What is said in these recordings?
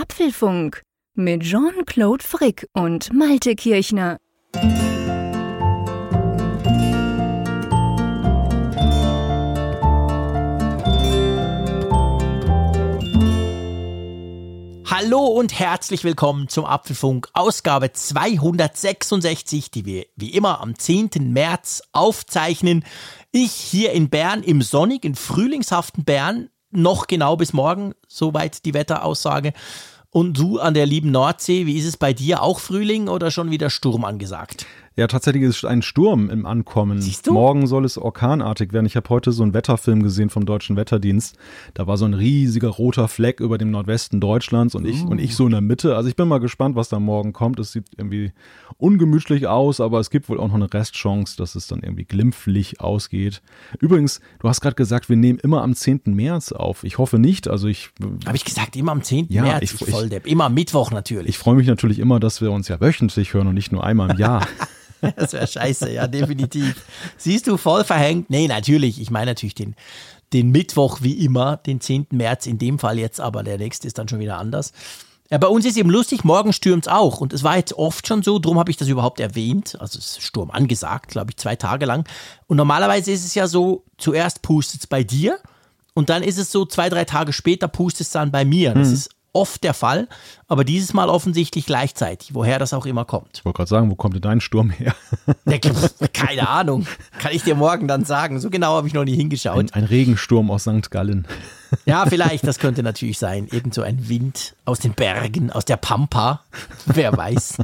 Apfelfunk mit Jean-Claude Frick und Malte Kirchner. Hallo und herzlich willkommen zum Apfelfunk, Ausgabe 266, die wir wie immer am 10. März aufzeichnen. Ich hier in Bern, im sonnigen, frühlingshaften Bern, noch genau bis morgen, soweit die Wetteraussage. Und du an der lieben Nordsee, wie ist es bei dir? Auch Frühling oder schon wieder Sturm angesagt? Ja, tatsächlich ist ein Sturm im Ankommen. Siehst du? Morgen soll es orkanartig werden. Ich habe heute so einen Wetterfilm gesehen vom Deutschen Wetterdienst. Da war so ein riesiger roter Fleck über dem Nordwesten Deutschlands und ich, Uh. und ich so in der Mitte. Also ich bin mal gespannt, was da morgen kommt. Es sieht irgendwie ungemütlich aus, aber es gibt wohl auch noch eine Restchance, dass es dann irgendwie glimpflich ausgeht. Übrigens, du hast gerade gesagt, wir nehmen immer am 10. März auf. Ich hoffe nicht. Also ich, Habe ich gesagt, immer am 10. Ja, März, ich- ich, Volldepp. Immer Mittwoch natürlich. ich freue mich natürlich immer, dass wir uns ja wöchentlich hören und nicht nur einmal im Jahr. Das wäre scheiße, ja, definitiv. Siehst du, voll verhängt? Nee, natürlich. Ich meine natürlich den, den Mittwoch wie immer, den 10. März in dem Fall jetzt, aber der nächste ist dann schon wieder anders. Ja, bei uns ist eben lustig, morgen stürmt's auch. Und es war jetzt oft schon so, darum habe ich das überhaupt erwähnt. Also es ist Sturm angesagt, glaube ich, zwei Tage lang. Und normalerweise ist es ja so, zuerst pustet's bei dir und dann ist es so, zwei, drei Tage später pustet's dann bei mir. Das ist oft der Fall, aber dieses Mal offensichtlich gleichzeitig, woher das auch immer kommt. Ich wollte gerade sagen, wo kommt denn dein Sturm her? Ja, Keine Ahnung. Kann ich dir morgen dann sagen. So genau habe ich noch nie hingeschaut. Ein, ein Regensturm aus St. Gallen. Ja, vielleicht, das könnte natürlich sein. Irgend so ein Wind aus den Bergen, aus der Pampa. Wer weiß.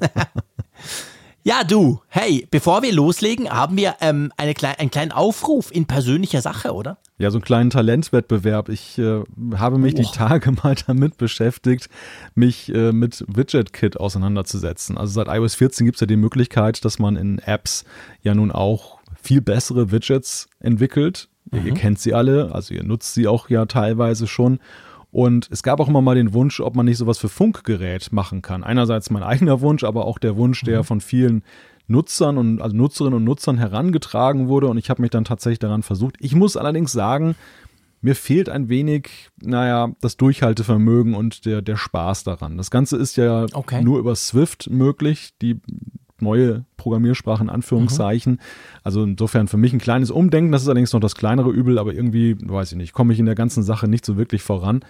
Ja, du, hey, bevor wir loslegen, haben wir ähm, eine klei einen kleinen Aufruf in persönlicher Sache, oder? Ja, so einen kleinen Talentwettbewerb. Ich äh, habe mich die Oh. Tage mal damit beschäftigt, mich äh, mit WidgetKit auseinanderzusetzen. Also seit iOS 14 gibt es ja die Möglichkeit, dass man in Apps ja nun auch viel bessere Widgets entwickelt. Ihr kennt sie alle, also ihr nutzt sie auch ja teilweise schon. Und es gab auch immer mal den Wunsch, ob man nicht sowas für Funkgerät machen kann. Einerseits mein eigener Wunsch, aber auch der Wunsch, der von vielen Nutzern und also Nutzerinnen und Nutzern herangetragen wurde. Und ich habe mich dann tatsächlich daran versucht. Ich muss allerdings sagen, mir fehlt ein wenig, naja, das Durchhaltevermögen und der, der Spaß daran. Das Ganze ist ja Okay. nur über Swift möglich, die neue Programmiersprache in Anführungszeichen. Also insofern für mich ein kleines Umdenken. Das ist allerdings noch das kleinere Übel, aber irgendwie, weiß ich nicht, komme ich in der ganzen Sache nicht so wirklich voran.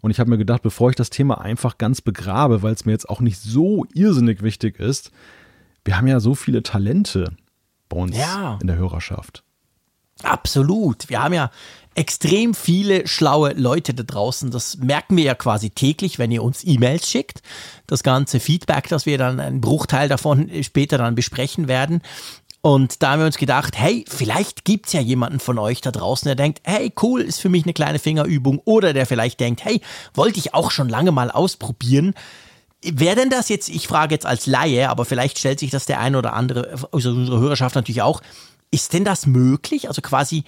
Und ich habe mir gedacht, bevor ich das Thema einfach ganz begrabe, weil es mir jetzt auch nicht so irrsinnig wichtig ist, wir haben ja so viele Talente bei uns Ja. in der Hörerschaft. Absolut. Wir haben ja extrem viele schlaue Leute da draußen. Das merken wir ja quasi täglich, wenn ihr uns E-Mails schickt. Das ganze Feedback, das wir dann einen Bruchteil davon später dann besprechen werden. Und da haben wir uns gedacht, hey, vielleicht gibt's ja jemanden von euch da draußen, der denkt, hey, cool, ist für mich eine kleine Fingerübung. Oder der vielleicht denkt, hey, wollte ich auch schon lange mal ausprobieren. Wäre denn das jetzt, ich frage jetzt als Laie, aber vielleicht stellt sich das der eine oder andere aus unserer Hörerschaft natürlich auch, ist denn das möglich? Also quasi,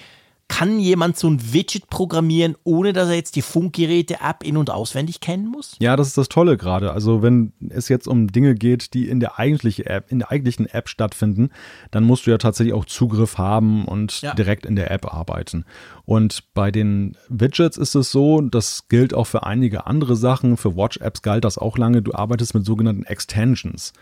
kann jemand so ein Widget programmieren, ohne dass er jetzt die Funkgeräte-App in- und auswendig kennen muss? Ja, das ist das Tolle gerade. Also wenn es jetzt um Dinge geht, die in der eigentlichen App, in der eigentlichen App stattfinden, dann musst du ja tatsächlich auch Zugriff haben und Ja. direkt in der App arbeiten. Und bei den Widgets ist es so, das gilt auch für einige andere Sachen. Für Watch-Apps galt das auch lange. Du arbeitest mit sogenannten Extensions.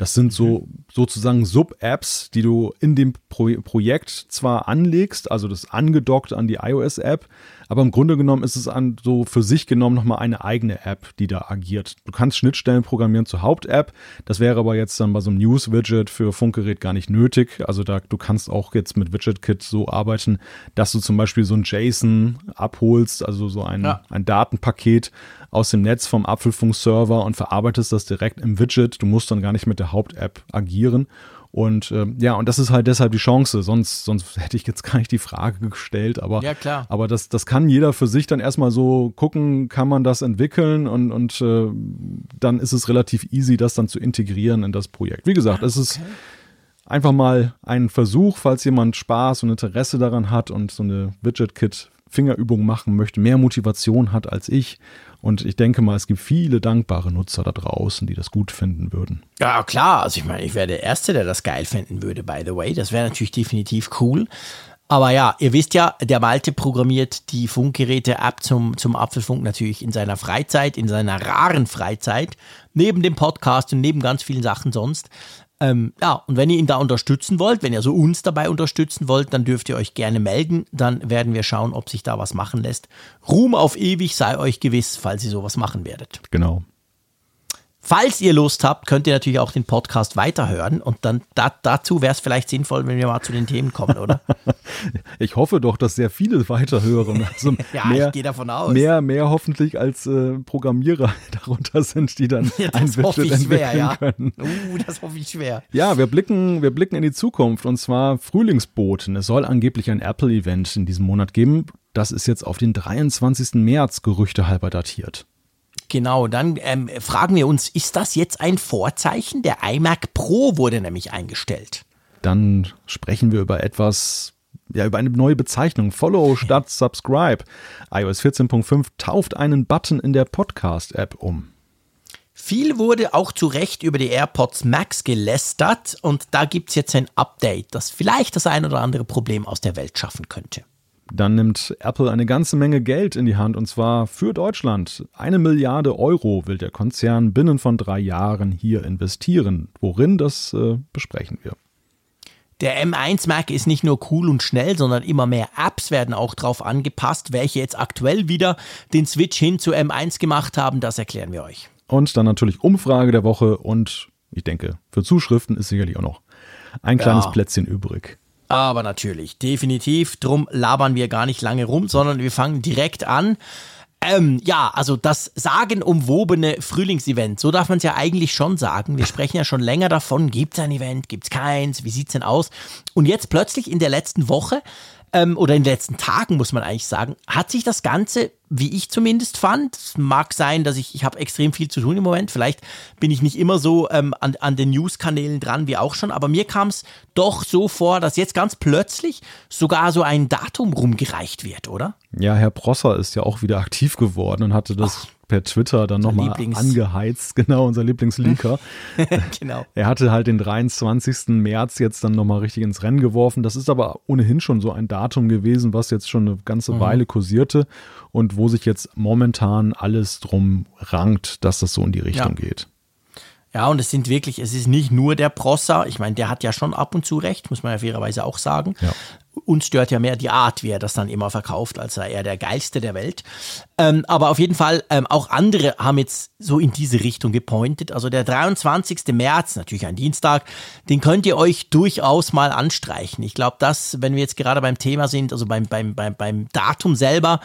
Das sind so sozusagen Sub-Apps, die du in dem Pro Projekt zwar anlegst, also das angedockt an die iOS-App, aber im Grunde genommen ist es an, so für sich genommen nochmal eine eigene App, die da agiert. Du kannst Schnittstellen programmieren zur Haupt-App. Das wäre aber jetzt dann bei so einem News-Widget für Funkgerät gar nicht nötig. Also da, du kannst auch jetzt mit WidgetKit so arbeiten, dass du zum Beispiel so ein JSON abholst, also so ein, Ja. ein Datenpaket aus dem Netz vom Apfelfunk-Server und verarbeitest das direkt im Widget. Du musst dann gar nicht mit der Haupt-App agieren. Und ähm, ja, und das ist halt deshalb die Chance. Sonst, sonst hätte ich jetzt gar nicht die Frage gestellt. Aber, Ja, klar. aber das, das kann jeder für sich dann erstmal so gucken, kann man das entwickeln und, und äh, dann ist es relativ easy, das dann zu integrieren in das Projekt. Wie gesagt, es ist einfach mal ein Versuch, falls jemand Spaß und Interesse daran hat und so eine Widget-Kit Fingerübung machen möchte, mehr Motivation hat als ich. Und ich denke mal, es gibt viele dankbare Nutzer da draußen, die das gut finden würden. Ja, klar. Also ich meine, ich wäre der Erste, der das geil finden würde, by the way. Das wäre natürlich definitiv cool. Aber ja, ihr wisst ja, der Malte programmiert die Funkgeräte-App zum, zum Apfelfunk natürlich in seiner Freizeit, in seiner raren Freizeit, neben dem Podcast und neben ganz vielen Sachen sonst. Ähm, ja, und wenn ihr ihn da unterstützen wollt, wenn ihr so uns dabei unterstützen wollt, dann dürft ihr euch gerne melden. Dann werden wir schauen, ob sich da was machen lässt. Ruhm auf ewig sei euch gewiss, falls ihr sowas machen werdet. Genau. Falls ihr Lust habt, könnt ihr natürlich auch den Podcast weiterhören und dann da, dazu wäre es vielleicht sinnvoll, wenn wir mal zu den Themen kommen, oder? ich hoffe doch, dass sehr viele weiterhören. Also ja, mehr, ich gehe davon aus. Mehr, mehr hoffentlich als äh, Programmierer darunter sind, die dann ja, das ein hoffe ich schwer, ja. können. Uh, das hoffe ich schwer. Ja, wir blicken, wir blicken in die Zukunft und zwar Frühlingsboten. Es soll angeblich ein Apple-Event in diesem Monat geben. Das ist jetzt auf den 23. März Gerüchte halber datiert. Genau, dann ähm, fragen wir uns, ist das jetzt ein Vorzeichen? Der iMac Pro wurde nämlich eingestellt. Dann sprechen wir über etwas, ja, über eine neue Bezeichnung. Follow statt Subscribe. iOS 14.5 tauft einen Button in der Podcast-App um. Viel wurde auch zu Recht über die AirPods Max gelästert und da gibt es jetzt ein Update, das vielleicht das ein oder andere Problem aus der Welt schaffen könnte. Dann nimmt Apple eine ganze Menge Geld in die Hand und zwar für Deutschland. Eine Milliarde Euro will der Konzern binnen von drei Jahren hier investieren. Worin, das äh, besprechen wir. Der M1 Mac ist nicht nur cool und schnell, sondern immer mehr Apps werden auch drauf angepasst. Welche jetzt aktuell wieder den Switch hin zu M1 gemacht haben, das erklären wir euch. Und dann natürlich Umfrage der Woche und ich denke, für Zuschriften ist sicherlich auch noch ein kleines ja. Plätzchen übrig. Aber natürlich, definitiv. Drum labern wir gar nicht lange rum, sondern wir fangen direkt an. Ähm, ja, also das sagenumwobene Frühlingsevent, so darf man es ja eigentlich schon sagen. Wir sprechen ja schon länger davon, gibt es ein Event, gibt es keins, wie sieht's denn aus? Und jetzt plötzlich in der letzten Woche ähm, oder in den letzten Tagen, muss man eigentlich sagen, hat sich das Ganze, wie ich zumindest fand, es mag sein, dass ich, ich habe extrem viel zu tun im Moment, vielleicht bin ich nicht immer so ähm, an, an den News-Kanälen dran wie auch schon, aber mir kam es doch so vor, dass jetzt ganz plötzlich sogar so ein Datum rumgereicht wird, oder? Ja, Herr Prosser ist ja auch wieder aktiv geworden und hatte das Ach per Twitter dann nochmal angeheizt, genau, unser Lieblingsleaker. genau. Er hatte halt den 23. März jetzt dann nochmal richtig ins Rennen geworfen. Das ist aber ohnehin schon so ein Datum gewesen, was jetzt schon eine ganze mhm. Weile kursierte und wo sich jetzt momentan alles drum rankt, dass das so in die Richtung ja. geht. Ja, und es sind wirklich, es ist nicht nur der Prosser, ich meine, der hat ja schon ab und zu recht, muss man ja fairerweise auch sagen. Ja. Uns stört ja mehr die Art, wie er das dann immer verkauft, als sei er der geilste der Welt. Ähm, aber auf jeden Fall, ähm, auch andere haben jetzt so in diese Richtung gepointet. Also der 23. März, natürlich ein Dienstag, den könnt ihr euch durchaus mal anstreichen. Ich glaube, dass, wenn wir jetzt gerade beim Thema sind, also beim, beim, beim, beim Datum selber,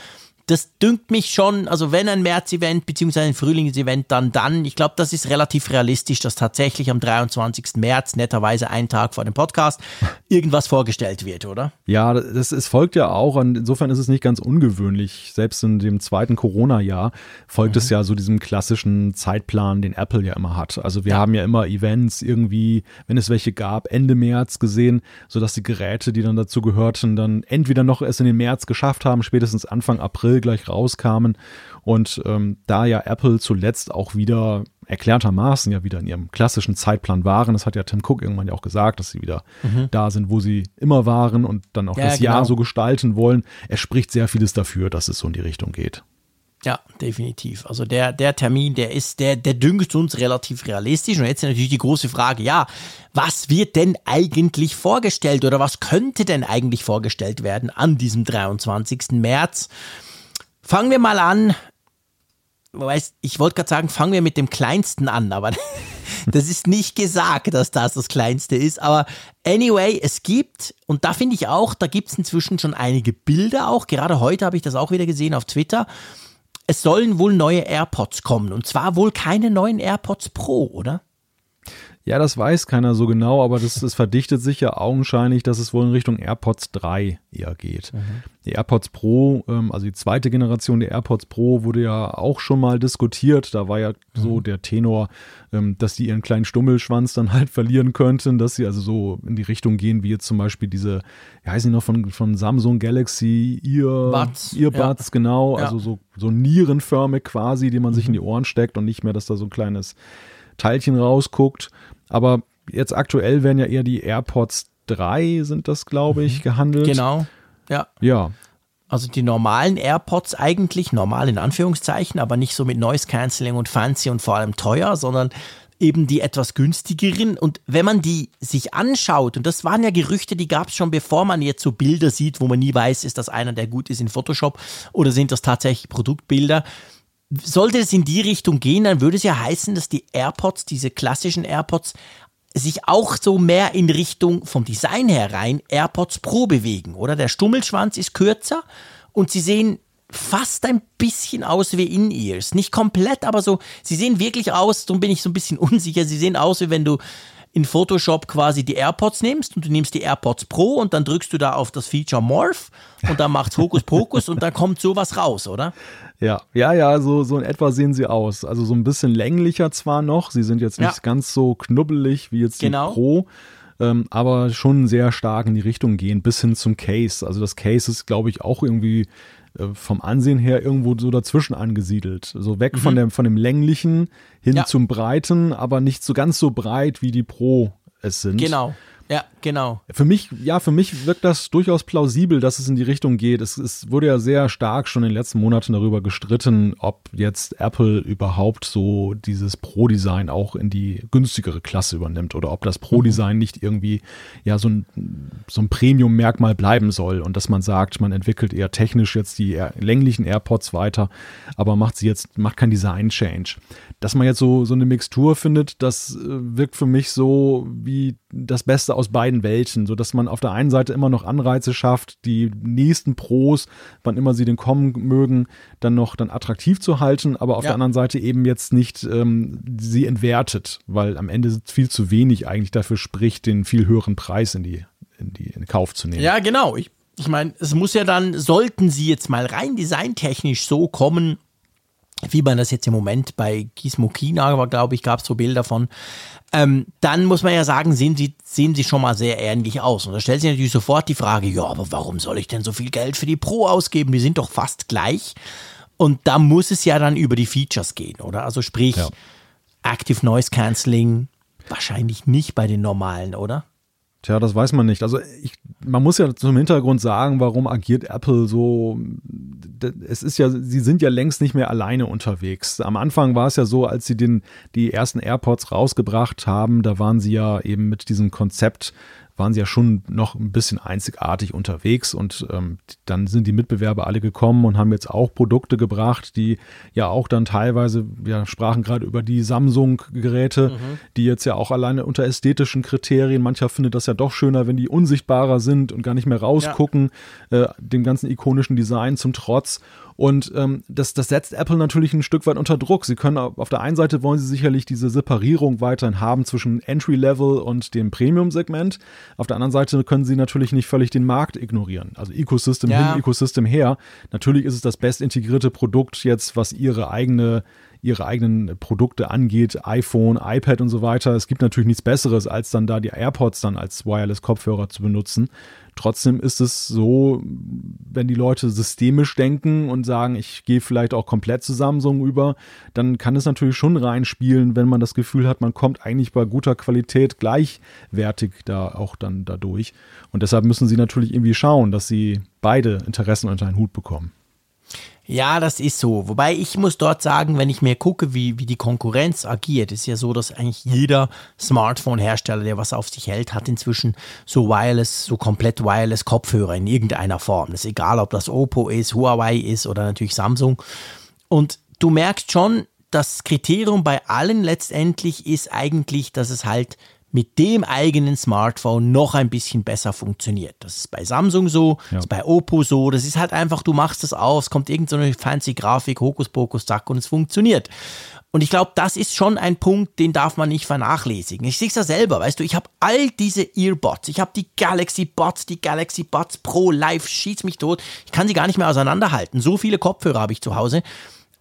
das dünkt mich schon, also wenn ein März-Event beziehungsweise ein Frühlings-Event, dann dann. Ich glaube, das ist relativ realistisch, dass tatsächlich am 23. März, netterweise einen Tag vor dem Podcast, irgendwas vorgestellt wird, oder? Ja, das es folgt ja auch, und insofern ist es nicht ganz ungewöhnlich. Selbst in dem zweiten Corona-Jahr folgt mhm. es ja so diesem klassischen Zeitplan, den Apple ja immer hat. Also wir ja. haben ja immer Events irgendwie, wenn es welche gab, Ende März gesehen, sodass die Geräte, die dann dazu gehörten, dann entweder noch es in den März geschafft haben, spätestens Anfang April April gleich rauskamen. Und ähm, da ja Apple zuletzt auch wieder erklärtermaßen ja wieder in ihrem klassischen Zeitplan waren, das hat ja Tim Cook irgendwann ja auch gesagt, dass sie wieder mhm. da sind, wo sie immer waren und dann auch ja, das genau. Jahr so gestalten wollen. Er spricht sehr vieles dafür, dass es so in die Richtung geht. Ja, definitiv. Also der, der Termin, der ist, der, der dünkt uns relativ realistisch. Und jetzt ist natürlich die große Frage, ja, was wird denn eigentlich vorgestellt oder was könnte denn eigentlich vorgestellt werden an diesem 23. März? Fangen wir mal an. Ich wollte gerade sagen, fangen wir mit dem Kleinsten an, aber das ist nicht gesagt, dass das das Kleinste ist. Aber anyway, es gibt, und da finde ich auch, da gibt es inzwischen schon einige Bilder auch. Gerade heute habe ich das auch wieder gesehen auf Twitter. Es sollen wohl neue AirPods kommen. Und zwar wohl keine neuen AirPods Pro, oder? Ja, das weiß keiner so genau, aber das, das verdichtet sich ja augenscheinlich, dass es wohl in Richtung AirPods 3 eher geht. Mhm. Die AirPods Pro, ähm, also die zweite Generation der AirPods Pro, wurde ja auch schon mal diskutiert. Da war ja mhm. so der Tenor, ähm, dass die ihren kleinen Stummelschwanz dann halt verlieren könnten, dass sie also so in die Richtung gehen, wie jetzt zum Beispiel diese, wie heißen die noch von, von Samsung Galaxy Ear, Buds, Earbuds, ja. genau, ja. also so, so nierenförmig quasi, die man mhm. sich in die Ohren steckt und nicht mehr, dass da so ein kleines Teilchen rausguckt. Aber jetzt aktuell werden ja eher die AirPods 3 sind das, glaube ich, gehandelt. Genau. Ja. Ja. Also die normalen AirPods eigentlich, normal in Anführungszeichen, aber nicht so mit Noise Cancelling und fancy und vor allem teuer, sondern eben die etwas günstigeren. Und wenn man die sich anschaut, und das waren ja Gerüchte, die gab es schon, bevor man jetzt so Bilder sieht, wo man nie weiß, ist das einer, der gut ist in Photoshop oder sind das tatsächlich Produktbilder. Sollte es in die Richtung gehen, dann würde es ja heißen, dass die AirPods, diese klassischen AirPods, sich auch so mehr in Richtung vom Design her rein AirPods Pro bewegen, oder? Der Stummelschwanz ist kürzer und sie sehen fast ein bisschen aus wie In-Ears. Nicht komplett, aber so, sie sehen wirklich aus, darum bin ich so ein bisschen unsicher, sie sehen aus, wie wenn du in Photoshop quasi die AirPods nimmst und du nimmst die AirPods Pro und dann drückst du da auf das Feature Morph und dann macht Hokus Pokus und dann kommt sowas raus, oder? Ja, ja, ja, so, so in etwa sehen sie aus. Also so ein bisschen länglicher zwar noch, sie sind jetzt nicht ja. ganz so knubbelig wie jetzt genau. die Pro, ähm, aber schon sehr stark in die Richtung gehen, bis hin zum Case. Also das Case ist, glaube ich, auch irgendwie äh, vom Ansehen her irgendwo so dazwischen angesiedelt. So weg mhm. von, dem, von dem länglichen hin ja. zum breiten, aber nicht so ganz so breit wie die Pro es sind. Genau. Ja, genau. Für mich, ja, für mich wirkt das durchaus plausibel, dass es in die Richtung geht. Es, es wurde ja sehr stark schon in den letzten Monaten darüber gestritten, ob jetzt Apple überhaupt so dieses Pro-Design auch in die günstigere Klasse übernimmt oder ob das Pro-Design nicht irgendwie ja so ein, so ein Premium-Merkmal bleiben soll und dass man sagt, man entwickelt eher technisch jetzt die länglichen AirPods weiter, aber macht sie jetzt, macht kein Design-Change. Dass man jetzt so, so eine Mixtur findet, das äh, wirkt für mich so wie das Beste aus beiden Welten, sodass man auf der einen Seite immer noch Anreize schafft, die nächsten Pros, wann immer sie denn kommen mögen, dann noch dann attraktiv zu halten, aber auf ja. der anderen Seite eben jetzt nicht ähm, sie entwertet, weil am Ende viel zu wenig eigentlich dafür spricht, den viel höheren Preis in die in die in Kauf zu nehmen. Ja, genau. Ich, ich meine, es muss ja dann, sollten sie jetzt mal rein designtechnisch so kommen, wie man das jetzt im Moment bei Gizmo China, glaube ich, gab es so Bilder von, ähm, dann muss man ja sagen, sehen sie, sehen sie schon mal sehr ähnlich aus. Und da stellt sich natürlich sofort die Frage, ja, aber warum soll ich denn so viel Geld für die Pro ausgeben? Die sind doch fast gleich. Und da muss es ja dann über die Features gehen, oder? Also sprich, ja. Active Noise Cancelling wahrscheinlich nicht bei den normalen, oder? Tja, das weiß man nicht. Also ich, man muss ja zum Hintergrund sagen, warum agiert Apple so. Es ist ja, sie sind ja längst nicht mehr alleine unterwegs. Am Anfang war es ja so, als sie den, die ersten AirPods rausgebracht haben, da waren sie ja eben mit diesem Konzept waren sie ja schon noch ein bisschen einzigartig unterwegs und ähm, dann sind die Mitbewerber alle gekommen und haben jetzt auch Produkte gebracht, die ja auch dann teilweise, wir sprachen gerade über die Samsung-Geräte, mhm. die jetzt ja auch alleine unter ästhetischen Kriterien, mancher findet das ja doch schöner, wenn die unsichtbarer sind und gar nicht mehr rausgucken, ja. äh, dem ganzen ikonischen Design zum Trotz. Und ähm, das, das setzt Apple natürlich ein Stück weit unter Druck. Sie können auf der einen Seite wollen sie sicherlich diese Separierung weiterhin haben zwischen Entry-Level und dem Premium-Segment. Auf der anderen Seite können sie natürlich nicht völlig den Markt ignorieren. Also Ecosystem ja. hin, Ecosystem her. Natürlich ist es das best integrierte Produkt jetzt, was ihre eigene ihre eigenen Produkte angeht, iPhone, iPad und so weiter. Es gibt natürlich nichts Besseres, als dann da die AirPods dann als Wireless-Kopfhörer zu benutzen. Trotzdem ist es so, wenn die Leute systemisch denken und sagen, ich gehe vielleicht auch komplett zu Samsung über, dann kann es natürlich schon reinspielen, wenn man das Gefühl hat, man kommt eigentlich bei guter Qualität gleichwertig da auch dann dadurch. Und deshalb müssen sie natürlich irgendwie schauen, dass sie beide Interessen unter einen Hut bekommen. Ja, das ist so. Wobei ich muss dort sagen, wenn ich mir gucke, wie, wie die Konkurrenz agiert, ist ja so, dass eigentlich jeder Smartphone-Hersteller, der was auf sich hält, hat inzwischen so Wireless, so komplett Wireless Kopfhörer in irgendeiner Form. Das ist egal, ob das Oppo ist, Huawei ist oder natürlich Samsung. Und du merkst schon, das Kriterium bei allen letztendlich ist eigentlich, dass es halt mit dem eigenen Smartphone noch ein bisschen besser funktioniert. Das ist bei Samsung so, ja. das ist bei Oppo so. Das ist halt einfach, du machst es auf, es kommt irgendeine so fancy Grafik, Hokuspokus, Zack und es funktioniert. Und ich glaube, das ist schon ein Punkt, den darf man nicht vernachlässigen. Ich sehe es ja selber, weißt du, ich habe all diese Earbots, ich habe die Galaxy Bots, die Galaxy Bots Pro Live, schieß mich tot. Ich kann sie gar nicht mehr auseinanderhalten. So viele Kopfhörer habe ich zu Hause.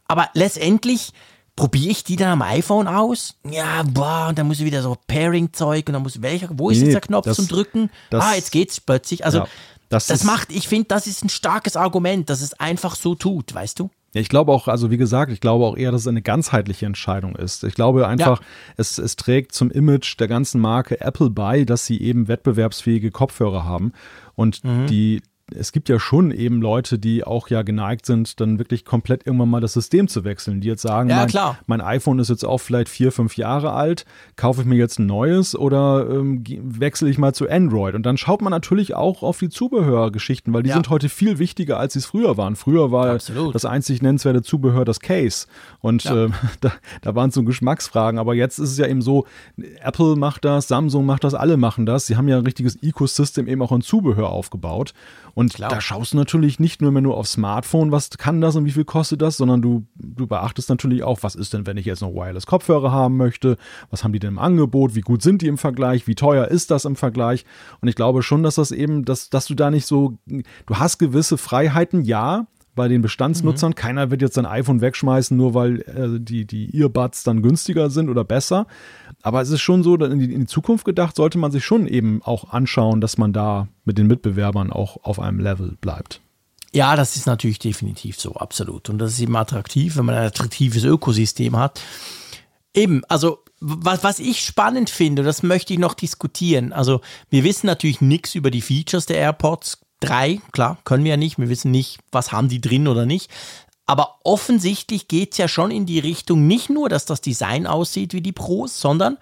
Aber letztendlich probiere ich die dann am iPhone aus? Ja, boah, und dann muss ich wieder so Pairing-Zeug und dann muss welcher, wo ist nee, jetzt der Knopf das, zum Drücken? Das, ah, jetzt geht's plötzlich. Also, ja, das, das macht, ich finde, das ist ein starkes Argument, dass es einfach so tut, weißt du? Ja, ich glaube auch, also wie gesagt, ich glaube auch eher, dass es eine ganzheitliche Entscheidung ist. Ich glaube einfach, ja. es, es trägt zum Image der ganzen Marke Apple bei, dass sie eben wettbewerbsfähige Kopfhörer haben. Und mhm. die, es gibt ja schon eben Leute, die auch ja geneigt sind, dann wirklich komplett irgendwann mal das System zu wechseln, die jetzt sagen, ja, mein, mein, iPhone ist jetzt auch vielleicht vier, fünf Jahre alt, kaufe ich mir jetzt ein neues oder ähm, wechsle ich mal zu Android? Und dann schaut man natürlich auch auf die Zubehörgeschichten, weil die ja. sind heute viel wichtiger, als sie es früher waren. Früher war Absolut. das einzig nennenswerte Zubehör das Case und ja. äh, da, da waren es so Geschmacksfragen, aber jetzt ist es ja eben so, Apple macht das, Samsung macht das, alle machen das. Sie haben ja ein richtiges Ecosystem eben auch an Zubehör aufgebaut und Klar. da schaust du natürlich nicht nur mehr nur aufs Smartphone, was kann das und wie viel kostet das, sondern du, du beachtest natürlich auch, was ist denn, wenn ich jetzt noch Wireless-Kopfhörer haben möchte, was haben die denn im Angebot, wie gut sind die im Vergleich, wie teuer ist das im Vergleich. Und ich glaube schon, dass das eben, dass, dass du da nicht so, du hast gewisse Freiheiten, ja, bei den Bestandsnutzern. Mhm. Keiner wird jetzt sein iPhone wegschmeißen, nur weil äh, die, die Earbuds dann günstiger sind oder besser. Aber es ist schon so, in die, in die Zukunft gedacht, sollte man sich schon eben auch anschauen, dass man da mit den Mitbewerbern auch auf einem Level bleibt. Ja, das ist natürlich definitiv so, absolut. Und das ist eben attraktiv, wenn man ein attraktives Ökosystem hat. Eben, also was, was ich spannend finde, das möchte ich noch diskutieren. Also wir wissen natürlich nichts über die Features der AirPods, drei, klar, können wir ja nicht. Wir wissen nicht, was haben die drin oder nicht. Aber offensichtlich geht es ja schon in die Richtung, nicht nur, dass das Design aussieht wie die Pros, sondern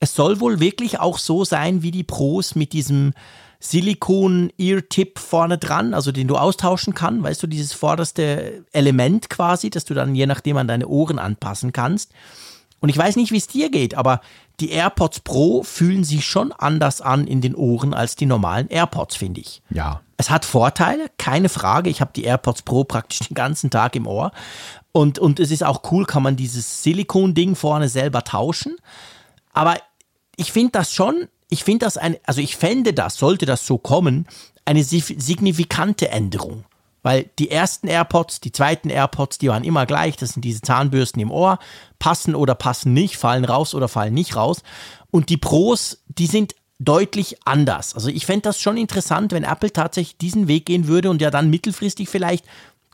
es soll wohl wirklich auch so sein wie die Pros mit diesem Silikon-Ear-Tip vorne dran, also den du austauschen kannst, weißt du, dieses vorderste Element quasi, das du dann je nachdem an deine Ohren anpassen kannst. Und ich weiß nicht, wie es dir geht, aber die AirPods Pro fühlen sich schon anders an in den Ohren als die normalen AirPods, finde ich. Ja. Es hat Vorteile, keine Frage. Ich habe die AirPods Pro praktisch den ganzen Tag im Ohr. Und, und es ist auch cool, kann man dieses Silikon-Ding vorne selber tauschen. Aber ich finde das schon, ich finde das ein, also ich fände das, sollte das so kommen, eine signifikante Änderung. Weil die ersten AirPods, die zweiten AirPods, die waren immer gleich. Das sind diese Zahnbürsten im Ohr. Passen oder passen nicht, fallen raus oder fallen nicht raus. Und die Pros, die sind deutlich anders. Also ich fände das schon interessant, wenn Apple tatsächlich diesen Weg gehen würde und ja dann mittelfristig vielleicht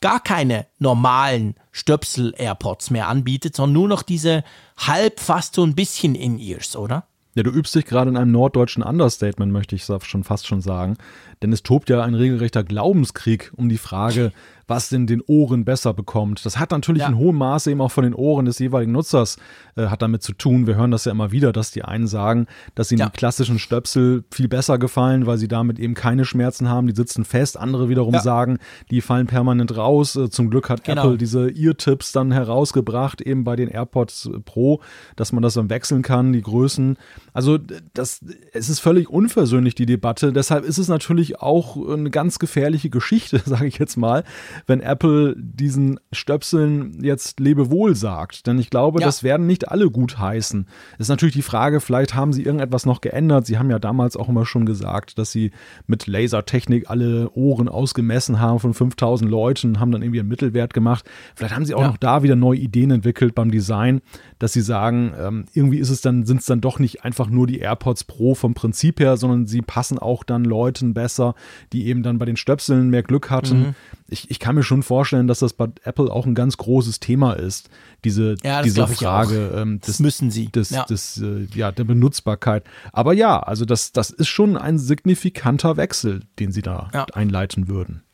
gar keine normalen Stöpsel-AirPods mehr anbietet, sondern nur noch diese halb fast so ein bisschen In-Ears, oder? Ja, du übst dich gerade in einem norddeutschen Understatement, möchte ich schon fast schon sagen. Denn es tobt ja ein regelrechter Glaubenskrieg um die Frage, was denn den Ohren besser bekommt. Das hat natürlich ja. in hohem Maße eben auch von den Ohren des jeweiligen Nutzers äh, hat damit zu tun. Wir hören das ja immer wieder, dass die einen sagen, dass ihnen ja. die klassischen Stöpsel viel besser gefallen, weil sie damit eben keine Schmerzen haben. Die sitzen fest. Andere wiederum ja. sagen, die fallen permanent raus. Äh, zum Glück hat genau. Apple diese Ear-Tipps dann herausgebracht, eben bei den AirPods Pro, dass man das dann wechseln kann, die Größen. Also das, es ist völlig unversöhnlich, die Debatte. Deshalb ist es natürlich auch eine ganz gefährliche Geschichte, sage ich jetzt mal, wenn Apple diesen Stöpseln jetzt Lebewohl sagt. Denn ich glaube, ja. das werden nicht alle gut heißen. Ist natürlich die Frage, vielleicht haben sie irgendetwas noch geändert. Sie haben ja damals auch immer schon gesagt, dass sie mit Lasertechnik alle Ohren ausgemessen haben von 5000 Leuten, haben dann irgendwie einen Mittelwert gemacht. Vielleicht haben sie auch ja. noch da wieder neue Ideen entwickelt beim Design, dass sie sagen, ähm, irgendwie ist es dann, sind es dann doch nicht einfach nur die AirPods Pro vom Prinzip her, sondern sie passen auch dann Leuten besser, die eben dann bei den Stöpseln mehr Glück hatten. Mhm. Ich, ich kann mir schon vorstellen, dass das bei Apple auch ein ganz großes Thema ist, diese, ja, diese Frage ähm, des, müssen sie. Des, ja. Des, äh, ja, der Benutzbarkeit. Aber ja, also das, das ist schon ein signifikanter Wechsel, den sie da ja. einleiten würden.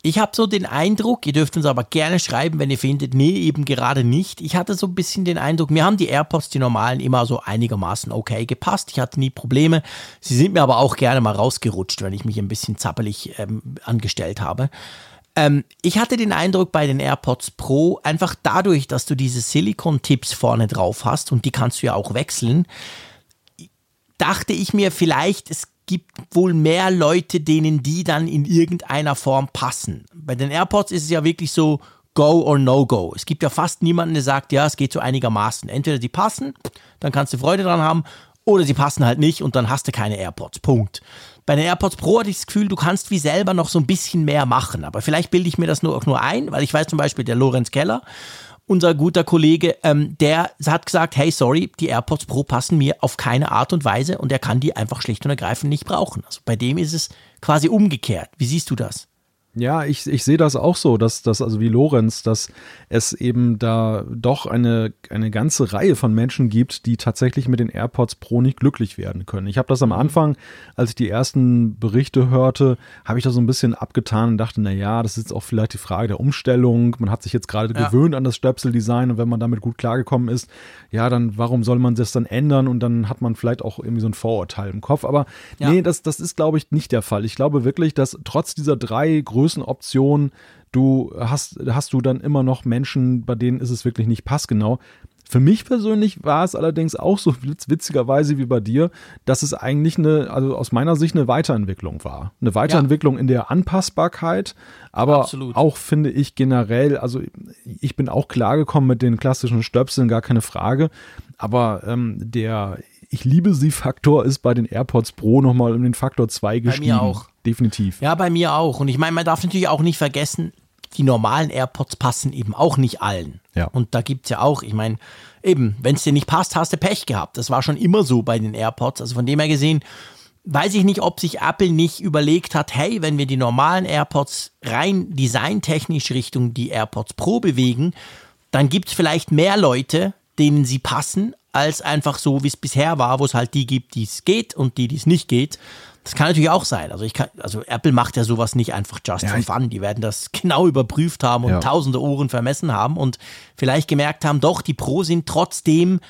Ich habe so den Eindruck, ihr dürft uns aber gerne schreiben, wenn ihr findet, nee, eben gerade nicht. Ich hatte so ein bisschen den Eindruck, mir haben die AirPods, die normalen, immer so einigermaßen okay gepasst. Ich hatte nie Probleme. Sie sind mir aber auch gerne mal rausgerutscht, wenn ich mich ein bisschen zappelig ähm, angestellt habe. Ähm, ich hatte den Eindruck bei den AirPods Pro, einfach dadurch, dass du diese Silikon-Tipps vorne drauf hast und die kannst du ja auch wechseln, dachte ich mir vielleicht, es gibt wohl mehr Leute, denen die dann in irgendeiner Form passen. Bei den AirPods ist es ja wirklich so Go or No Go. Es gibt ja fast niemanden, der sagt, ja, es geht so einigermaßen. Entweder die passen, dann kannst du Freude dran haben, oder sie passen halt nicht und dann hast du keine AirPods. Punkt. Bei den AirPods Pro hatte ich das Gefühl, du kannst wie selber noch so ein bisschen mehr machen. Aber vielleicht bilde ich mir das nur auch nur ein, weil ich weiß zum Beispiel, der Lorenz Keller, unser guter Kollege, ähm, der hat gesagt, hey, sorry, die AirPods Pro passen mir auf keine Art und Weise und er kann die einfach schlicht und ergreifend nicht brauchen. Also bei dem ist es quasi umgekehrt. Wie siehst du das? Ja, ich, ich sehe das auch so, dass das, also wie Lorenz, dass es eben da doch eine, eine ganze Reihe von Menschen gibt, die tatsächlich mit den AirPods Pro nicht glücklich werden können. Ich habe das am mhm. Anfang, als ich die ersten Berichte hörte, habe ich da so ein bisschen abgetan und dachte, na ja, das ist jetzt auch vielleicht die Frage der Umstellung. Man hat sich jetzt gerade ja. gewöhnt an das Stöpseldesign und wenn man damit gut klargekommen ist, ja, dann warum soll man das dann ändern und dann hat man vielleicht auch irgendwie so ein Vorurteil im Kopf. Aber ja. nee, das, das ist, glaube ich, nicht der Fall. Ich glaube wirklich, dass trotz dieser drei Größenoptionen du hast, hast du dann immer noch Menschen, bei denen ist es wirklich nicht passgenau. Für mich persönlich war es allerdings auch so witzigerweise wie bei dir, dass es eigentlich eine, also aus meiner Sicht eine Weiterentwicklung war. Eine Weiterentwicklung ja. in der Anpassbarkeit, aber Absolut. auch finde ich generell, also ich bin auch klargekommen mit den klassischen Stöpseln, gar keine Frage. Aber ähm, der Ich liebe sie Faktor ist bei den AirPods Pro nochmal um den Faktor 2 gestiegen. Bei mir auch. Definitiv. Ja, bei mir auch. Und ich meine, man darf natürlich auch nicht vergessen, die normalen AirPods passen eben auch nicht allen. Ja. Und da gibt es ja auch, ich meine, eben, wenn es dir nicht passt, hast du Pech gehabt. Das war schon immer so bei den AirPods. Also von dem her gesehen, weiß ich nicht, ob sich Apple nicht überlegt hat, hey, wenn wir die normalen AirPods rein designtechnisch Richtung die AirPods Pro bewegen, dann gibt es vielleicht mehr Leute, denen sie passen, als einfach so, wie es bisher war, wo es halt die gibt, die es geht und die, die es nicht geht. Das kann natürlich auch sein. Also ich kann, also Apple macht ja sowas nicht einfach just ja, for fun. Die werden das genau überprüft haben und ja. tausende Ohren vermessen haben und vielleicht gemerkt haben, doch, die Pro sind trotzdem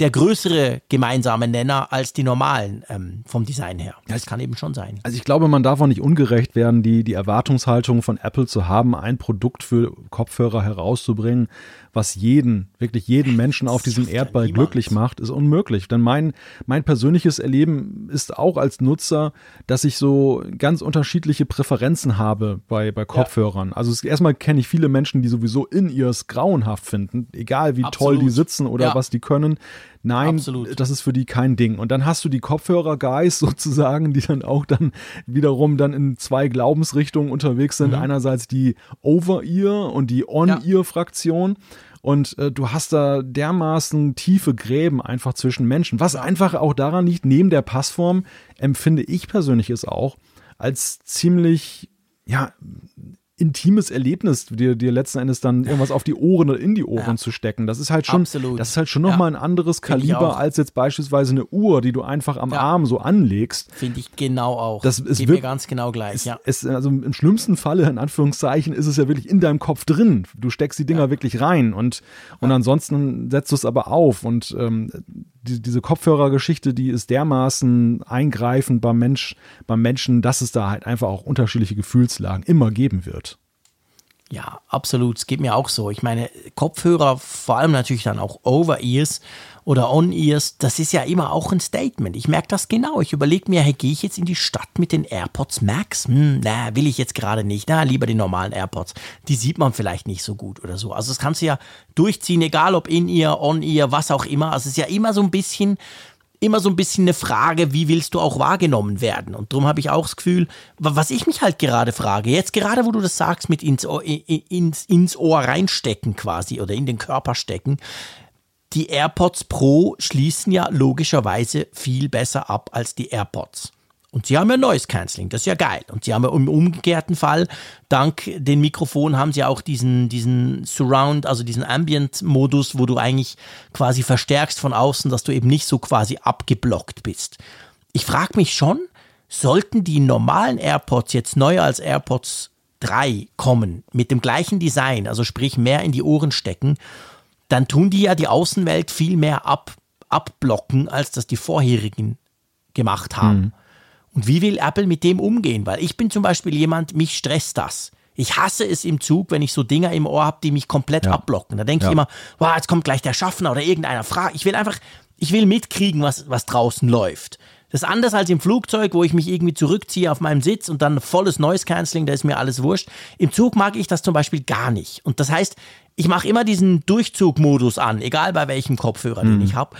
der größere gemeinsame Nenner als die normalen ähm, vom Design her. Das kann eben schon sein. Also ich glaube, man darf auch nicht ungerecht werden, die, die Erwartungshaltung von Apple zu haben, ein Produkt für Kopfhörer herauszubringen, was jeden, wirklich jeden Menschen auf diesem Erdball ja glücklich macht, ist unmöglich. Denn mein, mein persönliches Erleben ist auch als Nutzer, dass ich so ganz unterschiedliche Präferenzen habe bei, bei Kopfhörern. Ja. Also erstmal kenne ich viele Menschen, die sowieso in ihrs grauenhaft finden, egal wie Absolut. toll die sitzen oder ja. was die können. Nein, Absolut. das ist für die kein Ding. Und dann hast du die Kopfhörer-Guys sozusagen, die dann auch dann wiederum dann in zwei Glaubensrichtungen unterwegs sind. Mhm. Einerseits die Over-Ear und die On-Ear-Fraktion. Und äh, du hast da dermaßen tiefe Gräben einfach zwischen Menschen, was einfach auch daran liegt, neben der Passform, empfinde ich persönlich es auch als ziemlich, ja, intimes Erlebnis, dir, dir letzten Endes dann irgendwas auf die Ohren oder in die Ohren ja. zu stecken. Das ist halt schon, Absolut. das ist halt schon nochmal ja. ein anderes Kaliber als jetzt beispielsweise eine Uhr, die du einfach am ja. Arm so anlegst. Finde ich genau auch. Das ist mir ganz genau gleich. Ja. Es, also im schlimmsten Falle, in Anführungszeichen, ist es ja wirklich in deinem Kopf drin. Du steckst die Dinger wirklich rein und, und ansonsten setzt du es aber auf und ähm, die, diese Kopfhörergeschichte, die ist dermaßen eingreifend beim Mensch, beim Menschen, dass es da halt einfach auch unterschiedliche Gefühlslagen immer geben wird. Ja, absolut. Es geht mir auch so. Ich meine, Kopfhörer, vor allem natürlich dann auch Over-Ears oder On-Ears, das ist ja immer auch ein Statement. Ich merke das genau. Ich überlege mir, hey, gehe ich jetzt in die Stadt mit den AirPods Max? Hm, na, will ich jetzt gerade nicht. Na, lieber die normalen AirPods. Die sieht man vielleicht nicht so gut oder so. Also das kannst du ja durchziehen, egal ob In-Ear, On-Ear, was auch immer. Also es ist ja immer so ein bisschen immer so ein bisschen eine Frage, wie willst du auch wahrgenommen werden? Und darum habe ich auch das Gefühl, was ich mich halt gerade frage, jetzt gerade wo du das sagst, mit ins Ohr, ins, ins Ohr reinstecken quasi oder in den Körper stecken, die AirPods Pro schließen ja logischerweise viel besser ab als die AirPods. Und sie haben ja Noise Cancelling, das ist ja geil. Und sie haben ja im umgekehrten Fall, dank den Mikrofonen, haben sie auch diesen, diesen Surround, also diesen Ambient-Modus, wo du eigentlich quasi verstärkst von außen, dass du eben nicht so quasi abgeblockt bist. Ich frage mich schon, sollten die normalen AirPods jetzt neu als AirPods 3 kommen, mit dem gleichen Design, also sprich mehr in die Ohren stecken, dann tun die ja die Außenwelt viel mehr ab, abblocken, als das die vorherigen gemacht haben. Mhm. Und wie will Apple mit dem umgehen? Weil ich bin zum Beispiel jemand, mich stresst das. Ich hasse es im Zug, wenn ich so Dinger im Ohr habe, die mich komplett ja. abblocken. Da denke ja. ich immer, wow, jetzt kommt gleich der Schaffner oder irgendeiner fragt. Ich will einfach, ich will mitkriegen, was, was draußen läuft. Das ist anders als im Flugzeug, wo ich mich irgendwie zurückziehe auf meinem Sitz und dann volles Noise Cancelling, da ist mir alles wurscht. Im Zug mag ich das zum Beispiel gar nicht. Und das heißt, ich mache immer diesen Durchzugmodus an, egal bei welchem Kopfhörer, mhm. den ich habe.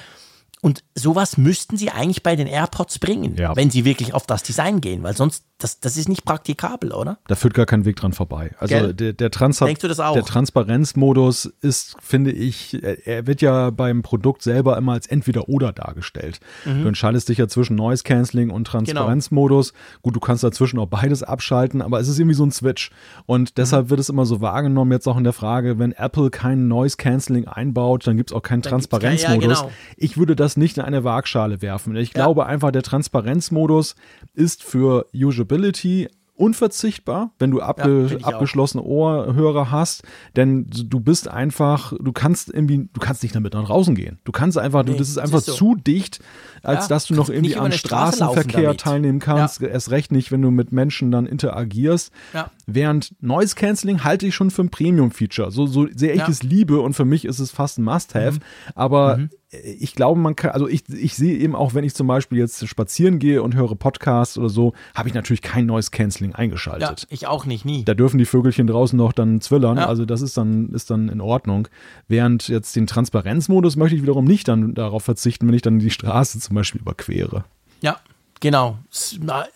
Und sowas müssten sie eigentlich bei den AirPods bringen, ja. wenn sie wirklich auf das Design gehen, weil sonst das, das ist nicht praktikabel, oder? Da führt gar kein Weg dran vorbei. Also Gell? der, der, Transpa Denkst du das auch? der Transparenzmodus ist, finde ich, er, wird ja beim Produkt selber immer als entweder oder dargestellt. Mhm. Du entscheidest dich ja zwischen Noise Cancelling und Genau. Transparenzmodus. Gut, du kannst dazwischen auch beides abschalten, aber es ist irgendwie so ein Switch. Und deshalb Mhm. wird es immer so wahrgenommen, jetzt auch in der Frage, wenn Apple kein Noise Cancelling einbaut, dann gibt es auch keinen Dann kein- ja, Transparenzmodus. genau. Ich würde das nicht in eine Waagschale werfen. Ich glaube einfach, der Transparenzmodus ist für Usability unverzichtbar, wenn du abge auch. abgeschlossene Ohrhörer hast, denn du bist einfach, du kannst irgendwie, du kannst nicht damit nach draußen gehen. Du kannst einfach, du, Nee, das ist das einfach ist so. zu dicht, als Ja, dass du noch irgendwie laufen Straßenverkehr damit. teilnehmen kannst. Erst recht nicht, wenn du mit Menschen dann interagierst. Ja. Während Noise Cancelling halte ich schon für ein Premium-Feature. So, so sehr ich Ja. Mhm. es liebe und für mich ist es fast ein Must-Have. Aber ich glaube, man kann, also ich, ich sehe eben auch, wenn ich zum Beispiel jetzt spazieren gehe und höre Podcasts oder so, habe ich natürlich kein Noise Cancelling Ja, eingeschaltet. ich auch nicht, nie. Da dürfen die Vögelchen draußen noch dann zwillern, Ja. also das ist dann, ist dann in Ordnung. Während jetzt den Transparenzmodus möchte ich wiederum nicht dann darauf verzichten, wenn ich dann die Straße zum Beispiel überquere. Ja, genau.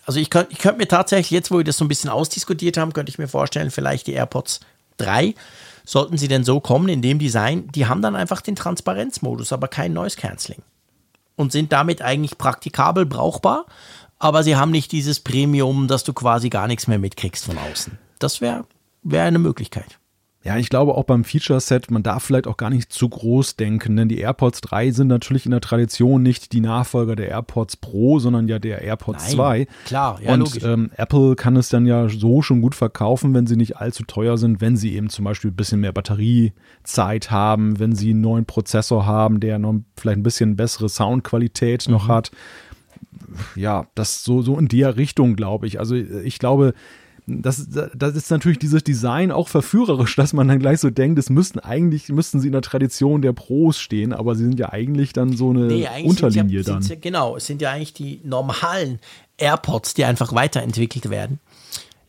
Also ich könnte ich könnt mir tatsächlich, jetzt wo wir das so ein bisschen ausdiskutiert haben, könnte ich mir vorstellen, vielleicht die AirPods 3, sollten sie denn so kommen in dem Design, die haben dann einfach den Transparenzmodus, aber kein Noise Cancelling. Und sind damit eigentlich praktikabel brauchbar, aber sie haben nicht dieses Premium, dass du quasi gar nichts mehr mitkriegst von außen. Das wäre wär eine Möglichkeit. Ja, ich glaube auch beim Feature-Set, man darf vielleicht auch gar nicht zu groß denken, denn die AirPods 3 sind natürlich in der Tradition nicht die Nachfolger der AirPods Pro, sondern ja der AirPods Nein, 2. klar, ja, Und logisch. ähm, Apple kann es dann ja so schon gut verkaufen, wenn sie nicht allzu teuer sind, wenn sie eben zum Beispiel ein bisschen mehr Batteriezeit haben, wenn sie einen neuen Prozessor haben, der noch vielleicht ein bisschen bessere Soundqualität Mhm. noch hat. Ja, das so, so in der Richtung, glaube ich. Also ich glaube, das, das ist natürlich dieses Design auch verführerisch, dass man dann gleich so denkt, es müssten eigentlich, müssten sie in der Tradition der Pros stehen, aber sie sind ja eigentlich dann so eine Nee, Unterlinie ja, dann. Ja, genau, es sind ja eigentlich die normalen AirPods, die einfach weiterentwickelt werden.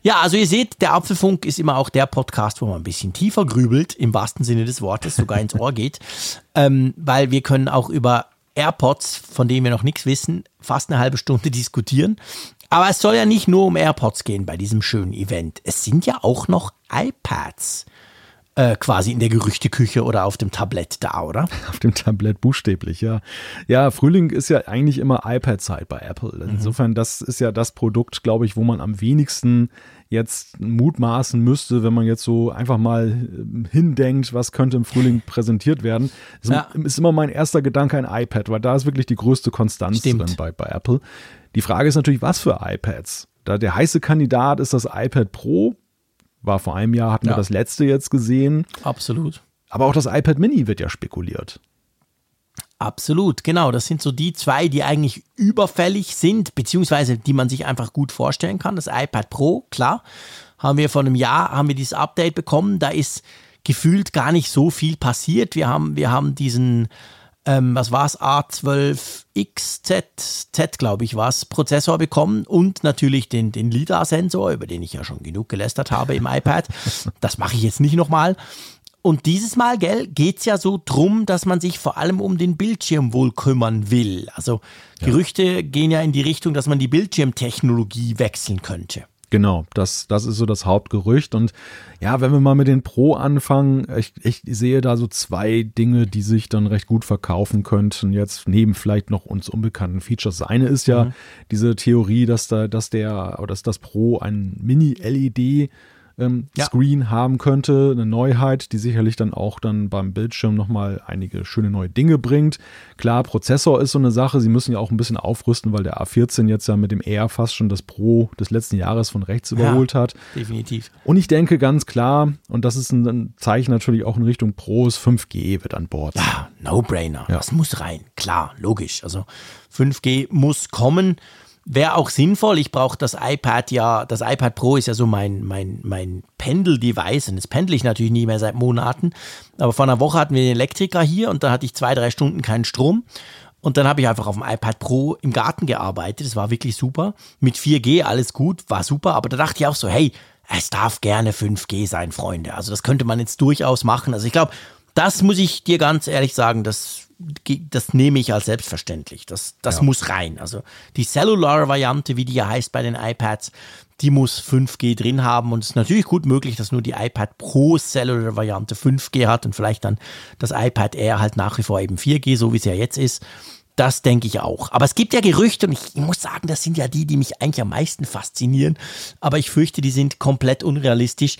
Ja, also ihr seht, der Apfelfunk ist immer auch der Podcast, wo man ein bisschen tiefer grübelt, im wahrsten Sinne des Wortes, sogar ins Ohr geht, ähm, weil wir können auch über AirPods, von denen wir noch nichts wissen, fast eine halbe Stunde diskutieren. Aber es soll ja nicht nur um AirPods gehen bei diesem schönen Event. Es sind ja auch noch iPads äh, quasi in der Gerüchteküche oder auf dem Tablett da, oder? Auf dem Tablett buchstäblich, ja. Ja, Frühling ist ja eigentlich immer iPad-Zeit bei Apple. Mhm. Insofern, das ist ja das Produkt, glaube ich, wo man am wenigsten jetzt mutmaßen müsste, wenn man jetzt so einfach mal ähm, hindenkt, was könnte im Frühling präsentiert werden. Ist, Ja. ist immer mein erster Gedanke ein iPad, weil da ist wirklich die größte Konstanz Stimmt. drin bei, bei Apple. Die Frage ist natürlich, was für iPads? Da der heiße Kandidat ist das iPad Pro. War vor einem Jahr, hatten wir Ja. das letzte jetzt gesehen. Absolut. Aber auch das iPad Mini wird ja spekuliert. Absolut, genau. Das sind so die zwei, die eigentlich überfällig sind, beziehungsweise die man sich einfach gut vorstellen kann. Das iPad Pro, klar, haben wir vor einem Jahr, haben wir dieses Update bekommen. Da ist gefühlt gar nicht so viel passiert. Wir haben, wir haben diesen, ähm, was war es, A12XZ, Z glaube ich was, Prozessor bekommen und natürlich den, den LIDAR-Sensor, über den ich ja schon genug gelästert habe im iPad. Das mache ich jetzt nicht nochmal. Und dieses Mal, gell, geht's ja so drum, dass man sich vor allem um den Bildschirm wohl kümmern will. Also Gerüchte gehen ja in die Richtung, dass man die Bildschirmtechnologie wechseln könnte. Genau, das, das ist so das Hauptgerücht. Und ja, wenn wir mal mit den Pro anfangen, ich, ich sehe da so zwei Dinge, die sich dann recht gut verkaufen könnten. Jetzt neben vielleicht noch uns unbekannten Features. Das eine ist ja Mhm. diese Theorie, dass da, dass der, oder dass das Pro ein Mini-LED ähm, Ja. Screen haben könnte, eine Neuheit, die sicherlich dann auch dann beim Bildschirm nochmal einige schöne neue Dinge bringt. Klar, Prozessor ist so eine Sache, sie müssen ja auch ein bisschen aufrüsten, weil der A14 jetzt ja mit dem R fast schon das Pro des letzten Jahres von rechts überholt hat. Definitiv. Und ich denke ganz klar, und das ist ein ein Zeichen natürlich auch in Richtung Pros, 5G wird an Bord. Ja, No-Brainer. Ja. Das muss rein. Klar, logisch. Also 5G muss kommen. Wäre auch sinnvoll. Ich brauche das iPad ja, das iPad Pro ist ja so mein, mein, mein Pendel-Device und das pendel ich natürlich nie mehr seit Monaten. Aber vor einer Woche hatten wir den Elektriker hier und da hatte ich zwei, drei Stunden keinen Strom. Und dann habe ich einfach auf dem iPad Pro im Garten gearbeitet. Das war wirklich super. Mit 4G alles gut, war super. Aber da dachte ich auch so, hey, es darf gerne 5G sein, Freunde. Also das könnte man jetzt durchaus machen. Also ich glaube, das muss ich dir ganz ehrlich sagen, das, das nehme ich als selbstverständlich. Das, das muss rein. Also die Cellular-Variante, wie die ja heißt bei den iPads, die muss 5G drin haben und es ist natürlich gut möglich, dass nur die iPad Pro Cellular Variante 5G hat und vielleicht dann das iPad Air halt nach wie vor eben 4G, so wie es ja jetzt ist. Das denke ich auch. Aber es gibt ja Gerüchte und ich muss sagen, das sind ja die, die mich eigentlich am meisten faszinieren. Aber ich fürchte, die sind komplett unrealistisch.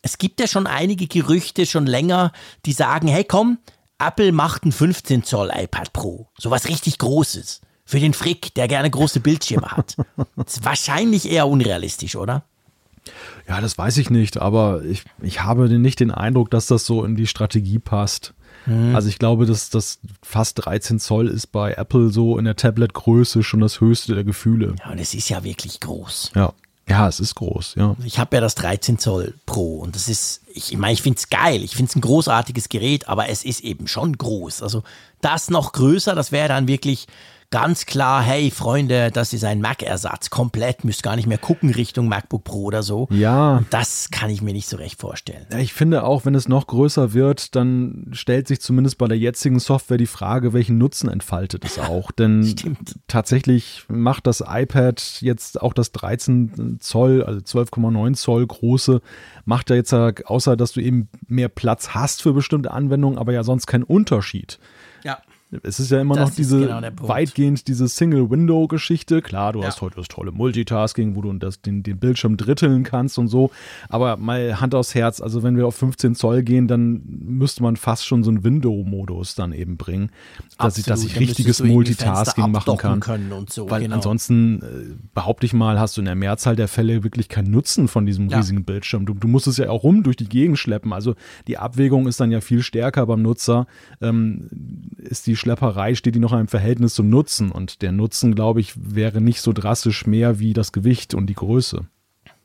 Es gibt ja schon einige Gerüchte schon länger, die sagen, hey komm, Apple macht ein 15 Zoll iPad Pro. Sowas richtig Großes. Für den Frick, der gerne große Bildschirme hat. Ist wahrscheinlich eher unrealistisch, oder? Ja, das weiß ich nicht, aber ich, ich habe nicht den Eindruck, dass das so in die Strategie passt. Mhm. Also ich glaube, dass das fast 13 Zoll ist bei Apple so in der Tablet-Größe schon das höchste der Gefühle. Ja, und es ist ja wirklich groß. Ja. Ja, es ist groß, ja. Ich habe ja das 13 Zoll Pro und das ist, ich meine, ich finde es geil, ich finde es ein großartiges Gerät, aber es ist eben schon groß. Also das noch größer, das wäre dann wirklich ganz klar, hey Freunde, das ist ein Mac-Ersatz, komplett, müsst gar nicht mehr gucken Richtung MacBook Pro oder so. Ja. Das kann ich mir nicht so recht vorstellen. Ich finde auch, wenn es noch größer wird, dann stellt sich zumindest bei der jetzigen Software die Frage, welchen Nutzen entfaltet es auch. Denn Stimmt. tatsächlich macht das iPad jetzt auch das 13 Zoll, also 12,9 Zoll große, macht ja jetzt, außer dass du eben mehr Platz hast für bestimmte Anwendungen, aber ja sonst keinen Unterschied. Ja. Es ist ja immer Das noch diese genau weitgehend diese Single-Window-Geschichte. Klar, du Ja. hast heute das tolle Multitasking, wo du das, den, den Bildschirm dritteln kannst und so. Aber mal Hand aufs Herz, also wenn wir auf 15 Zoll gehen, dann müsste man fast schon so einen Window-Modus dann eben bringen, dass ich, dass Absolut, ich dann richtiges Multitasking machen kann. so, Weil genau. ansonsten, äh, behaupte ich mal, hast du in der Mehrzahl der Fälle wirklich keinen Nutzen von diesem Ja. riesigen Bildschirm. Du, du musst es ja auch rum durch die Gegend schleppen. Also die Abwägung ist dann ja viel stärker beim Nutzer. Ähm, ist die Schlepperei, steht die noch einem Verhältnis zum Nutzen? Und der Nutzen, glaube ich, wäre nicht so drastisch mehr wie das Gewicht und die Größe.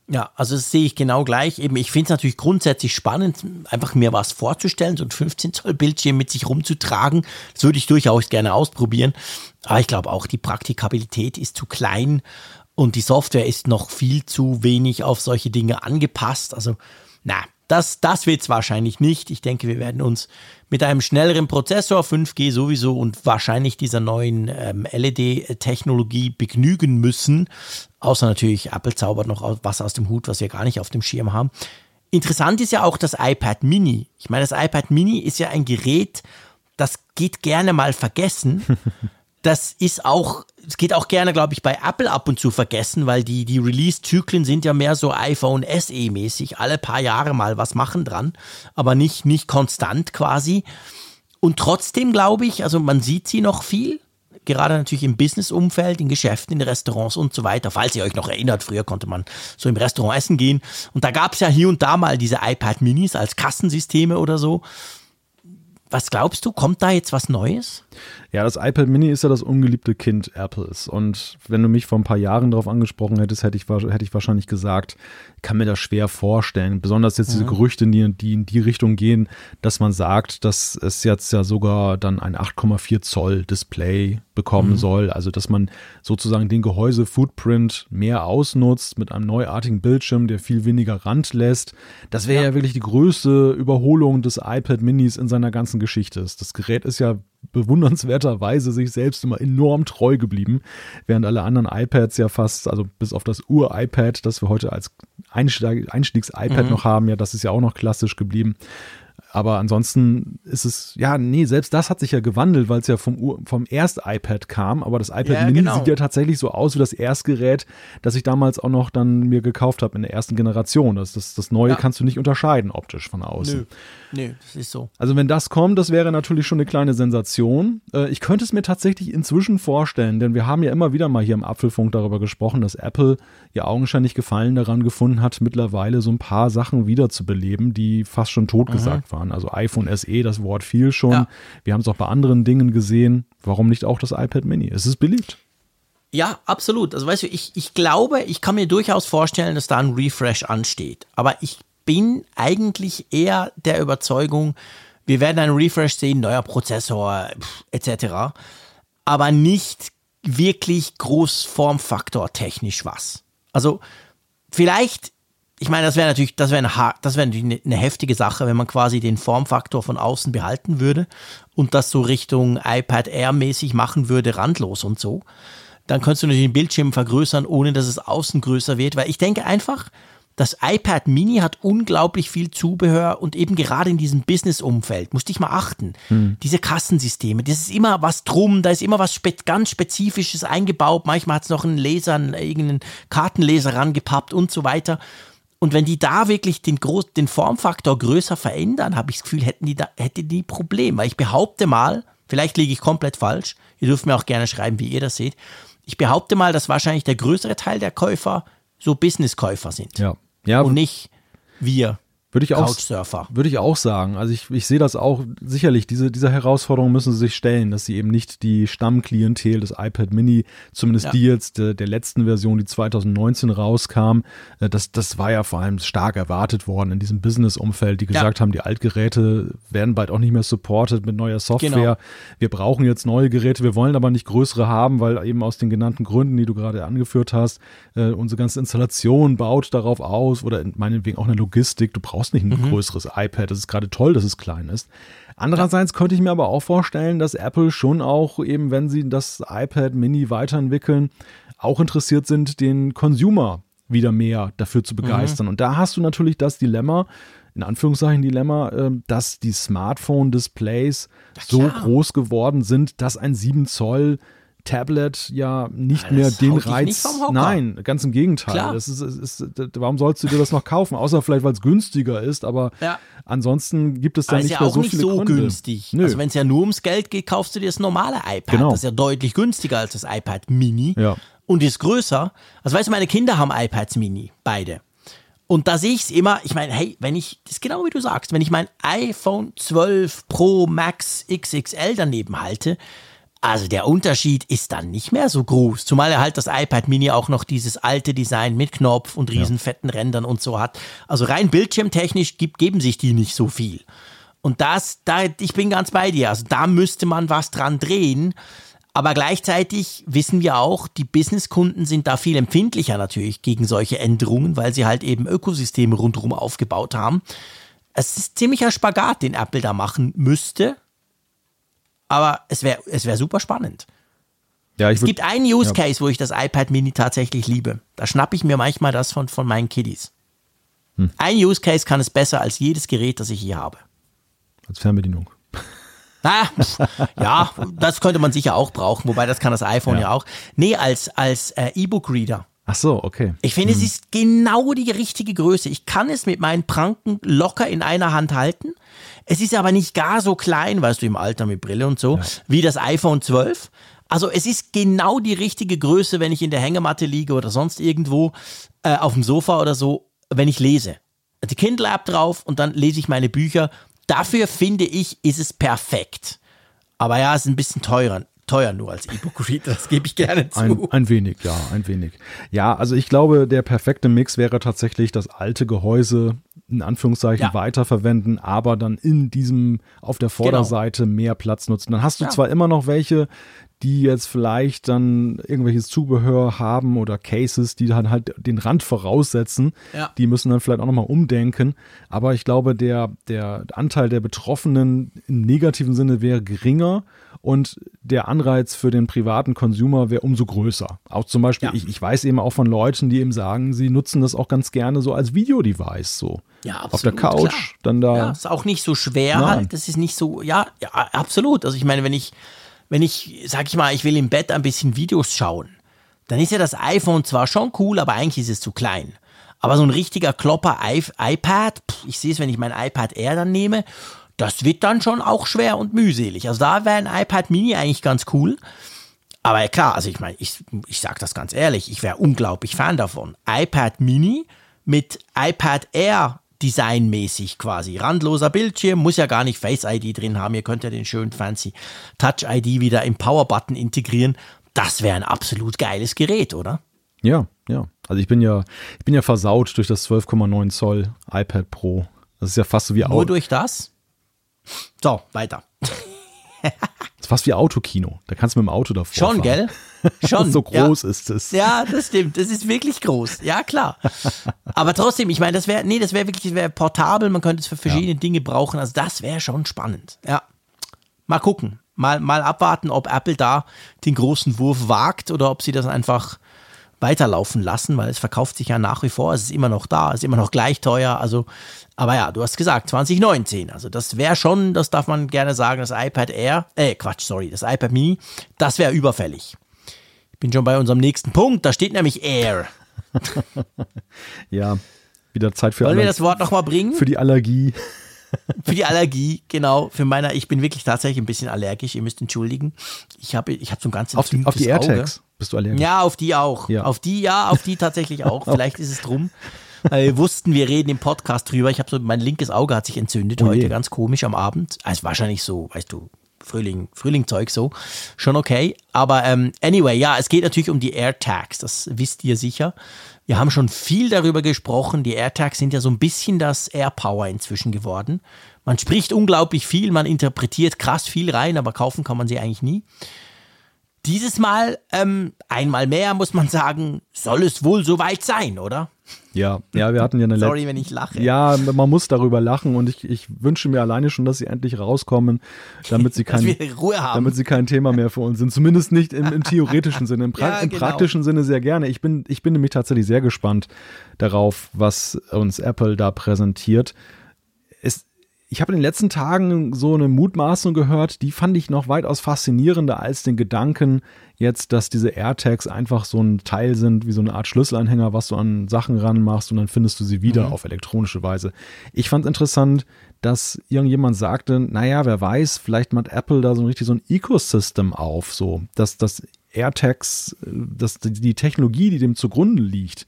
Ja, also das sehe ich genau gleich. Eben, ich finde es natürlich grundsätzlich spannend, einfach mir was vorzustellen, so ein 15 Zoll Bildschirm mit sich rumzutragen. Das würde ich durchaus gerne ausprobieren. Aber ich glaube auch, die Praktikabilität ist zu klein und die Software ist noch viel zu wenig auf solche Dinge angepasst. Also, na, das, das wird es wahrscheinlich nicht. Ich denke, wir werden uns mit einem schnelleren Prozessor, 5G sowieso und wahrscheinlich dieser neuen ähm, LED-Technologie begnügen müssen. Außer natürlich, Apple zaubert noch was aus dem Hut, was wir gar nicht auf dem Schirm haben. Interessant ist ja auch das iPad Mini. Ich meine, das iPad Mini ist ja ein Gerät, das geht gerne mal vergessen. Das ist auch, es geht auch gerne, glaube ich, bei Apple ab und zu vergessen, weil die, die Release-Zyklen sind ja mehr so iPhone SE-mäßig, alle paar Jahre mal was machen dran, aber nicht, nicht konstant quasi. Und trotzdem glaube ich, also man sieht sie noch viel, gerade natürlich im Business-Umfeld, in Geschäften, in Restaurants und so weiter. Falls ihr euch noch erinnert, früher konnte man so im Restaurant essen gehen. Und da gab es ja hier und da mal diese iPad Minis als Kassensysteme oder so. Was glaubst du, kommt da jetzt was Neues? Ja, das iPad Mini ist ja das ungeliebte Kind Apples. Und wenn du mich vor ein paar Jahren darauf angesprochen hättest, hätte ich, hätte ich wahrscheinlich gesagt, ich kann mir das schwer vorstellen. Besonders jetzt diese Gerüchte, die, die in die Richtung gehen, dass man sagt, dass es jetzt ja sogar dann ein 8,4 Zoll Display bekommen soll. Also, dass man sozusagen den Gehäuse-Footprint mehr ausnutzt mit einem neuartigen Bildschirm, der viel weniger Rand lässt. Das wäre ja. wirklich die größte Überholung des iPad Minis in seiner ganzen Geschichte. Das Gerät ist ja bewundernswerterweise sich selbst immer enorm treu geblieben, während alle anderen iPads ja fast, also bis auf das Ur-iPad, das wir heute als Einstieg- Einstiegs-iPad noch haben, ja, das ist ja auch noch klassisch geblieben. Aber ansonsten ist es, ja, nee, selbst das hat sich ja gewandelt, weil es ja vom, vom Erst-iPad kam. Aber das iPad Ja, Mini genau. sieht ja tatsächlich so aus wie das Erstgerät, das ich damals auch noch dann mir gekauft habe in der ersten Generation. Das, das, das Neue Ja. kannst du nicht unterscheiden optisch von außen. Nö, das ist so. Also wenn das kommt, das wäre natürlich schon eine kleine Sensation. Äh, Ich könnte es mir tatsächlich inzwischen vorstellen, denn wir haben ja immer wieder mal hier im Apfelfunk darüber gesprochen, dass Apple ja augenscheinlich Gefallen daran gefunden hat, mittlerweile so ein paar Sachen wiederzubeleben, die fast schon totgesagt waren. Also iPhone SE, das Wort fiel schon. Ja. Wir haben es auch bei anderen Dingen gesehen. Warum nicht auch das iPad Mini? Es ist beliebt. Ja, absolut. Also weißt du, ich, ich glaube, ich kann mir durchaus vorstellen, dass da ein Refresh ansteht. Aber ich bin eigentlich eher der Überzeugung, wir werden einen Refresh sehen, neuer Prozessor etc. Aber nicht wirklich groß Formfaktor technisch was. Also vielleicht, ich meine, das wäre natürlich, das wäre eine, das wäre natürlich eine, heftige Sache, wenn man quasi den Formfaktor von außen behalten würde und das so Richtung iPad Air mäßig machen würde, randlos und so. dann kannst du natürlich den Bildschirm vergrößern, ohne dass es außen größer wird, weil ich denke einfach, das iPad Mini hat unglaublich viel Zubehör und eben gerade in diesem Business-Umfeld, musste ich mal achten. Hm. Diese Kassensysteme, das ist immer was drum, da ist immer was spe ganz Spezifisches eingebaut. Manchmal hat es noch einen Laser, einen, irgendeinen Kartenleser rangepappt und so weiter. Und wenn die da wirklich den, Groß den Formfaktor größer verändern, habe ich das Gefühl, hätten die da, hätte die Probleme. Ich behaupte mal, vielleicht liege ich komplett falsch, ihr dürft mir auch gerne schreiben, wie ihr das seht. Ich behaupte mal, dass wahrscheinlich der größere Teil der Käufer so Business-Käufer sind. Ja. Ja, und nicht wir. Würde ich, auch, würde ich auch sagen. Also ich, ich sehe das auch sicherlich, diese, diese Herausforderung müssen sie sich stellen, dass sie eben nicht die Stammklientel des iPad Mini, zumindest ja. die jetzt der, der letzten Version, die 2019 rauskam, äh, das, das war ja vor allem stark erwartet worden in diesem Business-Umfeld, die gesagt ja. haben, die Altgeräte werden bald auch nicht mehr supported mit neuer Software. Genau. Wir brauchen jetzt neue Geräte, wir wollen aber nicht größere haben, weil eben aus den genannten Gründen, die du gerade angeführt hast, äh, unsere ganze Installation baut darauf aus oder meinetwegen auch eine Logistik, du brauchst brauchst nicht ein mhm. größeres iPad. Das ist gerade toll, dass es klein ist. Andererseits könnte ich mir aber auch vorstellen, dass Apple schon auch eben, wenn sie das iPad Mini weiterentwickeln, auch interessiert sind, den Consumer wieder mehr dafür zu begeistern. Mhm. Und da hast du natürlich das Dilemma, in Anführungszeichen Dilemma, ähm, dass die Smartphone-Displays so groß geworden sind, dass ein 7 Zoll Tablet ja nicht ja, mehr den Reiz. Nein, ganz im Gegenteil. Das ist, ist, ist, warum sollst du dir das noch kaufen? Außer vielleicht, weil es günstiger ist, aber ja. ansonsten gibt es da nicht ja mehr so viele so Gründe. günstig. Nö. Also wenn es ja nur ums Geld geht, kaufst du dir das normale iPad. Genau. Das ist ja deutlich günstiger als das iPad Mini. Ja. Und ist größer. Also weißt du, meine Kinder haben iPads Mini, beide. Und da sehe ich es immer, ich meine, hey, wenn ich, das ist genau wie du sagst, wenn ich mein iPhone 12 Pro Max XXL daneben halte, also der Unterschied ist dann nicht mehr so groß, zumal er halt das iPad Mini auch noch dieses alte Design mit Knopf und riesen fetten Rändern und so hat. Also rein bildschirmtechnisch gibt, geben sich die nicht so viel. Und das, da, ich bin ganz bei dir. Also da müsste man was dran drehen. Aber gleichzeitig wissen wir auch, die Businesskunden sind da viel empfindlicher natürlich gegen solche Änderungen, weil sie halt eben Ökosysteme rundherum aufgebaut haben. Es ist ziemlicher Spagat, den Apple da machen müsste aber es wäre es wär super spannend. Ja, es gibt einen Use Case, ja. wo ich das iPad Mini tatsächlich liebe. Da schnappe ich mir manchmal das von, von meinen Kiddies. Hm. Ein Use Case kann es besser als jedes Gerät, das ich hier habe. Als Fernbedienung. Ah, ja, das könnte man sicher auch brauchen, wobei das kann das iPhone ja, ja auch. Nee, als, als äh, E-Book-Reader. Ach so, okay. Ich finde, hm. es ist genau die richtige Größe. Ich kann es mit meinen Pranken locker in einer Hand halten. Es ist aber nicht gar so klein, weißt du, im Alter mit Brille und so, ja. wie das iPhone 12. Also es ist genau die richtige Größe, wenn ich in der Hängematte liege oder sonst irgendwo äh, auf dem Sofa oder so, wenn ich lese. Die Kindle-App drauf und dann lese ich meine Bücher. Dafür finde ich, ist es perfekt. Aber ja, es ist ein bisschen teurer teuer nur als E-Book-Reader, das gebe ich gerne zu. Ein, ein, wenig, ja, ein wenig. Ja, also ich glaube, der perfekte Mix wäre tatsächlich das alte Gehäuse in Anführungszeichen ja. weiterverwenden, aber dann in diesem auf der genau. Vorderseite genau. mehr Platz nutzen. Dann hast du ja. zwar immer noch welche, die jetzt vielleicht dann irgendwelches Zubehör haben oder Cases, die dann halt den Rand voraussetzen. Ja. Die müssen dann vielleicht auch nochmal umdenken. Aber ich glaube, der, der Anteil der Betroffenen im negativen Sinne wäre geringer und der Anreiz für den privaten Consumer wäre umso größer. Auch zum Beispiel, ja. ich, ich weiß eben auch von Leuten, die eben sagen, sie nutzen das auch ganz gerne so als Videodevice so. Ja, absolut, Auf der Couch, klar. dann da. Ja, ist auch nicht so schwer Nein. halt. Das ist nicht so, ja, ja, absolut. Also ich meine, wenn ich, wenn ich, sag ich mal, ich will im Bett ein bisschen Videos schauen, dann ist ja das iPhone zwar schon cool, aber eigentlich ist es zu klein. Aber so ein richtiger Klopper iPad, ich sehe es, wenn ich mein iPad Air dann nehme, das wird dann schon auch schwer und mühselig. Also da wäre ein iPad Mini eigentlich ganz cool. Aber klar, also ich meine, ich, ich sage das ganz ehrlich, ich wäre unglaublich Fan davon. iPad Mini mit iPad Air designmäßig quasi. Randloser Bildschirm, muss ja gar nicht Face ID drin haben. Ihr könnt ja den schönen fancy Touch ID wieder im Power Button integrieren. Das wäre ein absolut geiles Gerät, oder? Ja, ja. Also ich bin ja, ich bin ja versaut durch das 12,9 Zoll iPad Pro. Das ist ja fast so wie Nur Auto. durch das? So, weiter. Das ist fast wie Autokino. Da kannst du mit dem Auto davor Schon, fahren. gell? Schon. so groß ja. ist es. Ja, das stimmt. Das ist wirklich groß. Ja, klar. Aber trotzdem, ich meine, das wäre, nee, das wäre wirklich, wäre portabel. Man könnte es für verschiedene ja. Dinge brauchen. Also das wäre schon spannend. Ja. Mal gucken. Mal, mal abwarten, ob Apple da den großen Wurf wagt oder ob sie das einfach weiterlaufen lassen, weil es verkauft sich ja nach wie vor, es ist immer noch da, es ist immer noch gleich teuer. Also, aber ja, du hast gesagt, 2019. Also das wäre schon, das darf man gerne sagen, das iPad Air, äh, Quatsch, sorry, das iPad Mini, das wäre überfällig. Ich bin schon bei unserem nächsten Punkt, da steht nämlich Air. ja, wieder Zeit für Wollen wir das Wort nochmal bringen? Für die Allergie. Für die Allergie, genau. Für meiner, ich bin wirklich tatsächlich ein bisschen allergisch. Ihr müsst entschuldigen. Ich habe, ich habe so ein ganz auf die, auf die AirTags bist du allergisch? Ja, auf die auch. Ja. Auf die, ja, auf die tatsächlich auch. Vielleicht ist es drum. Wir wussten, wir reden im Podcast drüber. Ich habe so, mein linkes Auge hat sich entzündet oh heute, ganz komisch am Abend. Also wahrscheinlich so, weißt du, Frühling, Frühlingzeug so. Schon okay. Aber ähm, anyway, ja, es geht natürlich um die AirTags. Das wisst ihr sicher. Wir haben schon viel darüber gesprochen. Die AirTags sind ja so ein bisschen das AirPower inzwischen geworden. Man spricht unglaublich viel, man interpretiert krass viel rein, aber kaufen kann man sie eigentlich nie. Dieses Mal, ähm, einmal mehr, muss man sagen, soll es wohl soweit sein, oder? Ja, ja, wir hatten ja eine Sorry, wenn ich lache. Ja, man muss darüber lachen und ich, ich wünsche mir alleine schon, dass sie endlich rauskommen, damit sie kein, damit sie kein Thema mehr für uns sind. Zumindest nicht im, im theoretischen Sinne. Im, pra ja, im genau. praktischen Sinne sehr gerne. Ich bin, ich bin nämlich tatsächlich sehr gespannt darauf, was uns Apple da präsentiert. Ich habe in den letzten Tagen so eine Mutmaßung gehört, die fand ich noch weitaus faszinierender als den Gedanken jetzt, dass diese AirTags einfach so ein Teil sind, wie so eine Art Schlüsselanhänger, was du an Sachen ranmachst und dann findest du sie wieder mhm. auf elektronische Weise. Ich fand es interessant, dass irgendjemand sagte, naja, wer weiß, vielleicht macht Apple da so richtig so ein Ecosystem auf, so, dass das AirTags, dass die Technologie, die dem zugrunde liegt,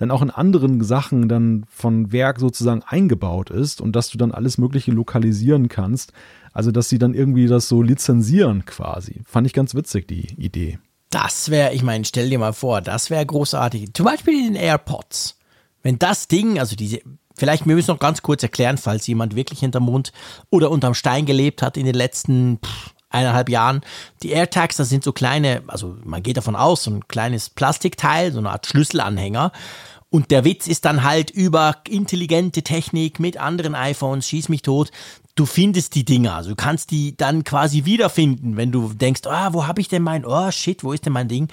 dann auch in anderen Sachen dann von Werk sozusagen eingebaut ist und dass du dann alles Mögliche lokalisieren kannst. Also, dass sie dann irgendwie das so lizenzieren quasi. Fand ich ganz witzig, die Idee. Das wäre, ich meine, stell dir mal vor, das wäre großartig. Zum Beispiel in den AirPods. Wenn das Ding, also diese, vielleicht, wir müssen noch ganz kurz erklären, falls jemand wirklich hinterm Mond oder unterm Stein gelebt hat in den letzten pff, eineinhalb Jahren. Die AirTags, das sind so kleine, also man geht davon aus, so ein kleines Plastikteil, so eine Art Schlüsselanhänger. Und der Witz ist dann halt über intelligente Technik mit anderen iPhones, schieß mich tot. Du findest die Dinger, also du kannst die dann quasi wiederfinden, wenn du denkst, ah, wo habe ich denn mein, oh shit, wo ist denn mein Ding?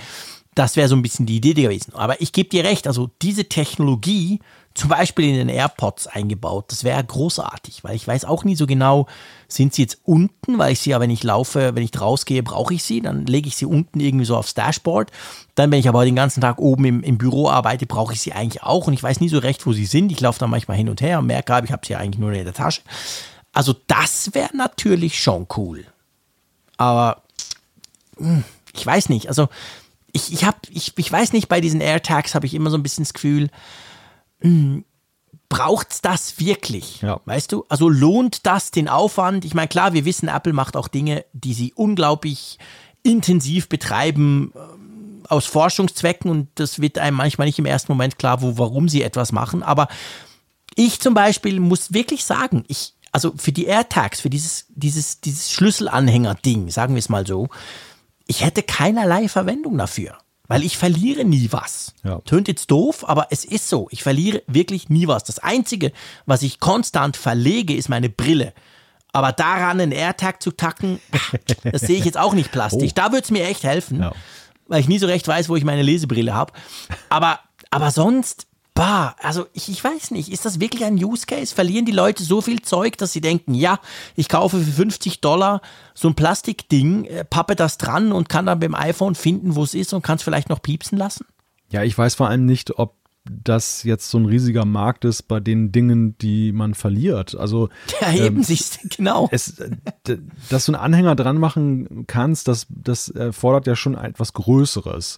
Das wäre so ein bisschen die Idee gewesen. Aber ich gebe dir recht, also diese Technologie zum Beispiel in den AirPods eingebaut. Das wäre großartig, weil ich weiß auch nie so genau, sind sie jetzt unten, weil ich sie ja, wenn ich laufe, wenn ich rausgehe, brauche ich sie, dann lege ich sie unten irgendwie so aufs Dashboard. Dann, wenn ich aber den ganzen Tag oben im, im Büro arbeite, brauche ich sie eigentlich auch und ich weiß nie so recht, wo sie sind. Ich laufe dann manchmal hin und her und merke, ich habe sie eigentlich nur in der Tasche. Also das wäre natürlich schon cool. Aber hm, ich weiß nicht, also ich, ich habe, ich, ich weiß nicht, bei diesen AirTags habe ich immer so ein bisschen das Gefühl, braucht's das wirklich? Ja. Weißt du? Also lohnt das den Aufwand? Ich meine, klar, wir wissen, Apple macht auch Dinge, die sie unglaublich intensiv betreiben äh, aus Forschungszwecken und das wird einem manchmal nicht im ersten Moment klar, wo, warum sie etwas machen. Aber ich zum Beispiel muss wirklich sagen, ich, also für die AirTags, für dieses, dieses, dieses Schlüsselanhänger-Ding, sagen wir es mal so, ich hätte keinerlei Verwendung dafür. Weil ich verliere nie was. Ja. Tönt jetzt doof, aber es ist so. Ich verliere wirklich nie was. Das Einzige, was ich konstant verlege, ist meine Brille. Aber daran einen AirTag zu tacken, das sehe ich jetzt auch nicht plastisch. Oh. Da würde es mir echt helfen, ja. weil ich nie so recht weiß, wo ich meine Lesebrille habe. Aber, aber sonst, Bah, also ich, ich weiß nicht, ist das wirklich ein Use Case? Verlieren die Leute so viel Zeug, dass sie denken, ja, ich kaufe für 50 Dollar so ein Plastikding, äh, pappe das dran und kann dann beim iPhone finden, wo es ist und kann es vielleicht noch piepsen lassen? Ja, ich weiß vor allem nicht, ob das jetzt so ein riesiger Markt ist bei den Dingen, die man verliert. Also ja, eben ähm, sich genau. Es, dass du einen Anhänger dran machen kannst, das, das fordert ja schon etwas Größeres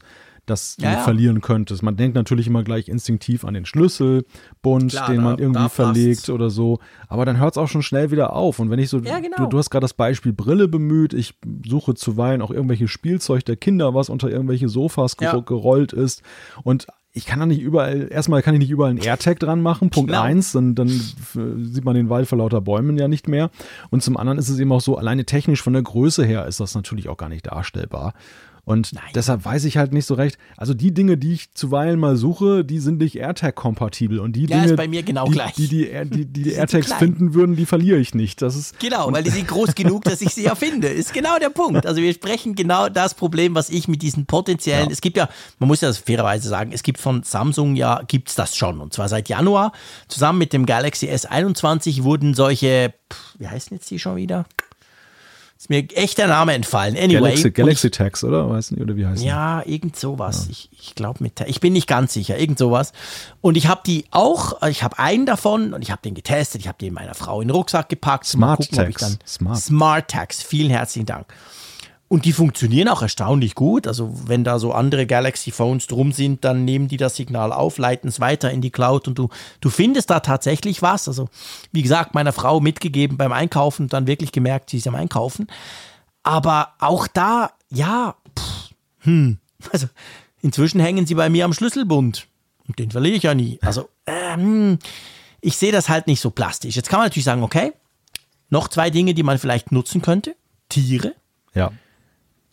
das ja, ja. verlieren könntest. Man denkt natürlich immer gleich instinktiv an den Schlüsselbund, Klar, den man da, irgendwie da verlegt passt's. oder so. Aber dann hört es auch schon schnell wieder auf. Und wenn ich so, genau. du, du, hast gerade das Beispiel Brille bemüht, ich suche zuweilen auch irgendwelche Spielzeug der Kinder, was unter irgendwelche Sofas gerollt ist. Und ich kann da nicht überall, erstmal kann ich nicht überall einen AirTag dran machen, Punkt genau. eins, dann, dann sieht man den Wald vor lauter Bäumen ja nicht mehr. Und zum anderen ist es eben auch so, alleine technisch von der Größe her ist das natürlich auch gar nicht darstellbar. Und Nein. deshalb weiß ich halt nicht so recht. Also die Dinge, die ich zuweilen mal suche, die sind nicht AirTag-kompatibel. Und die Ja, Dinge, ist bei mir genau die, gleich. Die die, die, die, die, zu AirTags finden würden, die verliere ich nicht. Das ist Genau, weil die sind groß genug, dass ich sie ja finde. Ist genau der Punkt. Also wir sprechen genau das Problem, was ich mit diesen potenziellen, es gibt ja, man muss ja das fairerweise sagen, es gibt von Samsung ja, gibt's das schon. Und zwar seit Januar. Zusammen mit dem Galaxy S21 wurden solche, wie heißen jetzt die schon wieder? Ist mir echt der Name entfallen. Anyway. Galaxy, Galaxy Tags, oder? Weiß nicht, oder wie heißt ja, irgend sowas. Ich, ich glaube mit, ich bin nicht ganz sicher, irgend sowas. Und ich habe die auch, ich habe einen davon und ich habe den getestet, ich habe den meiner Frau in den Rucksack gepackt. Smart Mal gucken, ob ich Tags. Dann, Smart. Smart Tags, vielen herzlichen Dank. Und die funktionieren auch erstaunlich gut. Also wenn da so andere Galaxy Phones drum sind, dann nehmen die das Signal auf, leiten es weiter in die Cloud und du, du findest da tatsächlich was. Also wie gesagt, meiner Frau mitgegeben beim Einkaufen dann wirklich gemerkt, sie ist am Einkaufen. Aber auch da, ja, pff, hm, also inzwischen hängen sie bei mir am Schlüsselbund. Und den verliere ich ja nie. Also, ähm, ich sehe das halt nicht so plastisch. Jetzt kann man natürlich sagen, okay, noch zwei Dinge, die man vielleicht nutzen könnte. Tiere. Ja.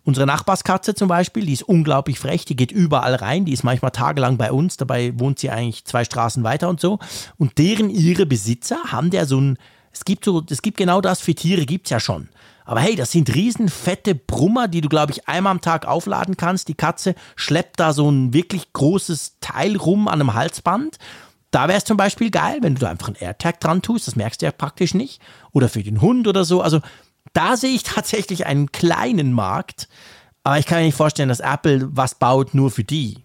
Unsere Nachbarskatze zum Beispiel, die ist unglaublich frech, die geht überall rein, die ist manchmal tagelang bei uns, dabei wohnt sie eigentlich zwei Straßen weiter und so. Und deren ihre Besitzer haben der so ein, es gibt so, es gibt genau das für Tiere, gibt's ja schon. Aber hey, das sind riesen fette Brummer, die du, glaube ich, einmal am Tag aufladen kannst. Die Katze schleppt da so ein wirklich großes Teil rum an einem Halsband. Da wäre es zum Beispiel geil, wenn du da einfach einen AirTag dran tust, das merkst du ja praktisch nicht. Oder für den Hund oder so. Also da sehe ich tatsächlich einen kleinen Markt. Aber ich kann mir nicht vorstellen, dass Apple was baut nur für die.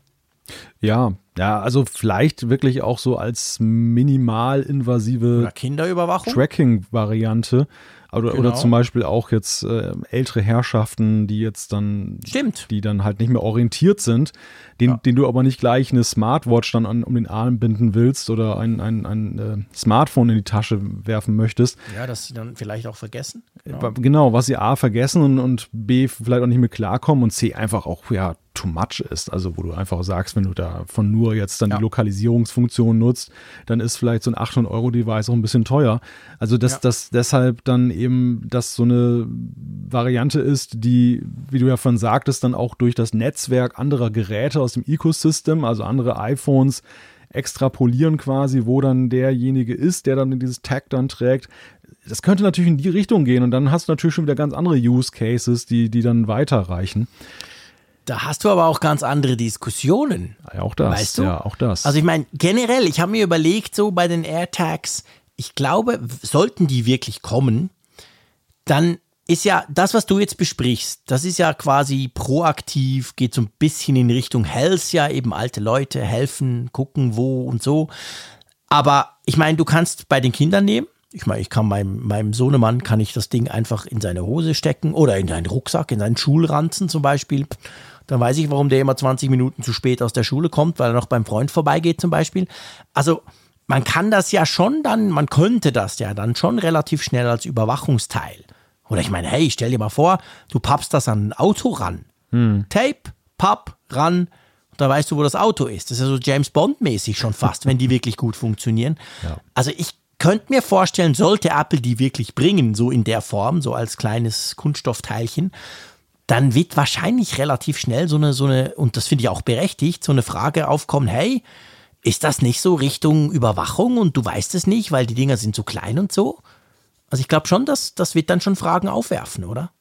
Ja, ja, also vielleicht wirklich auch so als minimal invasive Oder Kinderüberwachung. Tracking-Variante. Oder, oder Genau. zum Beispiel auch jetzt äh, ältere Herrschaften, die jetzt dann, Stimmt. die dann halt nicht mehr orientiert sind, den, den du aber nicht gleich eine Smartwatch dann an, um den Arm binden willst oder ein, ein, ein äh, Smartphone in die Tasche werfen möchtest. Ja, dass sie dann vielleicht auch vergessen. Genau. genau, was sie A vergessen und, und B vielleicht auch nicht mehr klarkommen und C einfach auch ja too much ist. Also wo du einfach sagst, wenn du da von nur jetzt dann Ja. die Lokalisierungsfunktion nutzt, dann ist vielleicht so ein 800 Euro Device auch ein bisschen teuer. Also dass Ja. das deshalb dann eben das so eine Variante ist, die, wie du ja von sagtest, dann auch durch das Netzwerk anderer Geräte aus dem Ecosystem, also andere iPhones extrapolieren quasi, wo dann derjenige ist, der dann dieses Tag dann trägt. Das könnte natürlich in die Richtung gehen und dann hast du natürlich schon wieder ganz andere Use Cases, die, die dann weiterreichen. Da hast du aber auch ganz andere Diskussionen. Ja, auch das. Weißt du? Ja, auch das. Also ich meine, generell, ich habe mir überlegt, so bei den AirTags, ich glaube, sollten die wirklich kommen, dann ist ja das, was du jetzt besprichst, das ist ja quasi proaktiv, geht so ein bisschen in Richtung Health, ja, eben alte Leute helfen, gucken, wo und so. Aber ich meine, du kannst bei den Kindern nehmen. Ich meine, ich kann meinem, meinem Sohnemann kann ich das Ding einfach in seine Hose stecken oder in seinen Rucksack, in seinen Schulranzen zum Beispiel. Dann weiß ich, warum der immer 20 Minuten zu spät aus der Schule kommt, weil er noch beim Freund vorbeigeht zum Beispiel. Also man kann das ja schon dann, man könnte das ja dann schon relativ schnell als Überwachungsteil. Oder ich meine, hey, stell dir mal vor, du pappst das an ein Auto ran. Tape, Papp, ran. Da weißt du, wo das Auto ist. Das ist ja so James Bond-mäßig schon fast, wenn die wirklich gut funktionieren. Also ich könnte mir vorstellen, sollte Apple die wirklich bringen, so in der Form, so als kleines Kunststoffteilchen, dann wird wahrscheinlich relativ schnell so eine, so eine, und das finde ich auch berechtigt, so eine Frage aufkommen, hey, ist das nicht so Richtung Überwachung und du weißt es nicht, weil die Dinger sind so klein und so? Also ich glaube schon, dass das wird dann schon Fragen aufwerfen, oder?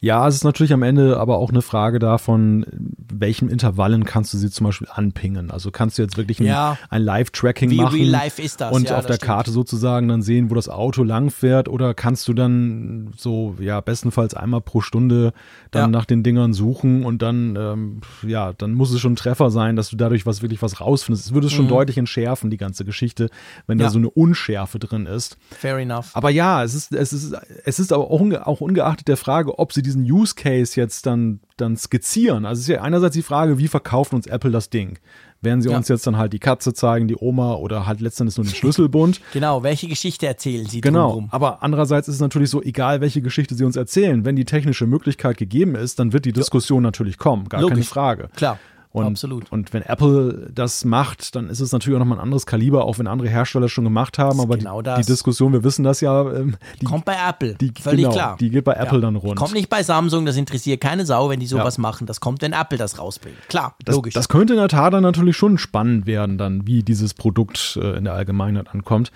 Ja, es ist natürlich am Ende aber auch eine Frage davon, welchen Intervallen kannst du sie zum Beispiel anpingen. Also kannst du jetzt wirklich ein, Ja. ein Live-Tracking machen real life ist das? und Ja, auf der stimmt. Karte sozusagen dann sehen, wo das Auto lang fährt oder kannst du dann so, ja, bestenfalls einmal pro Stunde dann Ja. nach den Dingern suchen und dann, ähm, ja, dann muss es schon ein Treffer sein, dass du dadurch was wirklich was rausfindest. Es würde es schon deutlich entschärfen, die ganze Geschichte, wenn da Mhm. So eine Unschärfe drin ist. Fair enough. Aber ja, es ist, es ist, es ist aber auch, unge auch ungeachtet der Frage, ob sie diesen Use Case jetzt dann, dann skizzieren. Also es ist ja einerseits die Frage, wie verkauft uns Apple das Ding? Werden sie Ja. uns jetzt dann halt die Katze zeigen, die Oma oder halt letztendlich nur den Schlüsselbund? Genau, welche Geschichte erzählen sie Genau. drumherum? Aber andererseits ist es natürlich so, egal welche Geschichte sie uns erzählen, wenn die technische Möglichkeit gegeben ist, dann wird die Diskussion natürlich kommen. Gar keine Logisch. Frage. Klar. Und, Absolut. Und wenn Apple das macht, dann ist es natürlich auch nochmal ein anderes Kaliber, auch wenn andere Hersteller schon gemacht haben. Aber genau die, die, Diskussion, wir wissen das ja. Ähm, die kommt bei Apple. Die, völlig genau, klar. Die geht bei Apple ja. dann rund. Die kommt nicht bei Samsung, das interessiert keine Sau, wenn die sowas ja. machen. Das kommt, wenn Apple das rausbringt. Klar, das, logisch. Das könnte in der Tat dann natürlich schon spannend werden, dann, wie dieses Produkt äh, in der Allgemeinheit ankommt.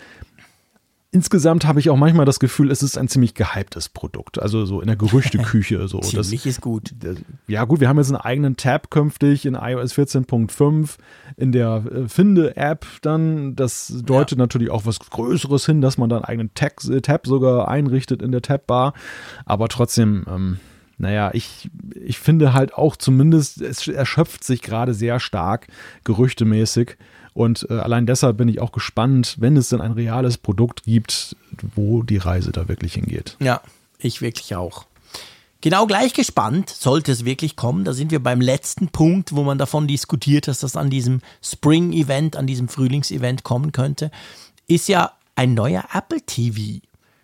Insgesamt habe ich auch manchmal das Gefühl, es ist ein ziemlich gehyptes Produkt. Also so in der Gerüchteküche. So. ziemlich das, ist gut. Ja, gut, wir haben jetzt einen eigenen Tab künftig in iOS 14.5 in der äh, Finde-App dann. Das deutet ja. natürlich auch was Größeres hin, dass man dann einen eigenen Tag, äh, Tab sogar einrichtet in der Tab-Bar. Aber trotzdem, ähm, naja, ich, ich finde halt auch zumindest, es erschöpft sich gerade sehr stark gerüchtemäßig. Und äh, allein deshalb bin ich auch gespannt, wenn es denn ein reales Produkt gibt, wo die Reise da wirklich hingeht. Ja, ich wirklich auch. Genau gleich gespannt, sollte es wirklich kommen. Da sind wir beim letzten Punkt, wo man davon diskutiert, dass das an diesem Spring-Event, an diesem Frühlings-Event kommen könnte, ist ja ein neuer Apple TV.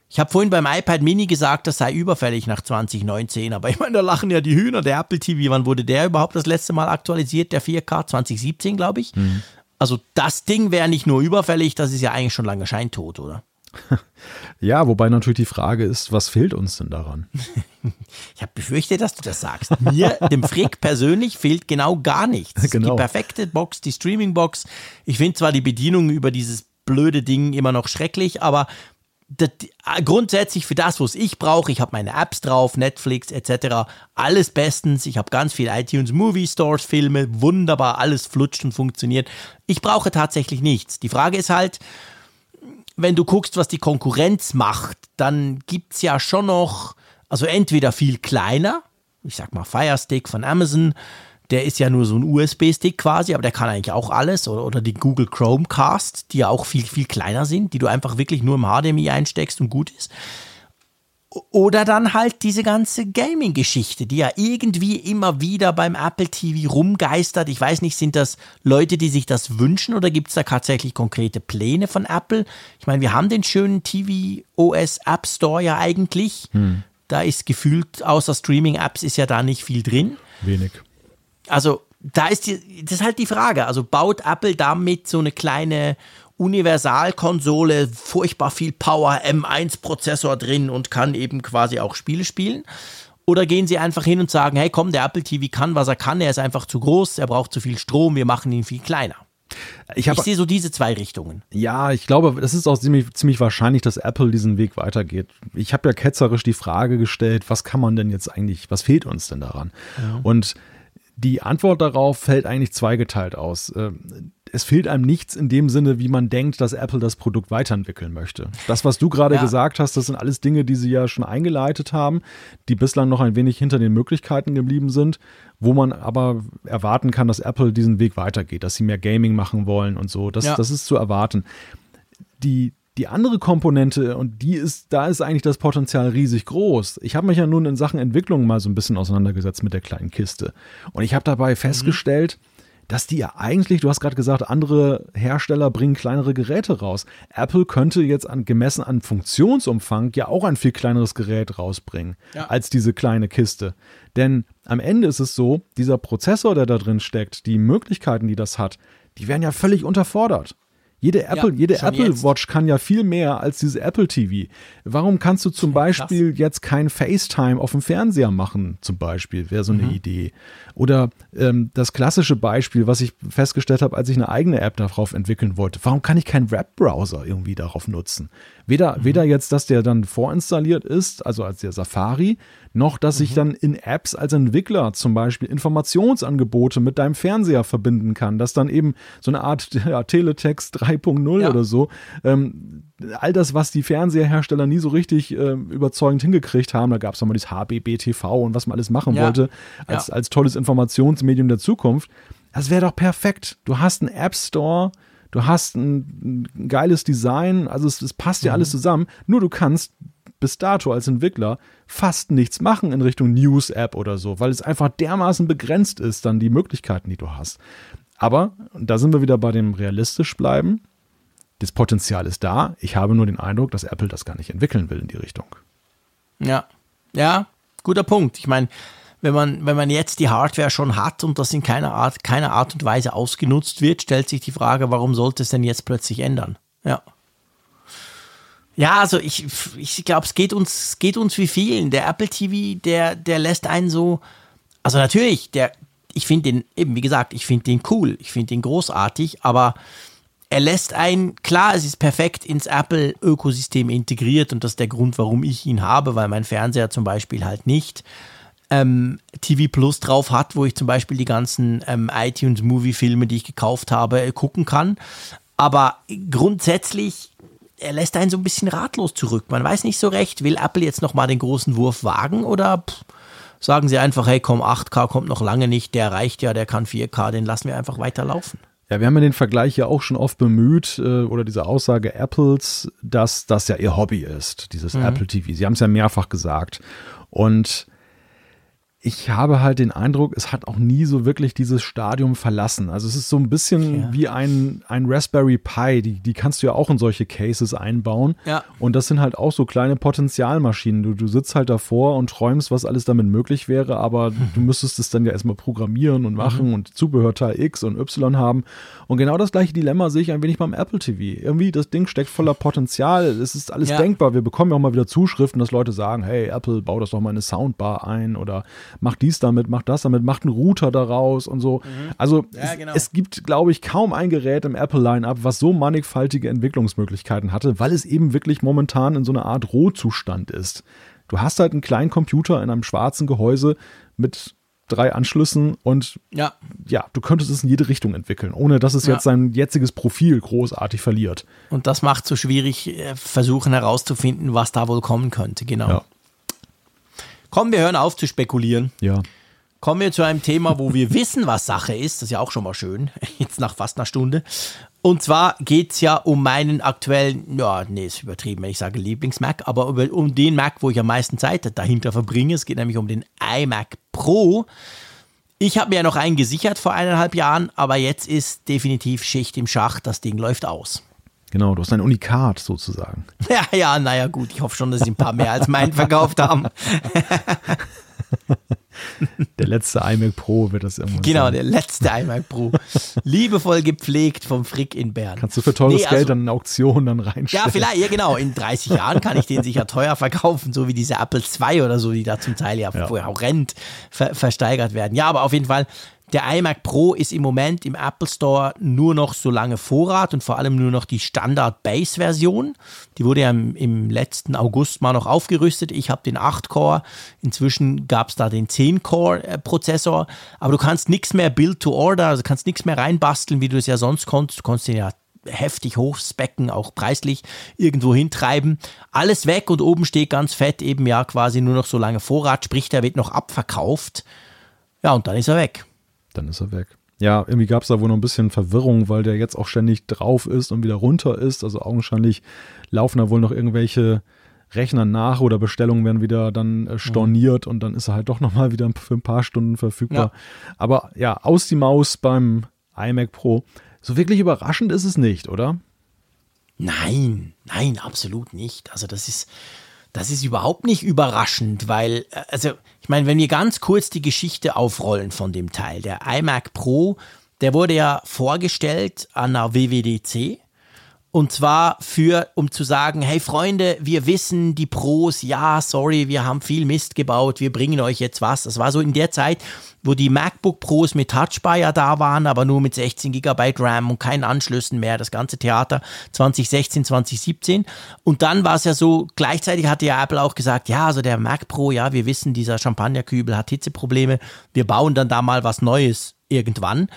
Ich habe vorhin beim iPad Mini gesagt, das sei überfällig nach 2019, aber ich meine, da lachen ja die Hühner. Der Apple TV, wann wurde der überhaupt das letzte Mal aktualisiert? Der 4K 2017, glaube ich. Mhm. Also das Ding wäre nicht nur überfällig, das ist ja eigentlich schon lange scheintot, oder? Ja, wobei natürlich die Frage ist, was fehlt uns denn daran? ich habe befürchtet, dass du das sagst. Mir, dem Frick persönlich, fehlt genau gar nichts. Genau. Die perfekte Box, die Streaming-Box. Ich finde zwar die Bedienung über dieses blöde Ding immer noch schrecklich, aber das, grundsätzlich für das, was ich brauche, ich habe meine Apps drauf, Netflix etc., alles bestens. Ich habe ganz viel iTunes Movie Stores, Filme, wunderbar, alles flutscht und funktioniert. Ich brauche tatsächlich nichts. Die Frage ist halt, wenn du guckst, was die Konkurrenz macht, dann gibt es ja schon noch, also entweder viel kleiner, ich sag mal Firestick von Amazon, der ist ja nur so ein USB-Stick quasi, aber der kann eigentlich auch alles. Oder, oder die Google Chromecast, die ja auch viel, viel kleiner sind, die du einfach wirklich nur im HDMI einsteckst und gut ist. Oder dann halt diese ganze Gaming-Geschichte, die ja irgendwie immer wieder beim Apple TV rumgeistert. Ich weiß nicht, sind das Leute, die sich das wünschen oder gibt es da tatsächlich konkrete Pläne von Apple? Ich meine, wir haben den schönen TV OS App Store ja eigentlich. Hm. Da ist gefühlt, außer Streaming-Apps ist ja da nicht viel drin. Wenig also da ist die, das ist halt die Frage. Also baut Apple damit so eine kleine Universalkonsole, furchtbar viel Power, M1-Prozessor drin und kann eben quasi auch Spiele spielen? Oder gehen sie einfach hin und sagen, hey komm, der Apple TV kann, was er kann, er ist einfach zu groß, er braucht zu viel Strom, wir machen ihn viel kleiner. Ich, ich sehe so diese zwei Richtungen. Ja, ich glaube, es ist auch ziemlich, ziemlich wahrscheinlich, dass Apple diesen Weg weitergeht. Ich habe ja ketzerisch die Frage gestellt, was kann man denn jetzt eigentlich, was fehlt uns denn daran? Ja. Und die Antwort darauf fällt eigentlich zweigeteilt aus. Äh, es fehlt einem nichts in dem Sinne, wie man denkt, dass Apple das Produkt weiterentwickeln möchte. Das, was du gerade ja. gesagt hast, das sind alles Dinge, die sie ja schon eingeleitet haben, die bislang noch ein wenig hinter den Möglichkeiten geblieben sind, wo man aber erwarten kann, dass Apple diesen Weg weitergeht, dass sie mehr Gaming machen wollen und so. Das, ja. das ist zu erwarten. Die, die andere Komponente, und die ist, da ist eigentlich das Potenzial riesig groß. Ich habe mich ja nun in Sachen Entwicklung mal so ein bisschen auseinandergesetzt mit der kleinen Kiste. Und ich habe dabei mhm. festgestellt, dass die ja eigentlich, du hast gerade gesagt, andere Hersteller bringen kleinere Geräte raus. Apple könnte jetzt an, gemessen an Funktionsumfang ja auch ein viel kleineres Gerät rausbringen ja. als diese kleine Kiste. Denn am Ende ist es so, dieser Prozessor, der da drin steckt, die Möglichkeiten, die das hat, die werden ja völlig unterfordert. Jede Apple, ja, jede Apple jetzt. Watch kann ja viel mehr als diese Apple TV. Warum kannst du zum Beispiel Krass. jetzt kein FaceTime auf dem Fernseher machen? Zum Beispiel wäre so eine mhm. Idee. Oder ähm, das klassische Beispiel, was ich festgestellt habe, als ich eine eigene App darauf entwickeln wollte. Warum kann ich keinen Webbrowser irgendwie darauf nutzen? Weder, mhm. weder jetzt, dass der dann vorinstalliert ist, also als der Safari, noch, dass mhm. ich dann in Apps als Entwickler zum Beispiel Informationsangebote mit deinem Fernseher verbinden kann, dass dann eben so eine Art ja, Teletext 3.0 ja. oder so, ähm, all das, was die Fernseherhersteller nie so richtig äh, überzeugend hingekriegt haben, da gab es nochmal dieses HBBTV und was man alles machen ja. wollte, als, als tolles Informationsmedium der Zukunft. Das wäre doch perfekt. Du hast einen App Store, du hast ein, ein geiles Design, also es, es passt ja mhm. alles zusammen, nur du kannst bis dato als Entwickler fast nichts machen in Richtung News-App oder so, weil es einfach dermaßen begrenzt ist, dann die Möglichkeiten, die du hast. Aber, und da sind wir wieder bei dem realistisch bleiben, das Potenzial ist da. Ich habe nur den Eindruck, dass Apple das gar nicht entwickeln will in die Richtung. Ja, ja, guter Punkt. Ich meine, wenn man, wenn man jetzt die Hardware schon hat und das in keiner Art, keiner Art und Weise ausgenutzt wird, stellt sich die Frage, warum sollte es denn jetzt plötzlich ändern? Ja. Ja, also ich, ich glaube, es geht uns, geht uns wie vielen. Der Apple TV, der, der lässt einen so, also natürlich, der, ich finde den, eben wie gesagt, ich finde den cool, ich finde den großartig, aber er lässt einen, klar, es ist perfekt ins Apple-Ökosystem integriert und das ist der Grund, warum ich ihn habe, weil mein Fernseher zum Beispiel halt nicht ähm, TV Plus drauf hat, wo ich zum Beispiel die ganzen ähm, iTunes-Movie-Filme, die ich gekauft habe, äh, gucken kann. Aber grundsätzlich, er lässt einen so ein bisschen ratlos zurück. Man weiß nicht so recht, will Apple jetzt nochmal den großen Wurf wagen oder pff, sagen sie einfach, hey komm, 8K kommt noch lange nicht, der reicht ja, der kann 4K, den lassen wir einfach weiterlaufen. Ja, wir haben ja den Vergleich ja auch schon oft bemüht, äh, oder diese Aussage Apples, dass das ja ihr Hobby ist, dieses mhm. Apple TV. Sie haben es ja mehrfach gesagt. Und ich habe halt den Eindruck, es hat auch nie so wirklich dieses Stadium verlassen. Also es ist so ein bisschen ja. wie ein, ein Raspberry Pi, die, die kannst du ja auch in solche Cases einbauen. Ja. Und das sind halt auch so kleine Potenzialmaschinen. Du, du sitzt halt davor und träumst, was alles damit möglich wäre, aber mhm. du müsstest es dann ja erstmal programmieren und machen mhm. und Zubehörteil X und Y haben. Und genau das gleiche Dilemma sehe ich ein wenig beim Apple TV. Irgendwie, das Ding steckt voller Potenzial. Es ist alles ja. denkbar. Wir bekommen ja auch mal wieder Zuschriften, dass Leute sagen, hey, Apple, bau das doch mal eine Soundbar ein oder macht dies damit, macht das damit, macht einen Router daraus und so. Mhm. Also ja, es, genau. es, gibt, glaube ich, kaum ein Gerät im Apple-Line-Up, was so mannigfaltige Entwicklungsmöglichkeiten hatte, weil es eben wirklich momentan in so einer Art Rohzustand ist. Du hast halt einen kleinen Computer in einem schwarzen Gehäuse mit drei Anschlüssen und ja. ja, du könntest es in jede Richtung entwickeln, ohne dass es ja. jetzt sein jetziges Profil großartig verliert. Und das macht so schwierig, äh, versuchen herauszufinden, was da wohl kommen könnte, genau. Ja. Komm, wir hören auf zu spekulieren. Ja. Kommen wir zu einem Thema, wo wir wissen, was Sache ist. Das ist ja auch schon mal schön. Jetzt nach fast einer Stunde. Und zwar geht es ja um meinen aktuellen, ja, nee, ist übertrieben, wenn ich sage Lieblings-Mac, aber um den Mac, wo ich am meisten Zeit dahinter verbringe. Es geht nämlich um den iMac Pro. Ich habe mir ja noch einen gesichert vor eineinhalb Jahren, aber jetzt ist definitiv Schicht im Schacht. Das Ding läuft aus. Genau, du hast ein Unikat sozusagen. Ja, ja, naja, gut. Ich hoffe schon, dass sie ein paar mehr als meinen verkauft haben. Der letzte iMac Pro wird das irgendwann Genau, sein. der letzte iMac Pro. Liebevoll gepflegt vom Frick in Bern. Kannst du für teures nee, also, Geld dann in Auktion dann reinstellen? Ja, vielleicht, ja genau. In 30 Jahren kann ich den sicher teuer verkaufen, so wie diese Apple II oder so, die da zum Teil ja, ja. vorher horrend ver versteigert werden. Ja, aber auf jeden Fall, der iMac Pro ist im Moment im Apple Store nur noch so lange Vorrat und vor allem nur noch die Standard Base Version. Die wurde ja im, im letzten August mal noch aufgerüstet. Ich habe den 8-Core. Inzwischen gab es da den 10-Core-Prozessor. Aber du kannst nichts mehr Build to Order, also kannst nichts mehr reinbasteln, wie du es ja sonst konntest. Du konntest den ja heftig hochspecken, auch preislich irgendwo hintreiben. Alles weg und oben steht ganz fett eben ja quasi nur noch so lange Vorrat, sprich, der wird noch abverkauft. Ja, und dann ist er weg dann ist er weg. Ja, irgendwie gab es da wohl noch ein bisschen Verwirrung, weil der jetzt auch ständig drauf ist und wieder runter ist. Also augenscheinlich laufen da wohl noch irgendwelche Rechner nach oder Bestellungen werden wieder dann äh, storniert mhm. und dann ist er halt doch nochmal wieder für ein paar Stunden verfügbar. Ja. Aber ja, aus die Maus beim iMac Pro. So wirklich überraschend ist es nicht, oder? Nein, nein, absolut nicht. Also das ist, das ist überhaupt nicht überraschend, weil, äh, also ich meine, wenn wir ganz kurz die Geschichte aufrollen von dem Teil, der iMac Pro, der wurde ja vorgestellt an der WWDC und zwar für, um zu sagen, hey Freunde, wir wissen, die Pros, ja, sorry, wir haben viel Mist gebaut, wir bringen euch jetzt was. Das war so in der Zeit, wo die MacBook Pros mit Touchbar ja da waren, aber nur mit 16 GB RAM und keinen Anschlüssen mehr, das ganze Theater 2016, 2017. Und dann war es ja so, gleichzeitig hatte ja Apple auch gesagt, ja, also der Mac Pro, ja, wir wissen, dieser Champagnerkübel hat Hitzeprobleme, wir bauen dann da mal was Neues irgendwann.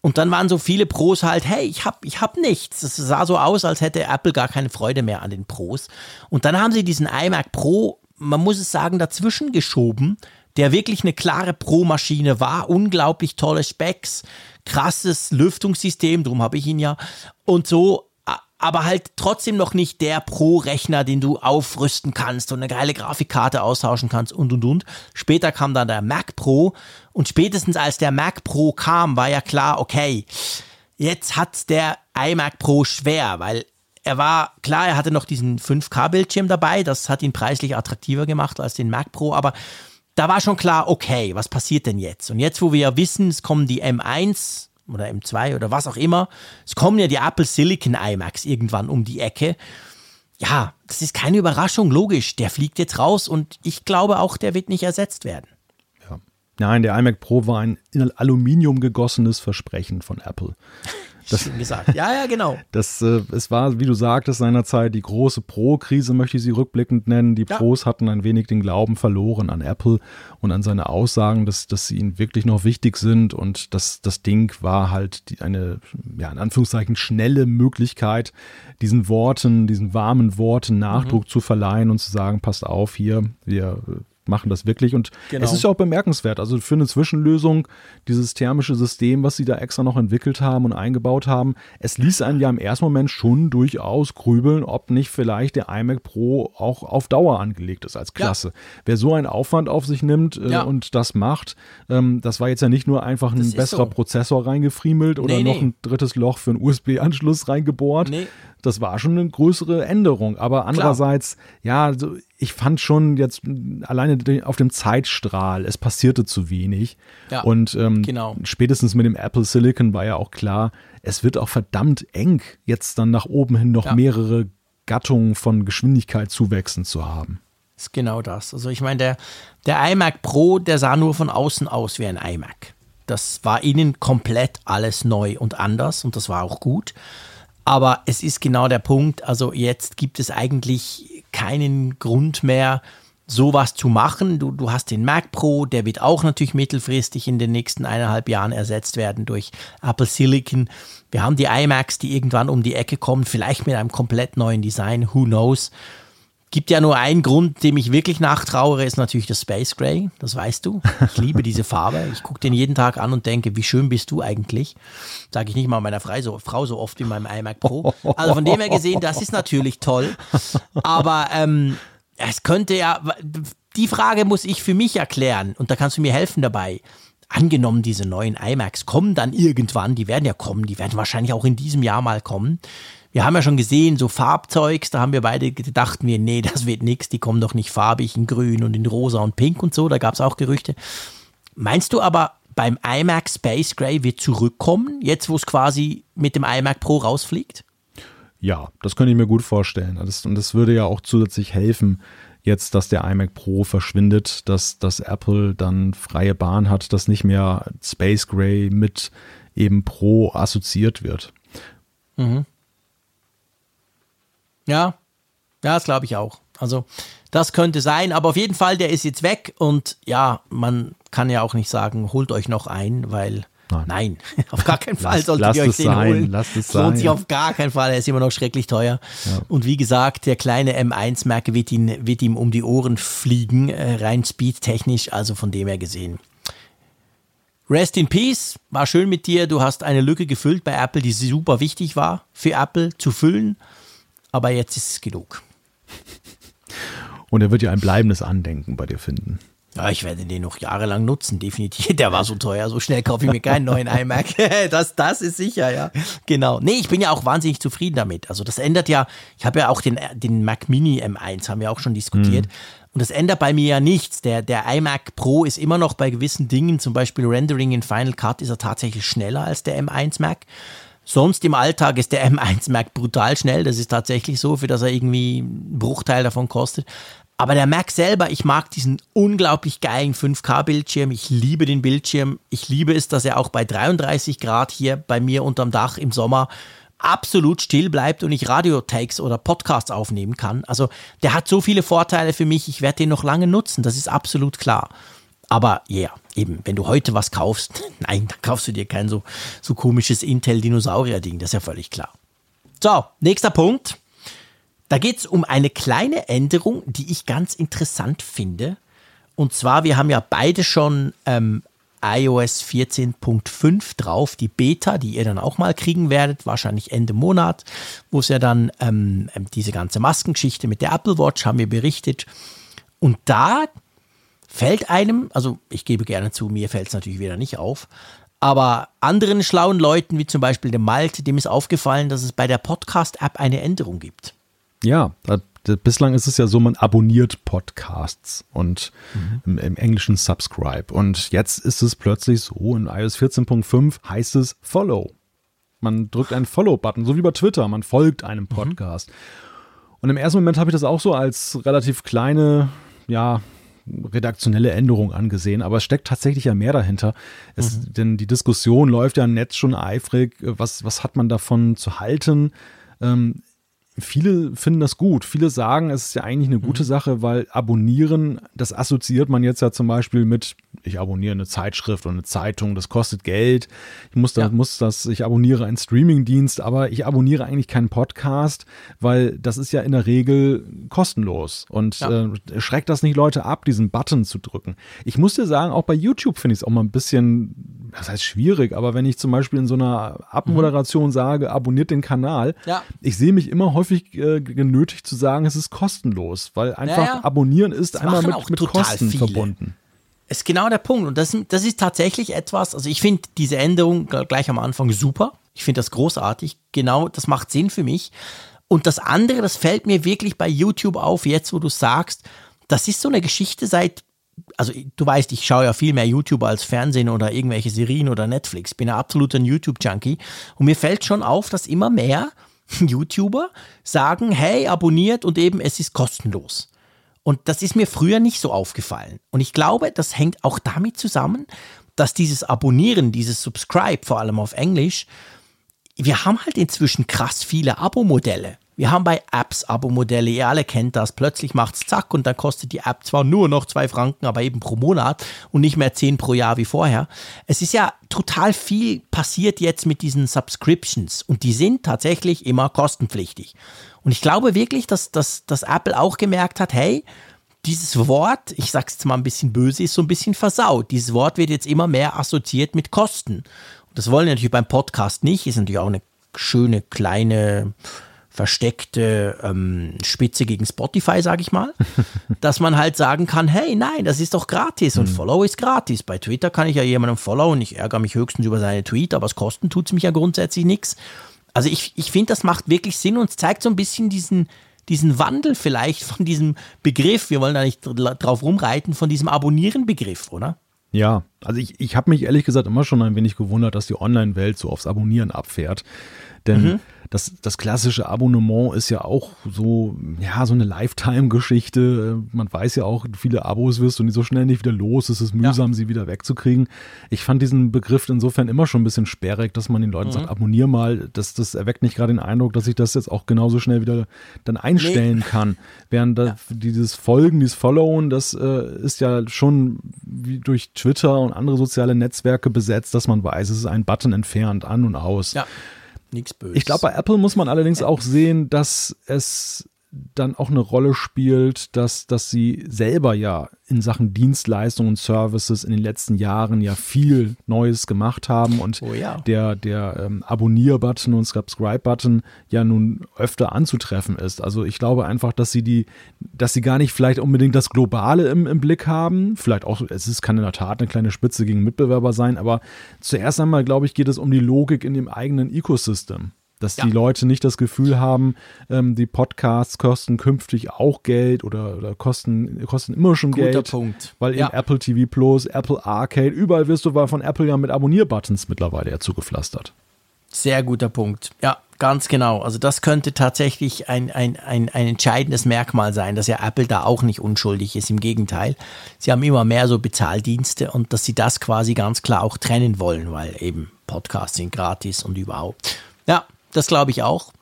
Und dann waren so viele Pros halt, hey, ich hab, ich hab nichts. Es sah so aus, als hätte Apple gar keine Freude mehr an den Pros. Und dann haben sie diesen iMac Pro, man muss es sagen, dazwischen geschoben, der wirklich eine klare Pro-Maschine war, unglaublich tolle Specs, krasses Lüftungssystem, darum habe ich ihn ja. Und so aber halt trotzdem noch nicht der Pro-Rechner, den du aufrüsten kannst und eine geile Grafikkarte austauschen kannst und und und. Später kam dann der Mac Pro und spätestens als der Mac Pro kam, war ja klar, okay, jetzt hat der iMac Pro schwer, weil er war, klar, er hatte noch diesen 5K-Bildschirm dabei, das hat ihn preislich attraktiver gemacht als den Mac Pro, aber da war schon klar, okay, was passiert denn jetzt? Und jetzt, wo wir ja wissen, es kommen die M1 oder M2 oder was auch immer, es kommen ja die Apple Silicon iMacs irgendwann um die Ecke. Ja, das ist keine Überraschung, logisch. Der fliegt jetzt raus und ich glaube auch, der wird nicht ersetzt werden. Ja. Nein, der iMac Pro war ein in Aluminium gegossenes Versprechen von Apple. Das, Schön gesagt. Ja, ja, genau. Das, äh, es war, wie du sagtest, seinerzeit die große Pro-Krise, möchte ich sie rückblickend nennen. Die ja. Pros hatten ein wenig den Glauben verloren an Apple und an seine Aussagen, dass, dass sie ihnen wirklich noch wichtig sind. Und das, das Ding war halt die, eine, ja, in Anführungszeichen, schnelle Möglichkeit, diesen Worten, diesen warmen Worten Nachdruck mhm. zu verleihen und zu sagen, passt auf hier, wir machen das wirklich. Und genau. es ist ja auch bemerkenswert. Also für eine Zwischenlösung, dieses thermische System, was sie da extra noch entwickelt haben und eingebaut haben, es ließ einen ja im ersten Moment schon durchaus grübeln, ob nicht vielleicht der iMac Pro auch auf Dauer angelegt ist als Klasse. Ja. Wer so einen Aufwand auf sich nimmt äh, ja. und das macht, ähm, das war jetzt ja nicht nur einfach ein besserer so. Prozessor reingefriemelt oder nee, noch nee. ein drittes Loch für einen USB-Anschluss reingebohrt. Nee das war schon eine größere Änderung. Aber andererseits, Klar. ja, ich fand schon jetzt alleine auf dem Zeitstrahl, es passierte zu wenig. Ja, und ähm, genau. spätestens mit dem Apple Silicon war ja auch klar, es wird auch verdammt eng, jetzt dann nach oben hin noch ja. mehrere Gattungen von Geschwindigkeitszuwächsen zu haben. Ist genau das. Also ich meine, der, der iMac Pro, der sah nur von außen aus wie ein iMac. Das war innen komplett alles neu und anders und das war auch gut. Aber es ist genau der Punkt. Also jetzt gibt es eigentlich keinen Grund mehr, sowas zu machen. Du, du hast den Mac Pro, der wird auch natürlich mittelfristig in den nächsten eineinhalb Jahren ersetzt werden durch Apple Silicon. Wir haben die iMacs, die irgendwann um die Ecke kommen, vielleicht mit einem komplett neuen Design, who knows. Gibt ja nur einen Grund, dem ich wirklich nachtrauere, ist natürlich das Space Gray. Das weißt du. Ich liebe diese Farbe. Ich gucke den jeden Tag an und denke, wie schön bist du eigentlich. Sage ich nicht mal meiner Frau so oft wie meinem iMac Pro. Also von dem her gesehen, das ist natürlich toll. Aber ähm, es könnte ja, die Frage muss ich für mich erklären und da kannst du mir helfen dabei. Angenommen, diese neuen iMacs kommen dann irgendwann, die werden ja kommen, die werden wahrscheinlich auch in diesem Jahr mal kommen wir haben ja schon gesehen, so Farbzeugs, da haben wir beide gedacht, wir, nee, das wird nichts, die kommen doch nicht farbig in grün und in rosa und pink und so, da gab es auch Gerüchte. Meinst du aber, beim iMac Space Gray wird zurückkommen, jetzt wo es quasi mit dem iMac Pro rausfliegt? Ja, das könnte ich mir gut vorstellen. Das, und das würde ja auch zusätzlich helfen, jetzt, dass der iMac Pro verschwindet, dass, dass Apple dann freie Bahn hat, dass nicht mehr Space Gray mit eben Pro assoziiert wird. Mhm. Ja, ja, das glaube ich auch. Also das könnte sein, aber auf jeden Fall, der ist jetzt weg und ja, man kann ja auch nicht sagen, holt euch noch ein, weil Nein, Nein auf gar keinen Fall solltet ihr euch den sein, holen. Lasst es sein. Lohnt sich auf gar keinen Fall, er ist immer noch schrecklich teuer. Ja. Und wie gesagt, der kleine M1 Mac wird, ihn, wird ihm um die Ohren fliegen, äh, rein speedtechnisch, also von dem her gesehen. Rest in Peace, war schön mit dir. Du hast eine Lücke gefüllt bei Apple, die super wichtig war für Apple zu füllen aber jetzt ist es genug. Und er wird ja ein bleibendes Andenken bei dir finden. Ja, ich werde den noch jahrelang nutzen, definitiv. Der war so teuer, so schnell kaufe ich mir keinen neuen iMac. Das, das ist sicher, ja. Genau. Nee, ich bin ja auch wahnsinnig zufrieden damit. Also das ändert ja, ich habe ja auch den, den Mac Mini M1, haben wir auch schon diskutiert. Mhm. Und das ändert bei mir ja nichts. Der, der iMac Pro ist immer noch bei gewissen Dingen, zum Beispiel Rendering in Final Cut, ist er tatsächlich schneller als der M1 Mac. Sonst im Alltag ist der M1 Mac brutal schnell. Das ist tatsächlich so, für das er irgendwie einen Bruchteil davon kostet. Aber der Mac selber, ich mag diesen unglaublich geilen 5K-Bildschirm. Ich liebe den Bildschirm. Ich liebe es, dass er auch bei 33 Grad hier bei mir unterm Dach im Sommer absolut still bleibt und ich Radiotakes oder Podcasts aufnehmen kann. Also der hat so viele Vorteile für mich. Ich werde den noch lange nutzen. Das ist absolut klar. Aber ja, yeah, eben, wenn du heute was kaufst, nein, dann kaufst du dir kein so, so komisches Intel-Dinosaurier-Ding, das ist ja völlig klar. So, nächster Punkt. Da geht es um eine kleine Änderung, die ich ganz interessant finde. Und zwar, wir haben ja beide schon ähm, iOS 14.5 drauf, die Beta, die ihr dann auch mal kriegen werdet, wahrscheinlich Ende Monat, wo es ja dann ähm, diese ganze Maskengeschichte mit der Apple Watch haben wir berichtet. Und da fällt einem, also ich gebe gerne zu, mir fällt es natürlich wieder nicht auf, aber anderen schlauen Leuten, wie zum Beispiel dem Malte, dem ist aufgefallen, dass es bei der Podcast-App eine Änderung gibt. Ja, bislang ist es ja so, man abonniert Podcasts und mhm. im, im, Englischen Subscribe. Und jetzt ist es plötzlich so, in iOS 14.5 heißt es Follow. Man drückt einen Follow-Button, so wie bei Twitter, man folgt einem mhm. Podcast. Mhm. Und im ersten Moment habe ich das auch so als relativ kleine, ja, redaktionelle Änderung angesehen, aber es steckt tatsächlich ja mehr dahinter. Es, mhm. Denn die Diskussion läuft ja im Netz schon eifrig. Was, was hat man davon zu halten? Ähm, viele finden das gut. Viele sagen, es ist ja eigentlich eine gute mhm. Sache, weil abonnieren, das assoziiert man jetzt ja zum Beispiel mit, ich abonniere eine Zeitschrift oder eine Zeitung, das kostet Geld. Ich muss, da, ja. muss das, ich abonniere einen Streamingdienst, aber ich abonniere eigentlich keinen Podcast, weil das ist ja in der Regel kostenlos. Und ja. äh, schreckt das nicht Leute ab, diesen Button zu drücken. Ich muss dir sagen, auch bei YouTube finde ich es auch mal ein bisschen, das heißt schwierig, aber wenn ich zum Beispiel in so einer Abmoderation mhm. sage, abonniert den Kanal, ja. ich sehe mich immer häufig häufig äh, genötigt zu sagen, es ist kostenlos, weil einfach ja, ja. abonnieren ist das einmal mit, mit Kosten viele. verbunden. Ist genau der Punkt. Und das, das ist tatsächlich etwas, also ich finde diese Änderung gleich am Anfang super. Ich finde das großartig. Genau, das macht Sinn für mich. Und das andere, das fällt mir wirklich bei YouTube auf, jetzt wo du sagst, das ist so eine Geschichte seit, also du weißt, ich schaue ja viel mehr YouTube als Fernsehen oder irgendwelche Serien oder Netflix. Bin ein absoluter YouTube-Junkie. Und mir fällt schon auf, dass immer mehr YouTuber sagen, hey, abonniert und eben es ist kostenlos. Und das ist mir früher nicht so aufgefallen. Und ich glaube, das hängt auch damit zusammen, dass dieses Abonnieren, dieses Subscribe, vor allem auf Englisch, wir haben halt inzwischen krass viele Abo-Modelle. Wir haben bei Apps Abo-Modelle, ihr alle kennt das. Plötzlich macht's zack und dann kostet die App zwar nur noch zwei Franken, aber eben pro Monat und nicht mehr zehn pro Jahr wie vorher. Es ist ja total viel passiert jetzt mit diesen Subscriptions und die sind tatsächlich immer kostenpflichtig. Und ich glaube wirklich, dass, dass, dass Apple auch gemerkt hat, hey, dieses Wort, ich sag's jetzt mal ein bisschen böse, ist so ein bisschen versaut. Dieses Wort wird jetzt immer mehr assoziiert mit Kosten. Und das wollen wir natürlich beim Podcast nicht, ist natürlich auch eine schöne kleine versteckte ähm, Spitze gegen Spotify, sage ich mal, dass man halt sagen kann, hey, nein, das ist doch gratis und mhm. Follow ist gratis. Bei Twitter kann ich ja jemanden followen und ich ärgere mich höchstens über seine Tweet, aber es kosten tut es mich ja grundsätzlich nichts. Also ich, ich finde, das macht wirklich Sinn und es zeigt so ein bisschen diesen, diesen Wandel vielleicht von diesem Begriff, wir wollen da nicht drauf rumreiten, von diesem Abonnieren-Begriff, oder? Ja, also ich, ich habe mich ehrlich gesagt immer schon ein wenig gewundert, dass die Online-Welt so aufs Abonnieren abfährt. Denn mhm das, das klassische Abonnement ist ja auch so, ja, so eine Lifetime-Geschichte. Man weiß ja auch, viele Abos wirst du nicht so schnell nicht wieder los. Es ist mühsam, ja. sie wieder wegzukriegen. Ich fand diesen Begriff insofern immer schon ein bisschen sperrig, dass man den Leuten mhm. sagt, abonnier mal. Das, das erweckt nicht gerade den Eindruck, dass ich das jetzt auch genauso schnell wieder dann einstellen nee. kann. Während ja. dieses Folgen, dieses Followen, das äh, ist ja schon wie durch Twitter und andere soziale Netzwerke besetzt, dass man weiß, es ist ein Button entfernt, an und aus. Ja. Nichts Böses. Ich glaube, bei Apple muss man allerdings auch sehen, dass es dann auch eine Rolle spielt, dass, dass sie selber ja in Sachen Dienstleistungen und Services in den letzten Jahren ja viel Neues gemacht haben und oh ja. der, der ähm, Abonnier-Button und Subscribe-Button ja nun öfter anzutreffen ist. Also ich glaube einfach, dass sie die, dass sie gar nicht vielleicht unbedingt das Globale im, im Blick haben. Vielleicht auch, es ist, kann in der Tat eine kleine Spitze gegen Mitbewerber sein, aber zuerst einmal, glaube ich, geht es um die Logik in dem eigenen Ecosystem. Dass ja. die Leute nicht das Gefühl haben, ähm, die Podcasts kosten künftig auch Geld oder, oder kosten, kosten immer schon Guter Geld. Punkt. Weil ja. in Apple TV Plus, Apple Arcade, überall wirst du von Apple ja mit Abonnierbuttons mittlerweile ja zugepflastert. Sehr guter Punkt. Ja, ganz genau. Also das könnte tatsächlich ein, ein, ein, ein entscheidendes Merkmal sein, dass ja Apple da auch nicht unschuldig ist. Im Gegenteil, sie haben immer mehr so Bezahldienste und dass sie das quasi ganz klar auch trennen wollen, weil eben Podcasts sind gratis und überhaupt. Ja, das glaube ich auch.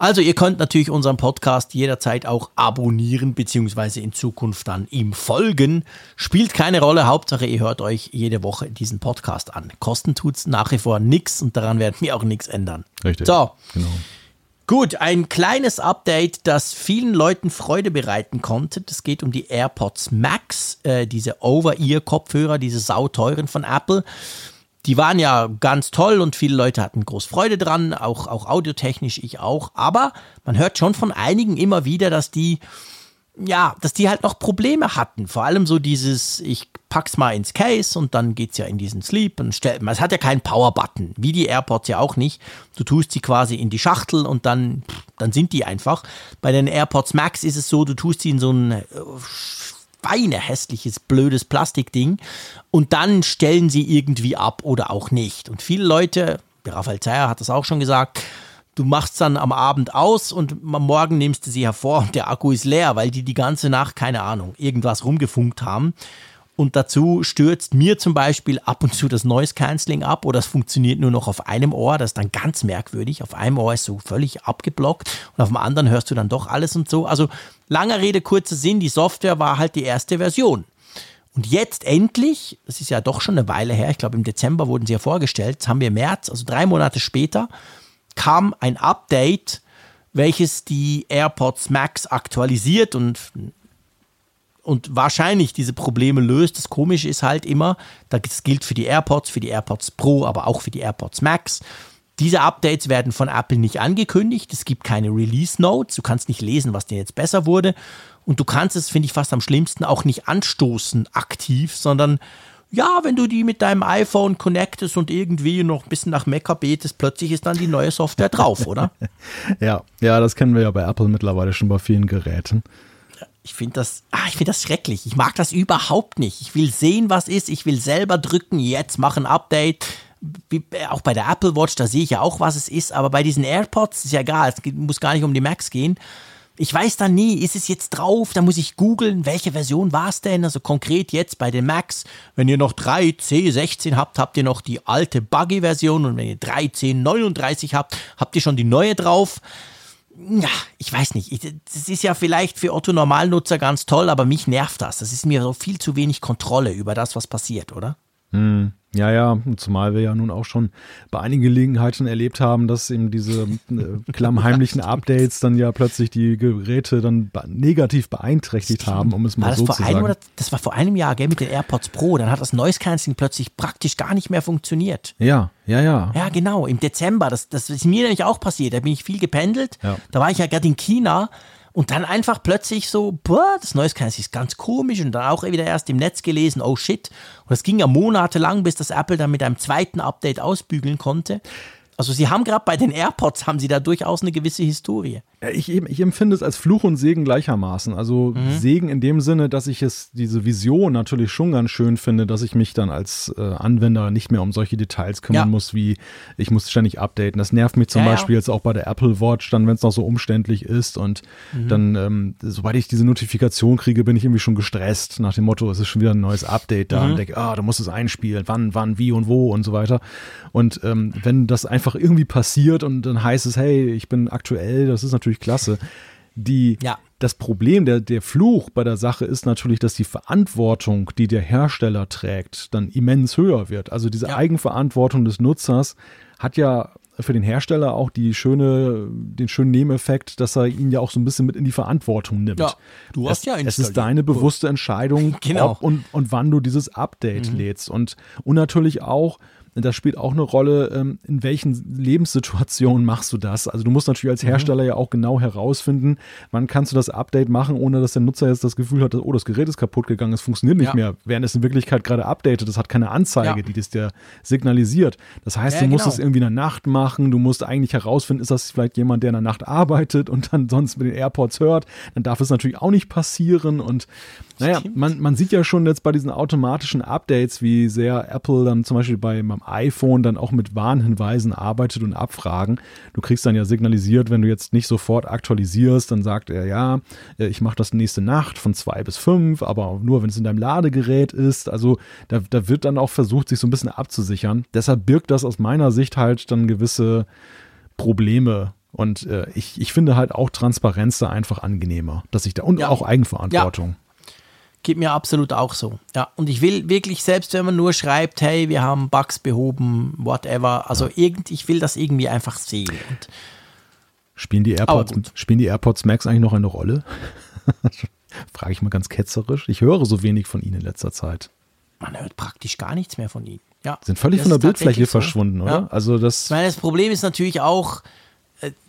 Also ihr könnt natürlich unseren Podcast jederzeit auch abonnieren, beziehungsweise in Zukunft dann ihm folgen. Spielt keine Rolle, Hauptsache ihr hört euch jede Woche diesen Podcast an. Kosten tut es nach wie vor nichts und daran werden wir auch nichts ändern. Richtig. So. Genau. Gut, ein kleines Update, das vielen Leuten Freude bereiten konnte. Das geht um die AirPods Max, äh, diese Over-Ear-Kopfhörer, diese sauteuren von Apple die waren ja ganz toll und viele Leute hatten groß Freude dran, auch, auch audiotechnisch, ich auch. Aber man hört schon von einigen immer wieder, dass die ja, dass die halt noch Probleme hatten. Vor allem so dieses, ich pack's mal ins Case und dann geht's ja in diesen Sleep und stellt, es hat ja keinen Power-Button, wie die AirPods ja auch nicht. Du tust sie quasi in die Schachtel und dann, dann sind die einfach. Bei den AirPods Max ist es so, du tust sie in so ein feine, äh, hässliches, blödes Plastikding und dann stellen sie irgendwie ab oder auch nicht. Und viele Leute, Raphael Zeyer hat das auch schon gesagt, du machst dann am Abend aus und am Morgen nimmst du sie hervor und der Akku ist leer, weil die die ganze Nacht, keine Ahnung, irgendwas rumgefunkt haben. Und dazu stürzt mir zum Beispiel ab und zu das Noise Cancelling ab oder es funktioniert nur noch auf einem Ohr. Das ist dann ganz merkwürdig. Auf einem Ohr ist so völlig abgeblockt und auf dem anderen hörst du dann doch alles und so. Also langer Rede, kurzer Sinn, die Software war halt die erste Version. Und jetzt endlich, das ist ja doch schon eine Weile her, ich glaube im Dezember wurden sie ja vorgestellt, jetzt haben wir März, also drei Monate später, kam ein Update, welches die AirPods Max aktualisiert und, und wahrscheinlich diese Probleme löst. Das Komische ist halt immer, das gilt für die AirPods, für die AirPods Pro, aber auch für die AirPods Max. Diese Updates werden von Apple nicht angekündigt. Es gibt keine Release Notes. Du kannst nicht lesen, was denn jetzt besser wurde. Und du kannst es, finde ich, fast am schlimmsten auch nicht anstoßen aktiv, sondern ja, wenn du die mit deinem iPhone connectest und irgendwie noch ein bisschen nach Mecca betest, plötzlich ist dann die neue Software drauf, oder? ja, ja, das kennen wir ja bei Apple mittlerweile schon bei vielen Geräten. Ich finde das, ah, ich finde das schrecklich. Ich mag das überhaupt nicht. Ich will sehen, was ist. Ich will selber drücken. Jetzt mach ein Update. Wie, auch bei der Apple Watch, da sehe ich ja auch, was es ist. Aber bei diesen AirPods ist ja egal. Es muss gar nicht um die Max gehen ich weiß dann nie, ist es jetzt drauf, da muss ich googeln, welche Version war es denn? Also konkret jetzt bei den Macs, wenn ihr noch 3C16 habt, habt ihr noch die alte Buggy-Version und wenn ihr 3C39 habt, habt ihr schon die neue drauf. Ja, ich weiß nicht. Das ist ja vielleicht für Otto Normalnutzer ganz toll, aber mich nervt das. Das ist mir so viel zu wenig Kontrolle über das, was passiert, oder? Hm. Ja, ja, zumal wir ja nun auch schon bei einigen Gelegenheiten erlebt haben, dass eben diese äh, klammheimlichen Updates dann ja plötzlich die Geräte dann negativ beeinträchtigt haben, um es mal so zu sagen. Oder, das war vor einem Jahr, gell, mit den AirPods Pro, dann hat das Noise Cancelling plötzlich praktisch gar nicht mehr funktioniert. Ja, ja, ja. Ja, genau, im Dezember, das, das ist mir nämlich auch passiert, da bin ich viel gependelt, ja. da war ich ja gerade in China und dann einfach plötzlich so, boah, das Neues Canvas ist ganz komisch und dann auch wieder erst im Netz gelesen, oh shit. Und es ging ja monatelang, bis das Apple dann mit einem zweiten Update ausbügeln konnte. Also sie haben gerade bei den AirPods, haben sie da durchaus eine gewisse Historie. Ich, ich, empfinde es als Fluch und Segen gleichermaßen. Also mhm. Segen in dem Sinne, dass ich es, diese Vision natürlich schon ganz schön finde, dass ich mich dann als äh, Anwender nicht mehr um solche Details kümmern ja. muss, wie ich muss ständig updaten. Das nervt mich zum ja, Beispiel ja. jetzt auch bei der Apple Watch, dann wenn es noch so umständlich ist und mhm. dann, ähm, sobald ich diese Notifikation kriege, bin ich irgendwie schon gestresst nach dem Motto, es ist schon wieder ein neues Update da mhm. und denke, ah, du musst es einspielen, wann, wann, wie und wo und so weiter. Und ähm, wenn das einfach irgendwie passiert und dann heißt es, hey, ich bin aktuell, das ist natürlich natürlich klasse. Die, ja. Das Problem, der, der Fluch bei der Sache ist natürlich, dass die Verantwortung, die der Hersteller trägt, dann immens höher wird. Also diese ja. Eigenverantwortung des Nutzers hat ja für den Hersteller auch die schöne, den schönen Nebeneffekt, dass er ihn ja auch so ein bisschen mit in die Verantwortung nimmt. Ja, du hast es, ja Es ist deine bewusste Entscheidung, genau. ob und, und wann du dieses Update mhm. lädst. Und, und natürlich auch, das spielt auch eine Rolle, ähm, in welchen Lebenssituationen machst du das. Also du musst natürlich als mhm. Hersteller ja auch genau herausfinden, wann kannst du das Update machen, ohne dass der Nutzer jetzt das Gefühl hat, oh, das Gerät ist kaputt gegangen, es funktioniert nicht ja. mehr, während es in Wirklichkeit gerade updatet. Das hat keine Anzeige, ja. die das dir signalisiert. Das heißt, ja, du musst es genau. irgendwie in der Nacht machen, du musst eigentlich herausfinden, ist das vielleicht jemand, der in der Nacht arbeitet und dann sonst mit den AirPods hört. Dann darf es natürlich auch nicht passieren und naja, man, man sieht ja schon jetzt bei diesen automatischen Updates, wie sehr Apple dann zum Beispiel bei meinem iPhone dann auch mit Warnhinweisen arbeitet und Abfragen. Du kriegst dann ja signalisiert, wenn du jetzt nicht sofort aktualisierst, dann sagt er, ja, äh, ich mache das nächste Nacht von zwei bis fünf, aber nur wenn es in deinem Ladegerät ist. Also da, da wird dann auch versucht, sich so ein bisschen abzusichern. Deshalb birgt das aus meiner Sicht halt dann gewisse Probleme und äh, ich, ich finde halt auch Transparenz da einfach angenehmer, dass ich da und ja. auch Eigenverantwortung. Ja. Geht mir absolut auch so. Ja, und ich will wirklich, selbst wenn man nur schreibt, hey, wir haben Bugs behoben, whatever, also ja. irgend, ich will das irgendwie einfach sehen. Und spielen, die AirPods, spielen die AirPods Max eigentlich noch eine Rolle? Frage ich mal ganz ketzerisch. Ich höre so wenig von ihnen in letzter Zeit. Man hört praktisch gar nichts mehr von ihnen. Ja, Sind völlig von der Bildfläche verschwunden, oder? Ja. Also das. Ich meine, das Problem ist natürlich auch,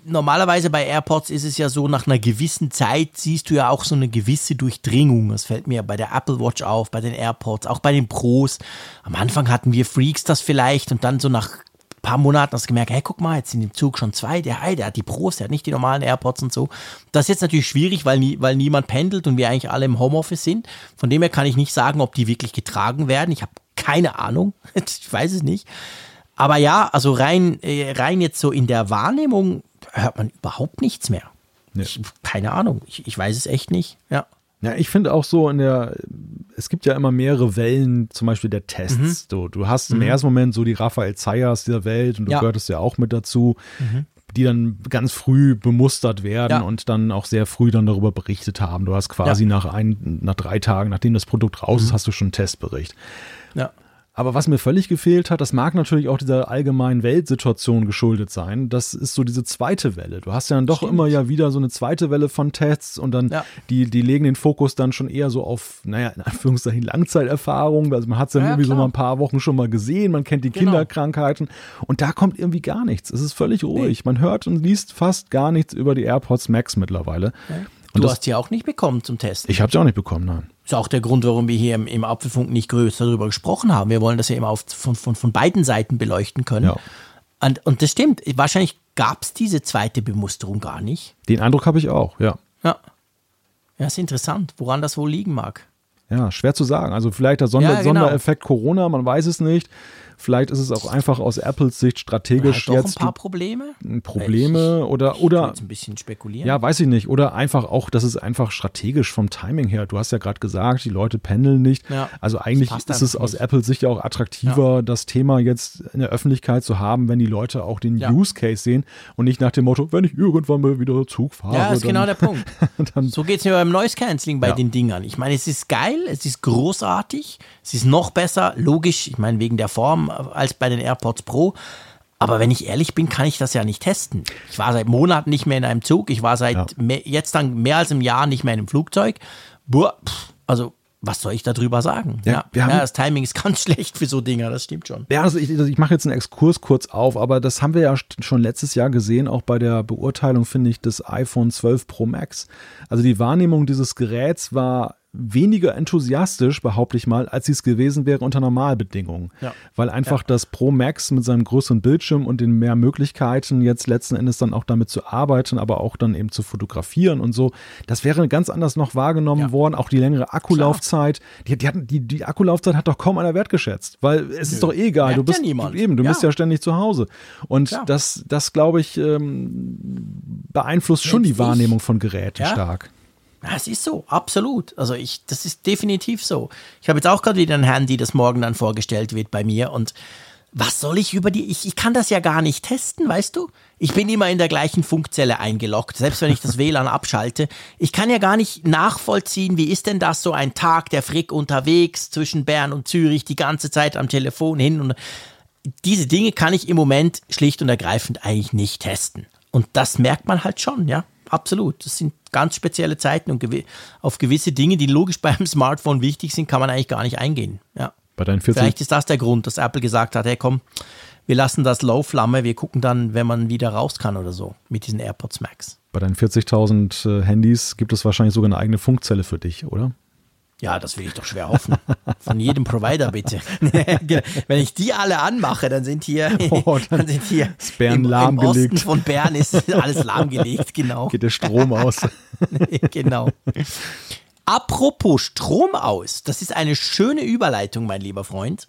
normalerweise bei AirPods ist es ja so, nach einer gewissen Zeit siehst du ja auch so eine gewisse Durchdringung. Das fällt mir bei der Apple Watch auf, bei den AirPods, auch bei den Pros. Am Anfang hatten wir Freaks das vielleicht und dann so nach ein paar Monaten hast du gemerkt, hey, guck mal, jetzt sind im Zug schon zwei, der, der hat die Pros, der hat nicht die normalen AirPods und so. Das ist jetzt natürlich schwierig, weil, nie, weil niemand pendelt und wir eigentlich alle im Homeoffice sind. Von dem her kann ich nicht sagen, ob die wirklich getragen werden. Ich habe keine Ahnung. ich weiß es nicht. Aber ja, also rein, äh, rein jetzt so in der Wahrnehmung hört man überhaupt nichts mehr. Ja. Ich, keine Ahnung. Ich, ich weiß es echt nicht. Ja. Ja, ich finde auch so in der, es gibt ja immer mehrere Wellen, zum Beispiel der Tests. Mhm. Du, du hast im ersten Moment so die Raphael Zayas dieser Welt und du Ja. Mhm. gehörtest ja auch mit dazu, die dann ganz früh bemustert werden Ja. und dann auch sehr früh dann darüber berichtet haben. Du hast quasi Ja. Mhm. nach ein, nach drei Tagen, nachdem das Produkt raus ist, hast du schon einen Testbericht. Ja. Aber was mir völlig gefehlt hat, das mag natürlich auch dieser allgemeinen Weltsituation geschuldet sein. Das ist so diese zweite Welle. Du hast ja dann doch Stimmt. immer ja wieder so eine zweite Welle von Tests und dann Ja. die, die legen den Fokus dann schon eher so auf, naja, in Anführungszeichen Langzeiterfahrung. Also man hat es ja, Ja, irgendwie so klar. mal ein paar Wochen schon mal gesehen, man kennt die Genau. Kinderkrankheiten und da kommt irgendwie gar nichts. Es ist völlig ruhig. Man hört und liest fast gar nichts über die AirPods Max mittlerweile. Und Du das, hast die auch nicht bekommen zum Testen. ich habe sie auch nicht bekommen, nein. Ist auch der Grund, warum wir hier im, im Apfelfunk nicht größer darüber gesprochen haben. Wir wollen das ja immer auf, von, von, von beiden Seiten beleuchten können. Ja. Und, und das stimmt. Wahrscheinlich gab es diese zweite Bemusterung gar nicht. Den Eindruck habe ich auch, ja. Ja. Ja, ist interessant, woran das wohl liegen mag. Ja, schwer zu sagen. Also vielleicht der Sonder Ja, genau. Sondereffekt Corona, man weiß es nicht. Vielleicht ist es auch einfach aus Apples Sicht strategisch Hat doch ein jetzt paar Probleme. Probleme oder Ich oder jetzt ein bisschen spekulieren. ja, weiß ich nicht. Oder einfach auch, das ist einfach strategisch vom Timing her. Du hast ja gerade gesagt, die Leute pendeln nicht. Ja, also eigentlich ist es einfach aus nicht. Apples Sicht ja auch attraktiver, das Thema jetzt in der Öffentlichkeit zu haben, wenn die Leute auch den Ja. Use Case sehen und nicht nach dem Motto, wenn ich irgendwann mal wieder Zug fahre. Ja, ist dann, genau der Punkt. So geht es mir beim Noise Cancelling bei Ja. den Dingern. Ich meine, es ist geil, es ist großartig, es ist noch besser, logisch, ich meine, wegen der Form als bei den AirPods Pro. Aber wenn ich ehrlich bin, kann ich das ja nicht testen. Ich war seit Monaten nicht mehr in einem Zug, ich war seit Ja. mehr, jetzt dann mehr als einem Jahr nicht mehr in einem Flugzeug. Boah, pff, also, was soll ich darüber sagen? Ja, Ja, ja, das Timing ist ganz schlecht für so Dinger, das stimmt schon. Ja, also ich, also ich mache jetzt einen Exkurs kurz auf, aber das haben wir ja schon letztes Jahr gesehen, auch bei der Beurteilung, finde ich, des iPhone 12 Pro Max. Also die Wahrnehmung dieses Geräts war weniger enthusiastisch, behaupte ich mal, als sie es gewesen wäre unter Normalbedingungen. Ja. Weil einfach das Pro Max mit seinem größeren Bildschirm und den mehr Möglichkeiten jetzt letzten Endes dann auch damit zu arbeiten, aber auch dann eben zu fotografieren und so, das wäre ganz anders noch wahrgenommen Ja. worden. Auch die längere Akkulaufzeit. Die, die, die, die Akkulaufzeit hat doch kaum einer wertgeschätzt, weil es ist doch eh egal. Du bist ja eben, du Ja. bist ja ständig zu Hause. Und das, das glaube ich, ähm, beeinflusst schon die Wahrnehmung von Geräten Ja. stark. Es ist so, absolut. Also ich, das ist definitiv so. Ich habe jetzt auch gerade wieder ein Handy, das morgen dann vorgestellt wird bei mir und was soll ich über die, ich, ich kann das ja gar nicht testen, weißt du? Ich bin immer in der gleichen Funkzelle eingeloggt, selbst wenn ich das WLAN abschalte. Ich kann ja gar nicht nachvollziehen, wie ist denn das so ein Tag der Frick unterwegs zwischen Bern und Zürich, die ganze Zeit am Telefon hin und diese Dinge kann ich im Moment schlicht und ergreifend eigentlich nicht testen. Und das merkt man halt schon, ja, absolut. Das sind ganz spezielle Zeiten und gewi auf gewisse Dinge, die logisch beim Smartphone wichtig sind, kann man eigentlich gar nicht eingehen. Ja. Bei deinen 40, Vielleicht ist das der Grund, dass Apple gesagt hat, hey komm, wir lassen das Low-Flamme, wir gucken dann, wenn man wieder raus kann oder so, mit diesen AirPods Max. bei deinen 40.000 äh, Handys gibt es wahrscheinlich sogar eine eigene Funkzelle für dich, oder? Ja, das will ich doch schwer hoffen. Von jedem Provider bitte. Genau. Wenn ich die alle anmache, dann sind hier, Oh, dann dann sind hier ist Bern im, im lahmgelegt. Osten von Bern ist alles lahmgelegt, genau. Geht der Strom aus? genau. Apropos Strom aus, das ist eine schöne Überleitung, mein lieber Freund.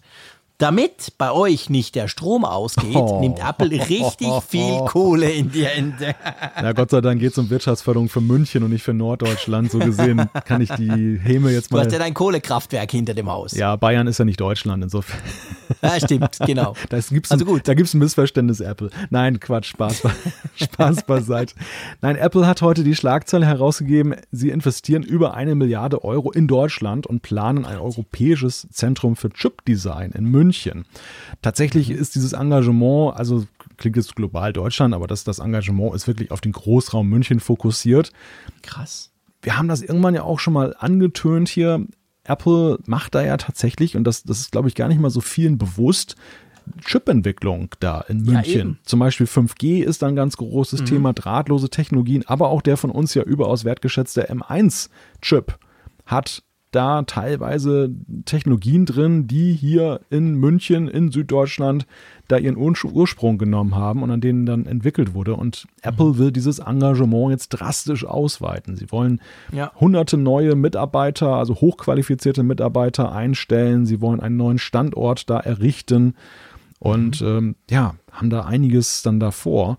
Damit bei euch nicht der Strom ausgeht, Oh. nimmt Apple richtig viel Kohle in die Hände. Na Gott sei Dank geht es um Wirtschaftsförderung für München und nicht für Norddeutschland. So gesehen kann ich die Häme jetzt Du hast ja mal. dein Kohlekraftwerk hinter dem Haus. Ja, Bayern ist ja nicht Deutschland, insofern. Ja, stimmt, genau. Da gibt's Also ein, gut. Da gibt es ein Missverständnis, Apple. Nein, Quatsch, Spaß, Spaß beiseite. Nein, Apple hat heute die Schlagzeile herausgegeben, sie investieren über eine Milliarde Euro in Deutschland und planen ein europäisches Zentrum für Chip-Design in München. Tatsächlich Mhm. ist dieses Engagement, also klingt jetzt global Deutschland, aber das, das Engagement ist wirklich auf den Großraum München fokussiert Krass. wir haben das irgendwann ja auch schon mal angetönt hier. Apple macht da ja tatsächlich, und das, das ist, glaube ich, gar nicht mal so vielen bewusst, Chipentwicklung da in München. Ja, Zum Beispiel 5G ist ein ganz großes mhm. Thema, drahtlose Technologien, aber auch der von uns ja überaus wertgeschätzte M1-Chip hat da teilweise Technologien drin, die hier in München, in Süddeutschland, da ihren Ursprung genommen haben und an denen dann entwickelt wurde. Und Apple mhm. will dieses Engagement jetzt drastisch ausweiten. Sie wollen ja. hunderte neue Mitarbeiter, also hochqualifizierte Mitarbeiter einstellen. Sie wollen einen neuen Standort da errichten und mhm. ähm, ja, haben da einiges dann davor.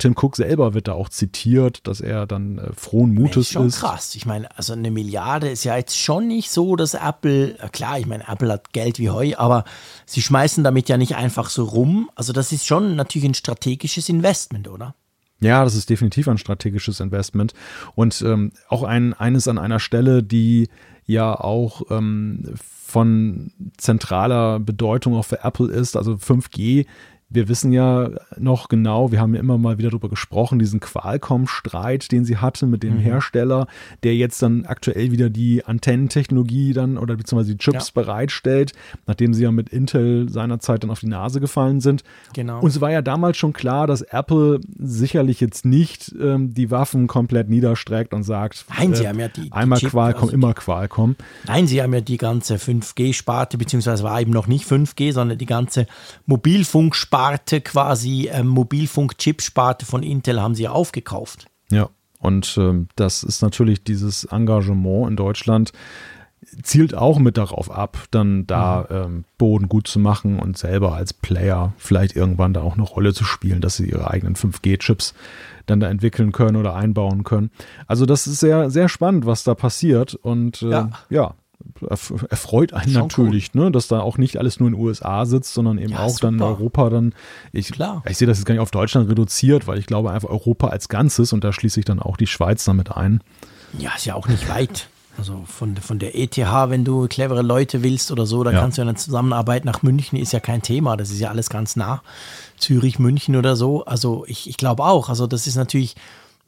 Tim Cook selber wird da auch zitiert, dass er dann äh, frohen Mutes ist. Schon ist. krass. Ich meine, also eine Milliarde ist ja jetzt schon nicht so, dass Apple, klar, ich meine, Apple hat Geld wie Heu, aber sie schmeißen damit ja nicht einfach so rum. Also das ist schon natürlich ein strategisches Investment, oder? Ja, das ist definitiv ein strategisches Investment und ähm, auch ein, eines an einer Stelle, die ja auch ähm, von zentraler Bedeutung auch für Apple ist. Also 5G wir wissen ja noch genau, wir haben ja immer mal wieder darüber gesprochen, diesen Qualcomm-Streit, den sie hatten mit dem mhm. Hersteller, der jetzt dann aktuell wieder die Antennentechnologie dann oder beziehungsweise die Chips ja. bereitstellt, nachdem sie ja mit Intel seinerzeit dann auf die Nase gefallen sind. Genau. Und es war ja damals schon klar, dass Apple sicherlich jetzt nicht ähm, die Waffen komplett niederstreckt und sagt, Nein, äh, sie haben ja die, einmal die Chip, Qualcomm, also immer Qualcomm. Nein, sie haben ja die ganze 5G-Sparte, beziehungsweise war eben noch nicht 5G, sondern die ganze Mobilfunksparte Sparte quasi, ähm, Mobilfunk-Chip-Sparte von Intel haben sie aufgekauft. Ja, und ähm, das ist natürlich dieses Engagement in Deutschland zielt auch mit darauf ab, dann da mhm. ähm, Boden gut zu machen und selber als Player vielleicht irgendwann da auch eine Rolle zu spielen, dass sie ihre eigenen 5G-Chips dann da entwickeln können oder einbauen können. Also das ist sehr, sehr spannend, was da passiert und äh, ja. ja erfreut einen Schon natürlich, cool. ne, dass da auch nicht alles nur in den USA sitzt, sondern eben ja, auch super. dann in Europa dann. Ich, Klar. ich sehe das jetzt gar nicht auf Deutschland reduziert, weil ich glaube einfach Europa als Ganzes und da schließe ich dann auch die Schweiz damit ein. Ja, ist ja auch nicht weit. Also von, von der ETH, wenn du clevere Leute willst oder so, da ja. kannst du ja eine Zusammenarbeit nach München, ist ja kein Thema. Das ist ja alles ganz nah. Zürich, München oder so. Also ich, ich glaube auch. Also das ist natürlich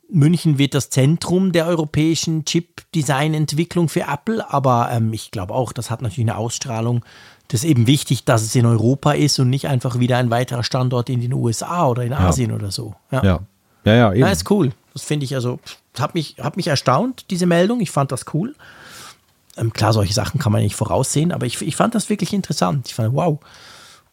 München wird das Zentrum der europäischen Chip-Design-Entwicklung für Apple, aber ähm, ich glaube auch, das hat natürlich eine Ausstrahlung. Das ist eben wichtig, dass es in Europa ist und nicht einfach wieder ein weiterer Standort in den USA oder in Asien ja. oder so. Ja, ja, ja, ja eben. Ja, ist cool. Das finde ich also, hat mich, hat mich erstaunt, diese Meldung. Ich fand das cool. Ähm, klar, solche Sachen kann man nicht voraussehen, aber ich, ich fand das wirklich interessant. Ich fand, wow.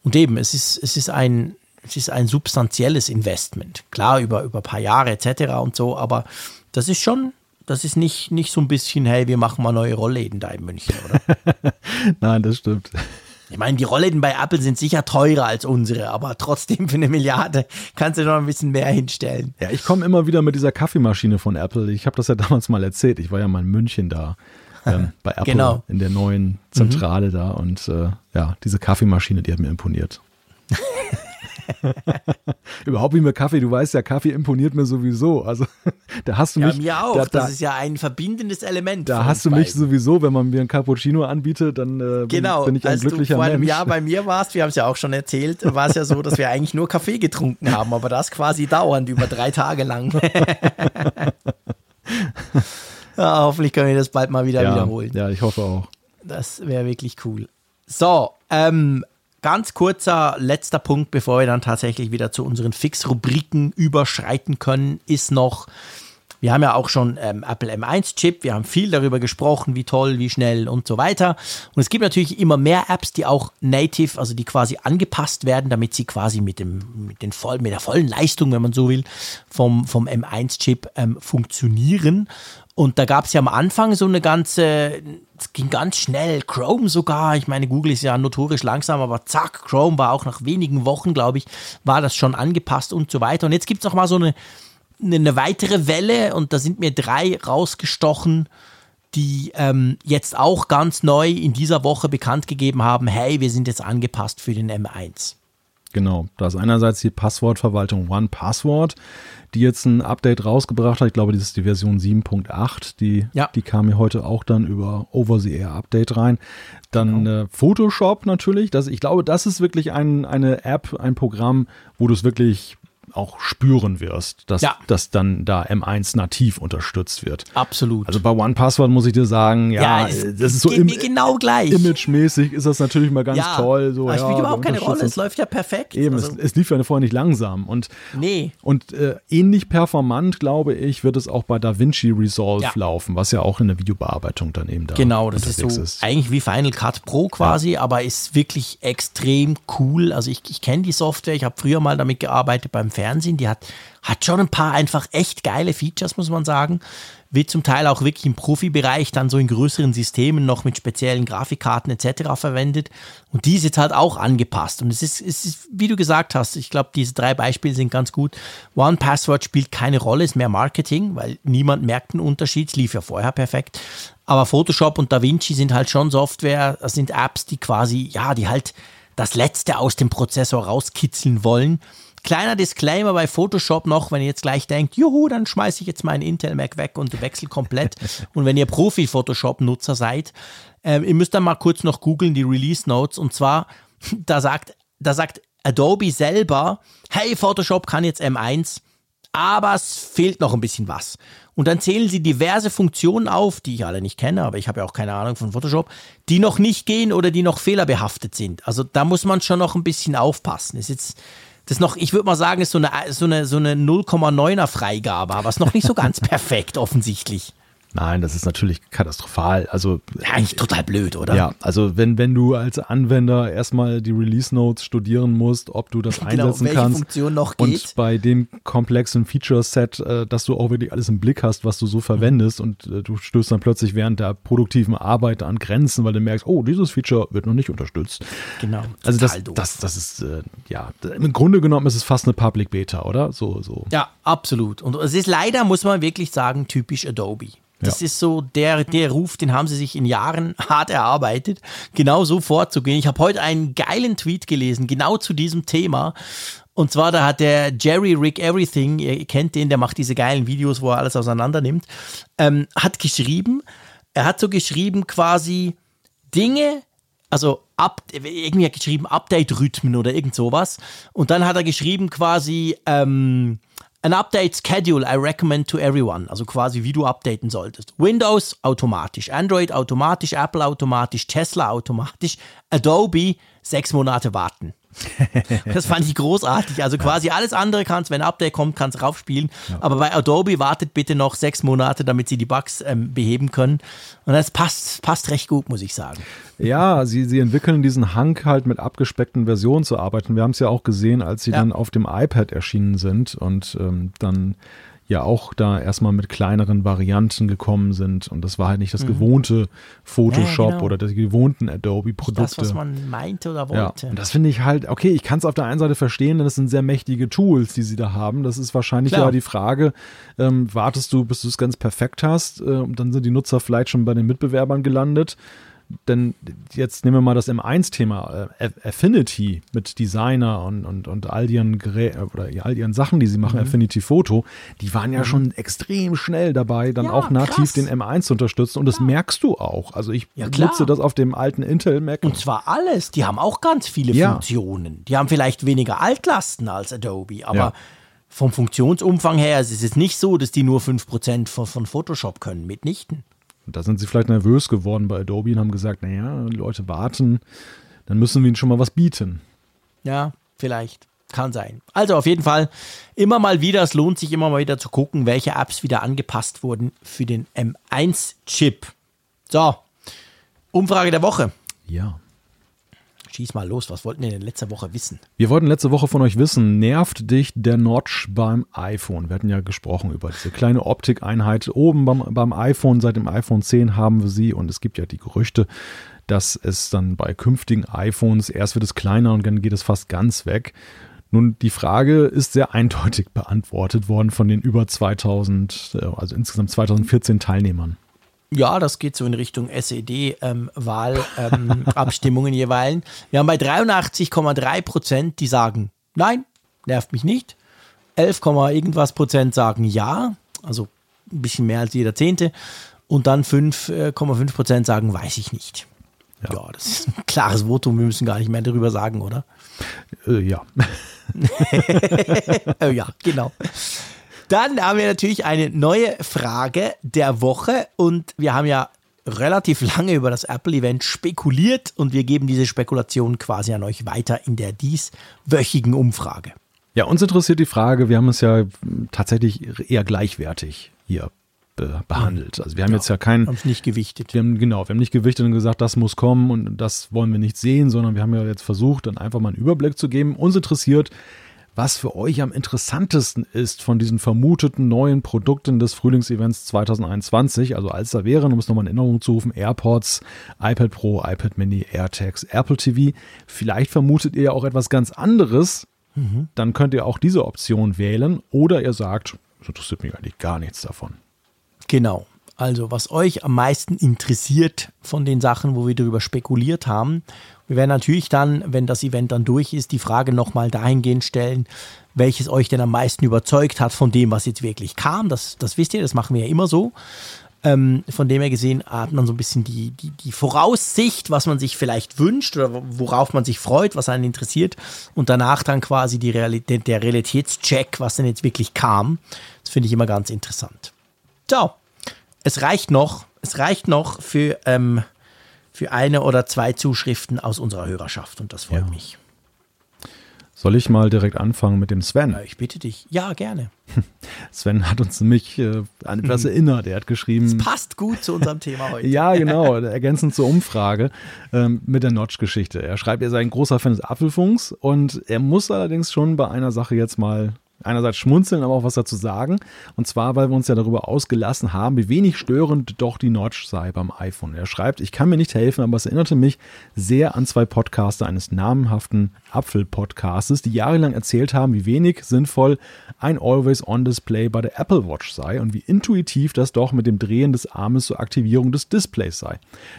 Und eben, es ist, es ist ein, es ist ein substanzielles Investment. Klar, über, über ein paar Jahre etc. und so, aber das ist schon, das ist nicht, nicht so ein bisschen, hey, wir machen mal neue Rollläden da in München, oder? Nein, das stimmt. Ich meine, die Rollläden bei Apple sind sicher teurer als unsere, aber trotzdem für eine Milliarde kannst du noch ein bisschen mehr hinstellen. Ja, ich komme immer wieder mit dieser Kaffeemaschine von Apple. Ich habe das ja damals mal erzählt. Ich war ja mal in München da. Ähm, bei Apple genau. in der neuen Zentrale mhm. da und äh, ja, diese Kaffeemaschine, die hat mir imponiert. Überhaupt wie mit Kaffee. Du weißt ja, Kaffee imponiert mir sowieso. Also da hast du ja, mich. Mir auch. Da, das da, ist ja ein verbindendes Element. Da hast du mich sowieso, wenn man mir ein Cappuccino anbietet, dann äh, genau, bin, ich ein glücklicher Mensch. Genau. Als du vor einem Mensch. Jahr bei mir warst, wir haben es ja auch schon erzählt, war es ja so, dass wir eigentlich nur Kaffee getrunken haben, aber das quasi dauernd über drei Tage lang. ja, hoffentlich können wir das bald mal wieder ja, wiederholen. Ja, ich hoffe auch. Das wäre wirklich cool. So, ähm, Ganz kurzer letzter Punkt, bevor wir dann tatsächlich wieder zu unseren Fix-Rubriken überschreiten können, ist noch, wir haben ja auch schon ähm, Apple M1-Chip, wir haben viel darüber gesprochen, wie toll, wie schnell und so weiter. Und es gibt natürlich immer mehr Apps, die auch native, also die quasi angepasst werden, damit sie quasi mit, dem, mit, den voll, mit der vollen Leistung, wenn man so will, vom, vom M1-Chip ähm, funktionieren. Und da gab es ja am Anfang so eine ganze, es ging ganz schnell, Chrome sogar, ich meine, Google ist ja notorisch langsam, aber zack, Chrome war auch nach wenigen Wochen, glaube ich, war das schon angepasst und so weiter. Und jetzt gibt es mal so eine, eine weitere Welle und da sind mir drei rausgestochen, die ähm, jetzt auch ganz neu in dieser Woche bekannt gegeben haben, hey, wir sind jetzt angepasst für den M1. Genau, da ist einerseits die Passwortverwaltung One Password die jetzt ein Update rausgebracht hat. Ich glaube, das ist die Version 7.8. Die, ja. die kam mir heute auch dann über Over-the-Air Update rein. Dann genau. äh, Photoshop natürlich. Das, ich glaube, das ist wirklich ein, eine App, ein Programm, wo du es wirklich auch spüren wirst, dass, Ja. dass dann da M1 nativ unterstützt wird. Absolut. Also bei OnePassword muss ich dir sagen, ja, es äh, das ist so geht im, mir genau gleich. imagemäßig ist das natürlich mal ganz ja, toll. So, aber ja, spielt überhaupt keine Rolle. Es läuft ja perfekt. Eben, Also, es, es lief ja vorher nicht langsam und nee. und äh, ähnlich performant, glaube ich, wird es auch bei DaVinci Resolve Ja. laufen, was ja auch in der Videobearbeitung dann eben da Genau, das ist so ist. eigentlich wie Final Cut Pro quasi, aber ist wirklich extrem cool. Also ich, ich kenne die Software, ich habe früher mal damit gearbeitet beim Fernsehen, die hat, hat schon ein paar einfach echt geile Features, muss man sagen. Wird zum Teil auch wirklich im Profibereich dann so in größeren Systemen noch mit speziellen Grafikkarten etc. verwendet. Und die ist jetzt halt auch angepasst. Und es ist, es ist, wie du gesagt hast, ich glaube, diese drei Beispiele sind ganz gut. One Password spielt keine Rolle, ist mehr Marketing, weil niemand merkt einen Unterschied. Es lief ja vorher perfekt. Aber Photoshop und DaVinci sind halt schon Software, das sind Apps, die quasi, ja, die halt das Letzte aus dem Prozessor rauskitzeln wollen. Kleiner Disclaimer bei Photoshop noch, wenn ihr jetzt gleich denkt, juhu, dann schmeiße ich jetzt meinen Intel Mac weg und wechsle komplett. und wenn ihr Profi-Photoshop-Nutzer seid, ähm, ihr müsst dann mal kurz noch googeln, die Release Notes. Und zwar, da sagt, da sagt Adobe selber, hey, Photoshop kann jetzt M1, aber es fehlt noch ein bisschen was. Und dann zählen sie diverse Funktionen auf, die ich alle nicht kenne, aber ich habe ja auch keine Ahnung von Photoshop, die noch nicht gehen oder die noch fehlerbehaftet sind. Also da muss man schon noch ein bisschen aufpassen. Ist jetzt das noch, ich würde mal sagen, ist so eine, so eine, so eine 0,9er Freigabe, aber ist noch nicht so ganz perfekt offensichtlich. Nein, das ist natürlich katastrophal. Also Eigentlich total blöd, oder? Ja, also wenn, wenn du als Anwender erstmal die Release Notes studieren musst, ob du das Genau, einsetzen kannst. Funktion noch und geht. bei dem komplexen Feature-Set, äh, dass du auch wirklich alles im Blick hast, was du so verwendest und äh, du stößt dann plötzlich während der produktiven Arbeit an Grenzen, weil du merkst, oh, dieses Feature wird noch nicht unterstützt. Genau. Also das, doof. das, das ist, äh, ja, im Grunde genommen ist es fast eine Public Beta, oder? So, so. Ja, absolut. Und es ist leider, muss man wirklich sagen, typisch Adobe. Das Ja. ist so der, der Ruf, den haben sie sich in Jahren hart erarbeitet, genau so vorzugehen. Ich habe heute einen geilen Tweet gelesen, genau zu diesem Thema. Und zwar, da hat der Jerry Rick Everything, ihr kennt den, der macht diese geilen Videos, wo er alles auseinander nimmt, ähm, hat geschrieben, er hat so geschrieben quasi Dinge, also up, irgendwie hat er geschrieben Update-Rhythmen oder irgend sowas. Und dann hat er geschrieben quasi ähm, An Update Schedule I recommend to everyone. Also quasi wie du updaten solltest. Windows automatisch, Android automatisch, Apple automatisch, Tesla automatisch, Adobe sechs Monate warten. Das fand ich großartig. Also quasi alles andere kannst, wenn ein Update kommt, kannst du raufspielen. Aber bei Adobe wartet bitte noch sechs Monate, damit sie die Bugs ähm, beheben können. Und das passt, passt recht gut, muss ich sagen. Ja, sie, sie entwickeln diesen Hang halt mit abgespeckten Versionen zu arbeiten. Wir haben es ja auch gesehen, als sie Ja. dann auf dem iPad erschienen sind und ähm, dann ja auch da erstmal mit kleineren Varianten gekommen sind. Und das war halt nicht das gewohnte Photoshop Mhm. Ja, genau. oder die gewohnten Das, Adobe-Produkte. was man meinte oder Ja, wollte. und das finde ich halt, okay, ich kann es auf der einen Seite verstehen, denn das sind sehr mächtige Tools, die sie da haben. Das ist wahrscheinlich Klar. ja die Frage, ähm, wartest du, bis du es ganz perfekt hast, äh, und dann sind die Nutzer vielleicht schon bei den Mitbewerbern gelandet. Denn jetzt nehmen wir mal das M1-Thema, äh, Aff- Affinity mit Designer und, und, und all ihren Gerä oder all ihren Sachen, die sie machen, Mhm. Affinity Photo, die waren ja schon extrem schnell dabei, dann Ja, auch nativ krass. den M1 zu unterstützen. Und das merkst du auch. Also ich Ja, nutze das auf dem alten Intel Mac. Und zwar alles. Die haben auch ganz viele. Funktionen. Die haben vielleicht weniger Altlasten als Adobe, aber vom Funktionsumfang her ist es nicht so, dass die nur 5% von, von Photoshop können. Mitnichten. Und Da sind sie vielleicht nervös geworden bei Adobe und haben gesagt, naja, die Leute warten, dann müssen wir ihnen schon mal was bieten. Ja, vielleicht. Kann sein. Also auf jeden Fall immer mal wieder, es lohnt sich immer mal wieder zu gucken, welche Apps wieder angepasst wurden für den M1-Chip. So, Umfrage der Woche. Ja. Schieß mal los, was wollten wir denn letzte Woche wissen? Wir wollten letzte Woche von euch wissen, nervt dich der Notch beim iPhone? Wir hatten ja gesprochen über diese kleine Optikeinheit oben beim, beim iPhone. Seit dem iPhone 10 haben wir sie und es gibt ja die Gerüchte, dass es dann bei künftigen iPhones erst wird es kleiner und dann geht es fast ganz weg. Nun, die Frage ist sehr eindeutig beantwortet worden von den über 2000, äh, also insgesamt 2014 Teilnehmern. Ja, das geht so in Richtung SED-Wahlabstimmungen ähm, Abstimmungen jeweils. Wir haben bei 83,3 Prozent, die sagen, nein, nervt mich nicht. 11, irgendwas Prozent sagen ja, also ein bisschen mehr als jeder Zehnte. Und dann 5,5 Prozent sagen, weiß ich nicht. Ja. ja. das ist ein klares Votum. Wir müssen gar nicht mehr darüber sagen, oder? Äh, ja. Äh, ja, genau. Dann haben wir natürlich eine neue Frage der Woche und wir haben ja relativ lange über das Apple-Event spekuliert und wir geben diese Spekulation quasi an euch weiter in der dieswöchigen Umfrage. Ja, uns interessiert die Frage, wir haben es ja tatsächlich eher gleichwertig hier behandelt. Also wir haben ja, jetzt ja keinen. Haben es nicht gewichtet. Wir haben, genau, wir haben nicht gewichtet und gesagt, das muss kommen und das wollen wir nicht sehen, sondern wir haben ja jetzt versucht, dann einfach mal einen Überblick zu geben. Uns interessiert, was für euch am interessantesten ist von diesen vermuteten neuen Produkten des Frühlingsevents 2021. Also als da wären, um es nochmal in Erinnerung zu rufen, AirPods, iPad Pro, iPad Mini, AirTags, Apple TV. Vielleicht vermutet ihr ja auch etwas ganz anderes. Mhm. Dann könnt ihr auch diese Option wählen. Oder ihr sagt, es interessiert mich eigentlich gar nichts davon. Genau. Also, was euch am meisten interessiert von den Sachen, wo wir darüber spekuliert haben. Wir werden natürlich dann, wenn das Event dann durch ist, die Frage nochmal dahingehend stellen, welches euch denn am meisten überzeugt hat von dem, was jetzt wirklich kam. Das, das wisst ihr, das machen wir ja immer so. Ähm, von dem her gesehen hat man so ein bisschen die, die, die Voraussicht, was man sich vielleicht wünscht oder worauf man sich freut, was einen interessiert. Und danach dann quasi die Realität, der Realitätscheck, was denn jetzt wirklich kam. Das finde ich immer ganz interessant. So, es reicht noch, es reicht noch für, ähm, für eine oder zwei Zuschriften aus unserer Hörerschaft und das freut ja. mich. Soll ich mal direkt anfangen mit dem Sven? Ja, ich bitte dich. Ja, gerne. Sven hat uns nämlich äh, an etwas erinnert. Er hat geschrieben. Es passt gut zu unserem Thema heute. ja, genau. Ergänzend zur Umfrage ähm, mit der Notch-Geschichte. Er schreibt, er sei ein großer Fan des Apfelfunks und er muss allerdings schon bei einer Sache jetzt mal einerseits schmunzeln, aber auch was dazu sagen. Und zwar, weil wir uns ja darüber ausgelassen haben, wie wenig störend doch die Notch sei beim iPhone. Er schreibt, ich kann mir nicht helfen, aber es erinnerte mich sehr an zwei Podcaster eines namenhaften Apfel-Podcastes, die jahrelang erzählt haben, wie wenig sinnvoll ein Always-On-Display bei der Apple Watch sei und wie intuitiv das doch mit dem Drehen des Armes zur Aktivierung des Displays sei.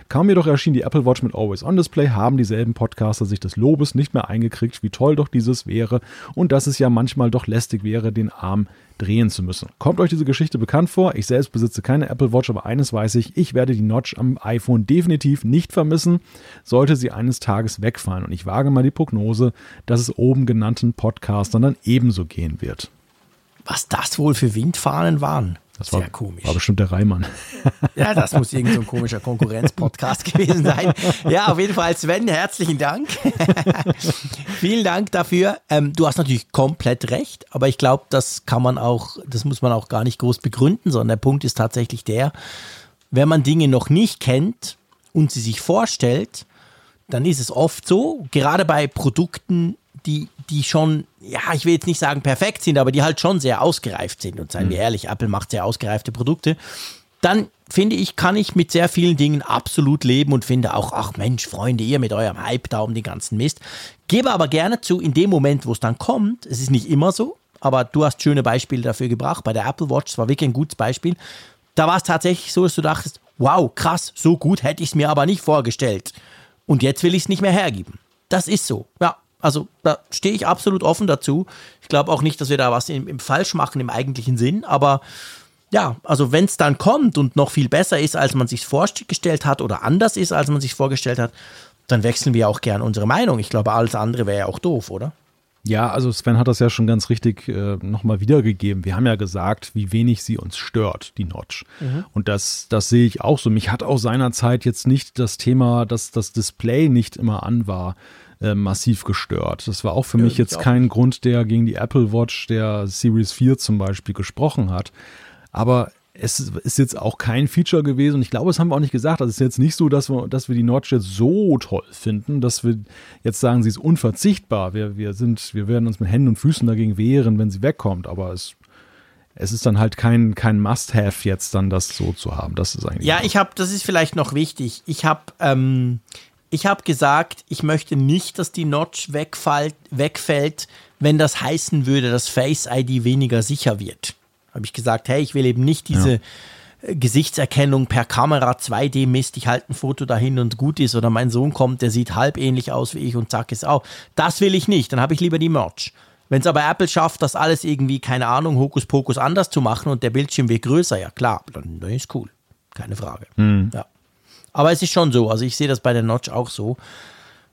Kaum jedoch erschien die Apple Watch mit Always-On-Display, haben dieselben Podcaster sich des Lobes nicht mehr eingekriegt, wie toll doch dieses wäre und dass es ja manchmal doch lästig wäre, den Arm drehen zu müssen. Kommt euch diese Geschichte bekannt vor? Ich selbst besitze keine Apple Watch, aber eines weiß ich, ich werde die Notch am iPhone definitiv nicht vermissen, sollte sie eines Tages wegfallen. Und ich wage mal die Prognose, dass es oben genannten Podcastern dann ebenso gehen wird. Was das wohl für Windfahnen waren? Das Sehr war, komisch. War bestimmt der Reimann. Ja, das muss irgendein so komischer Konkurrenz-Podcast gewesen sein. Ja, auf jeden Fall, Sven, herzlichen Dank. Vielen Dank dafür. Ähm, du hast natürlich komplett recht, aber ich glaube, das kann man auch, das muss man auch gar nicht groß begründen, sondern der Punkt ist tatsächlich der, wenn man Dinge noch nicht kennt und sie sich vorstellt, dann ist es oft so, gerade bei Produkten, die, die schon, ja, ich will jetzt nicht sagen perfekt sind, aber die halt schon sehr ausgereift sind. Und seien wir mhm. ehrlich, Apple macht sehr ausgereifte Produkte. Dann finde ich, kann ich mit sehr vielen Dingen absolut leben und finde auch, ach Mensch, Freunde, ihr mit eurem Hype da um den ganzen Mist. Gebe aber gerne zu, in dem Moment, wo es dann kommt, es ist nicht immer so, aber du hast schöne Beispiele dafür gebracht. Bei der Apple Watch, das war wirklich ein gutes Beispiel. Da war es tatsächlich so, dass du dachtest, wow, krass, so gut hätte ich es mir aber nicht vorgestellt. Und jetzt will ich es nicht mehr hergeben. Das ist so. Ja, also da stehe ich absolut offen dazu. Ich glaube auch nicht, dass wir da was im, im falsch machen im eigentlichen Sinn, aber ja, also wenn es dann kommt und noch viel besser ist, als man sich vorgestellt hat oder anders ist, als man sich vorgestellt hat, dann wechseln wir auch gern unsere Meinung. Ich glaube, alles andere wäre ja auch doof, oder? Ja, also Sven hat das ja schon ganz richtig äh, nochmal wiedergegeben. Wir haben ja gesagt, wie wenig sie uns stört, die Notch. Mhm. Und das, das sehe ich auch so. Mich hat auch seinerzeit jetzt nicht das Thema, dass das Display nicht immer an war, äh, massiv gestört. Das war auch für ja, mich jetzt kein Grund, der gegen die Apple Watch der Series 4 zum Beispiel gesprochen hat. Aber es ist jetzt auch kein Feature gewesen und ich glaube, das haben wir auch nicht gesagt. Also es ist jetzt nicht so, dass wir, dass wir die Notch jetzt so toll finden, dass wir jetzt sagen, sie ist unverzichtbar. Wir, wir, sind, wir werden uns mit Händen und Füßen dagegen wehren, wenn sie wegkommt. Aber es, es ist dann halt kein, kein Must-Have jetzt dann das so zu haben. Das ist eigentlich. Ja, ich habe, das ist vielleicht noch wichtig. Ich habe ähm, ich habe gesagt, ich möchte nicht, dass die Notch wegfällt, wegfällt, wenn das heißen würde, dass Face ID weniger sicher wird. Habe ich gesagt, hey, ich will eben nicht diese ja. Äh, Gesichtserkennung per Kamera 2D Mist, ich halte ein Foto dahin und gut ist oder mein Sohn kommt, der sieht halb ähnlich aus wie ich und zack ist auch. Das will ich nicht, dann habe ich lieber die Merch. Wenn es aber Apple schafft, das alles irgendwie, keine Ahnung, Hokuspokus anders zu machen und der Bildschirm wird größer, ja klar, dann, dann ist cool. Keine Frage. Mhm. Ja. Aber es ist schon so, also ich sehe das bei der Notch auch so.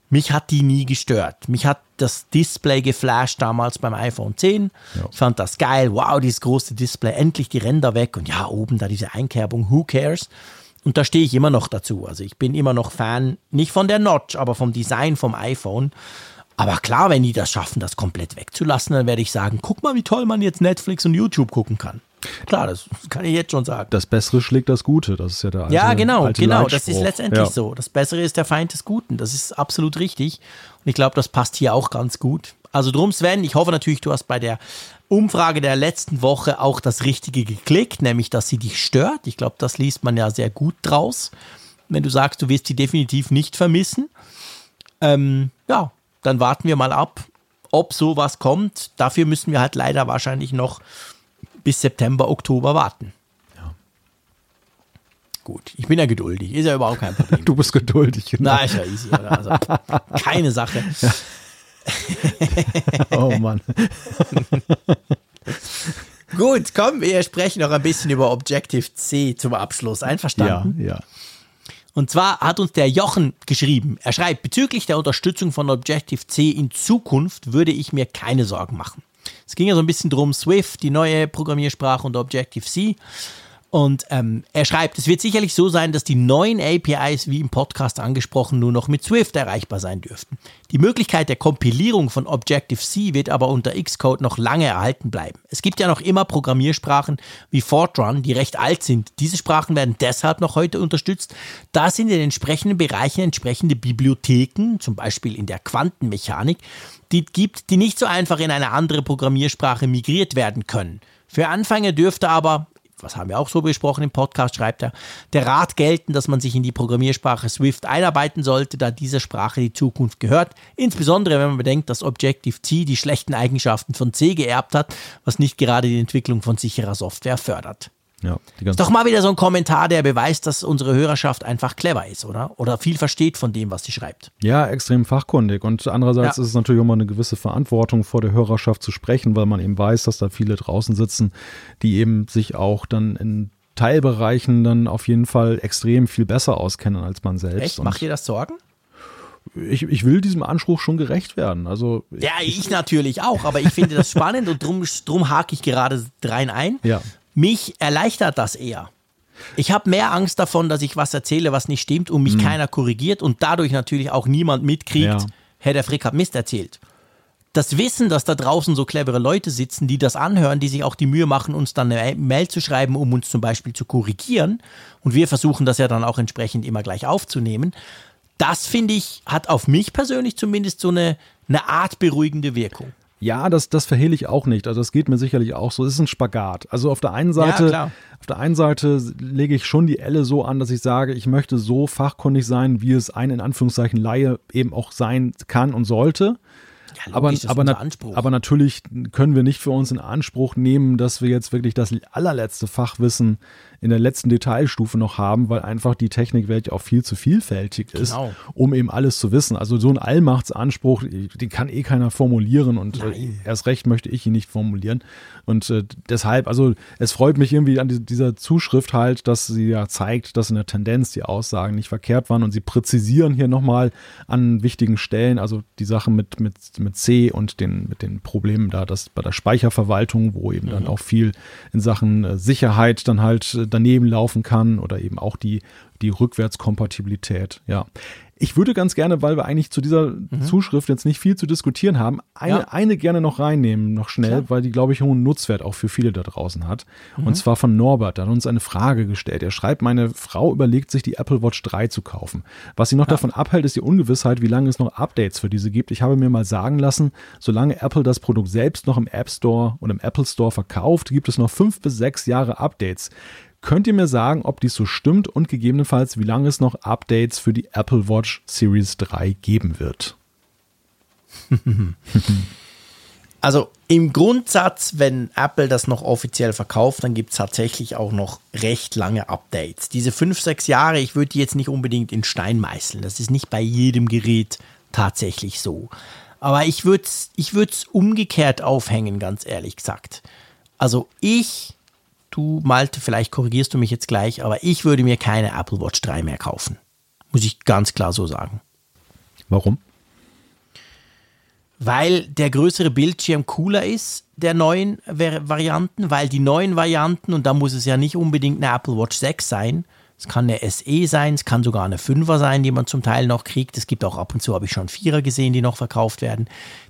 Mich hat die nie gestört. Mich hat das Display geflasht damals beim iPhone 10. Ja. Ich fand das geil. Wow, dieses große Display, endlich die Ränder weg und ja, oben da diese Einkerbung, who cares? Und da stehe ich immer noch dazu. Also ich bin immer noch Fan, nicht von der Notch, aber vom Design vom iPhone. Aber klar, wenn die das schaffen, das komplett wegzulassen, dann werde ich sagen, guck mal, wie toll man jetzt Netflix und YouTube gucken kann. Klar, das kann ich jetzt schon sagen. Das Bessere schlägt das Gute, das ist ja der alte Ja, genau, alte genau, Leitspruch. das ist letztendlich ja. so. Das Bessere ist der Feind des Guten, das ist absolut richtig. Und ich glaube, das passt hier auch ganz gut. Also drum, Sven, ich hoffe natürlich, du hast bei der Umfrage der letzten Woche auch das Richtige geklickt, nämlich, dass sie dich stört. Ich glaube, das liest man ja sehr gut draus. Wenn du sagst, du wirst sie definitiv nicht vermissen. Ähm, ja, dann warten wir mal ab, ob sowas kommt. Dafür müssen wir halt leider wahrscheinlich noch bis September, Oktober warten. Ja. Gut, ich bin ja geduldig, ist ja überhaupt kein Problem. Du bist geduldig, genau. Na, ist ja easy? Also, keine Sache. Oh Mann. Gut, komm, wir sprechen noch ein bisschen über Objective-C zum Abschluss. Ja, Einverstanden? ja. Und zwar hat uns der Jochen geschrieben. Er schreibt, bezüglich der Unterstützung von Objective-C in Zukunft würde ich mir keine Sorgen machen. Es ging ja so ein bisschen drum, Swift, die neue Programmiersprache und Objective-C. Und ähm, er schreibt, es wird sicherlich so sein, dass die neuen APIs, wie im Podcast angesprochen, nur noch mit Swift erreichbar sein dürften. Die Möglichkeit der Kompilierung von Objective-C wird aber unter Xcode noch lange erhalten bleiben. Es gibt ja noch immer Programmiersprachen wie Fortran, die recht alt sind. Diese Sprachen werden deshalb noch heute unterstützt, da es in den entsprechenden Bereichen entsprechende Bibliotheken, zum Beispiel in der Quantenmechanik, die gibt, die nicht so einfach in eine andere Programmiersprache migriert werden können. Für Anfänger dürfte aber, was haben wir auch so besprochen im Podcast, schreibt er, der Rat gelten, dass man sich in die Programmiersprache Swift einarbeiten sollte, da diese Sprache die Zukunft gehört. Insbesondere, wenn man bedenkt, dass Objective-C die schlechten Eigenschaften von C geerbt hat, was nicht gerade die Entwicklung von sicherer Software fördert. Ja ganze Doch mal wieder so ein Kommentar, der beweist, dass unsere Hörerschaft einfach clever ist, oder? Oder viel versteht von dem, was sie schreibt. Ja, extrem fachkundig. Und andererseits Ja. ist es natürlich auch mal eine gewisse Verantwortung vor der Hörerschaft zu sprechen, weil man eben weiß, dass da viele draußen sitzen, die eben sich auch dann in Teilbereichen dann auf jeden Fall extrem viel besser auskennen als man selbst. Echt? Macht dir das Sorgen? ich, ich will diesem Anspruch schon gerecht werden. Also Ja, ich natürlich auch, aber ich finde das spannend und drum, drum hake ich gerade rein ein. Ja. Mich erleichtert das eher. Ich habe mehr Angst davon, dass ich was erzähle, was nicht stimmt und mich keiner korrigiert und dadurch natürlich auch niemand mitkriegt, Ja. Herr der Frick hat Mist erzählt. Das Wissen, dass da draußen so clevere Leute sitzen, die das anhören, die sich auch die Mühe machen, uns dann eine Mail zu schreiben, um uns zum Beispiel zu korrigieren. Und wir versuchen das ja dann auch entsprechend immer gleich aufzunehmen. Das finde ich, hat auf mich persönlich zumindest so eine, eine Art beruhigende Wirkung. Ja, das, das verhehle ich auch nicht. Also es geht mir sicherlich auch so. Es ist ein Spagat. Also auf der einen Seite, klar. auf der einen Seite lege ich schon die Elle so an, dass ich sage, ich möchte so fachkundig sein, wie es ein in Anführungszeichen Laie eben auch sein kann und sollte. Ja, Aber, das aber, Anspruch. aber natürlich können wir nicht für uns in Anspruch nehmen, dass wir jetzt wirklich das allerletzte Fachwissen in der letzten Detailstufe noch haben, weil einfach die Technikwelt auch viel zu vielfältig ist, Genau. um eben alles zu wissen. Also so ein Allmachtsanspruch, den kann eh keiner formulieren und äh, erst recht möchte ich ihn nicht formulieren. Und äh, deshalb, also es freut mich irgendwie an die- dieser Zuschrift halt, dass sie ja zeigt, dass in der Tendenz die Aussagen nicht verkehrt waren und sie präzisieren hier nochmal an wichtigen Stellen, also die Sache mit, mit, mit C und den, mit den Problemen da, das bei der Speicherverwaltung, wo eben dann auch viel in Sachen äh, Sicherheit dann halt daneben laufen kann oder eben auch die, die Rückwärtskompatibilität, ja. Ich würde ganz gerne, weil wir eigentlich zu dieser Zuschrift jetzt nicht viel zu diskutieren haben, eine, Ja. eine gerne noch reinnehmen, noch schnell, Klar. weil die, glaube ich, hohen Nutzwert auch für viele da draußen hat. Und zwar von Norbert, der hat uns eine Frage gestellt. Er schreibt, meine Frau überlegt sich, die Apple Watch 3 zu kaufen. Was sie noch davon abhält, ist die Ungewissheit, wie lange es noch Updates für diese gibt. Ich habe mir mal sagen lassen, solange Apple das Produkt selbst noch im App Store und im Apple Store verkauft, gibt es noch fünf bis sechs Jahre Updates. Könnt ihr mir sagen, ob dies so stimmt und gegebenenfalls, wie lange es noch Updates für die Apple Watch Series 3 geben wird? Also im Grundsatz, wenn Apple das noch offiziell verkauft, dann gibt es tatsächlich auch noch recht lange Updates. Diese fünf, sechs Jahre, ich würde die jetzt nicht unbedingt in Stein meißeln. Das ist nicht bei jedem Gerät tatsächlich so. Aber ich würde es ich umgekehrt aufhängen, ganz ehrlich gesagt. Also ich, du Malte, vielleicht korrigierst du mich jetzt gleich, aber ich würde mir keine Apple Watch 3 mehr kaufen. Muss ich ganz klar so sagen. Warum? Weil der größere Bildschirm cooler ist, der neuen Varianten, weil die neuen Varianten, und da muss es ja nicht unbedingt eine Apple Watch 6 sein, es kann eine SE sein, es kann sogar eine 5er sein, die man zum Teil noch kriegt. Es gibt auch ab und zu, habe ich schon Vierer gesehen, die noch verkauft werden.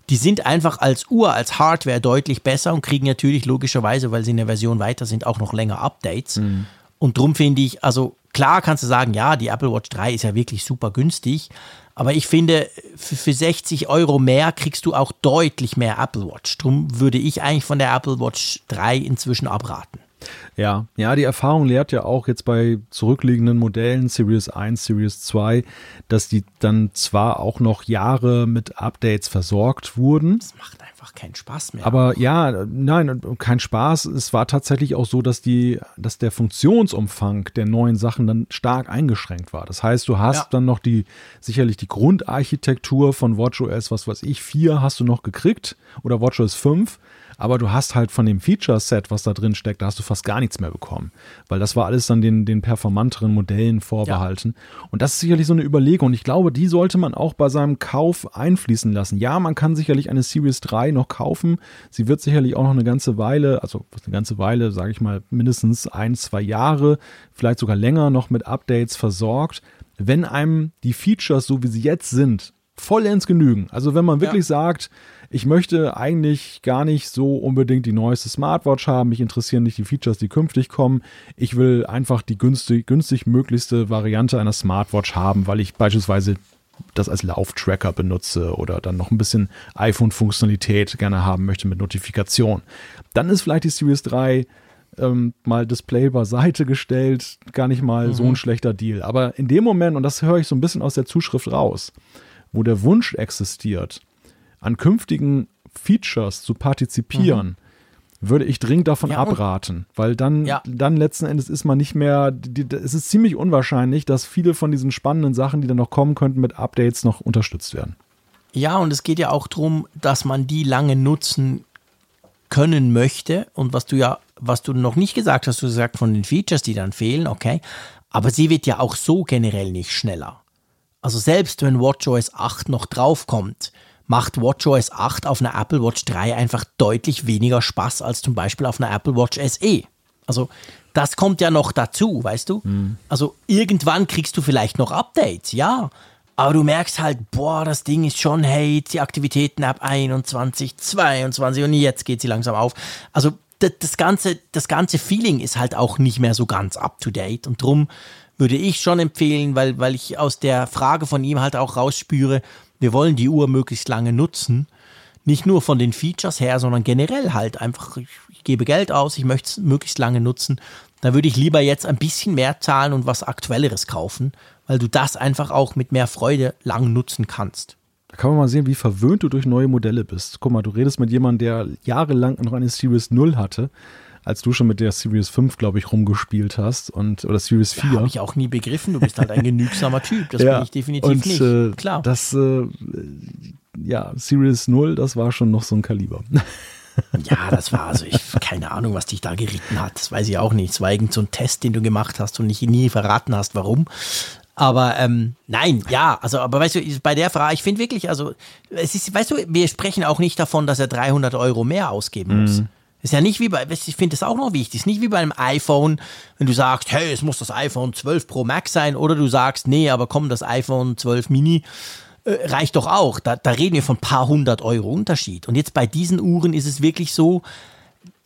Die sind einfach als Uhr, als Hardware deutlich besser und kriegen natürlich logischerweise, weil sie in der Version weiter sind, auch noch länger Updates. Mhm. Und drum finde ich, also klar kannst du sagen, ja, die Apple Watch 3 ist ja wirklich super günstig, aber ich finde, für, für 60 Euro mehr kriegst du auch deutlich mehr Apple Watch. Drum würde ich eigentlich von der Apple Watch 3 inzwischen abraten. Ja, ja, die Erfahrung lehrt ja auch jetzt bei zurückliegenden Modellen, Series 1, Series 2, dass die dann zwar auch noch Jahre mit Updates versorgt wurden. Das macht einfach keinen Spaß mehr. Aber auch. ja, nein, kein Spaß. Es war tatsächlich auch so, dass die, dass der Funktionsumfang der neuen Sachen dann stark eingeschränkt war. Das heißt, du hast ja. dann noch die, sicherlich die Grundarchitektur von WatchOS, was weiß ich, 4 hast du noch gekriegt oder WatchOS 5 aber du hast halt von dem Feature-Set, was da drin steckt, da hast du fast gar nichts mehr bekommen. Weil das war alles dann den, den performanteren Modellen vorbehalten. Ja. Und das ist sicherlich so eine Überlegung. Und ich glaube, die sollte man auch bei seinem Kauf einfließen lassen. Ja, man kann sicherlich eine Series 3 noch kaufen. Sie wird sicherlich auch noch eine ganze Weile, also eine ganze Weile, sage ich mal, mindestens ein, zwei Jahre, vielleicht sogar länger noch mit Updates versorgt. Wenn einem die Features, so wie sie jetzt sind, vollends genügen. Also wenn man wirklich ja. sagt, ich möchte eigentlich gar nicht so unbedingt die neueste Smartwatch haben. Mich interessieren nicht die Features, die künftig kommen. Ich will einfach die günstig, günstig möglichste Variante einer Smartwatch haben, weil ich beispielsweise das als Lauftracker benutze oder dann noch ein bisschen iPhone-Funktionalität gerne haben möchte mit Notifikation. Dann ist vielleicht die Series 3 ähm, mal Display beiseite gestellt, gar nicht mal mhm. so ein schlechter Deal. Aber in dem Moment, und das höre ich so ein bisschen aus der Zuschrift raus, wo der Wunsch existiert, an künftigen Features zu partizipieren, mhm. würde ich dringend davon ja, abraten, weil dann, ja. dann letzten Endes ist man nicht mehr, die, es ist ziemlich unwahrscheinlich, dass viele von diesen spannenden Sachen, die dann noch kommen könnten, mit Updates noch unterstützt werden. Ja, und es geht ja auch darum, dass man die lange nutzen können möchte. Und was du ja, was du noch nicht gesagt hast, du hast gesagt von den Features, die dann fehlen, okay. Aber sie wird ja auch so generell nicht schneller. Also selbst wenn WatchOS 8 noch draufkommt, macht WatchOS 8 auf einer Apple Watch 3 einfach deutlich weniger Spaß als zum Beispiel auf einer Apple Watch SE. Also das kommt ja noch dazu, weißt du? Mhm. Also irgendwann kriegst du vielleicht noch Updates, ja. Aber du merkst halt, boah, das Ding ist schon, hey, die Aktivitäten-App 21, 22 und jetzt geht sie langsam auf. Also das, das, ganze, das ganze Feeling ist halt auch nicht mehr so ganz up-to-date und drum würde ich schon empfehlen, weil, weil ich aus der Frage von ihm halt auch rausspüre, wir wollen die Uhr möglichst lange nutzen. Nicht nur von den Features her, sondern generell halt einfach, ich, ich gebe Geld aus, ich möchte es möglichst lange nutzen. Da würde ich lieber jetzt ein bisschen mehr zahlen und was Aktuelleres kaufen, weil du das einfach auch mit mehr Freude lang nutzen kannst. Da kann man mal sehen, wie verwöhnt du durch neue Modelle bist. Guck mal, du redest mit jemandem, der jahrelang noch eine Series 0 hatte als du schon mit der Series 5, glaube ich, rumgespielt hast und oder Series 4. Ja, habe ich auch nie begriffen. Du bist halt ein genügsamer Typ. Das ja, bin ich definitiv und, nicht. Äh, Klar. Das, äh, ja, Series 0, das war schon noch so ein Kaliber. Ja, das war also, ich keine Ahnung, was dich da geritten hat. Das weiß ich auch nicht. Es war irgend so ein Test, den du gemacht hast und nicht nie verraten hast, warum. Aber ähm, nein, ja, also, aber weißt du, bei der Frage, ich finde wirklich, also, es ist, weißt du, wir sprechen auch nicht davon, dass er 300 Euro mehr ausgeben muss. Mhm. Ist ja nicht wie bei, ich finde das auch noch wichtig, ist nicht wie bei einem iPhone, wenn du sagst, hey, es muss das iPhone 12 Pro Max sein, oder du sagst, nee, aber komm, das iPhone 12 Mini äh, reicht doch auch. Da, da reden wir von ein paar hundert Euro Unterschied. Und jetzt bei diesen Uhren ist es wirklich so,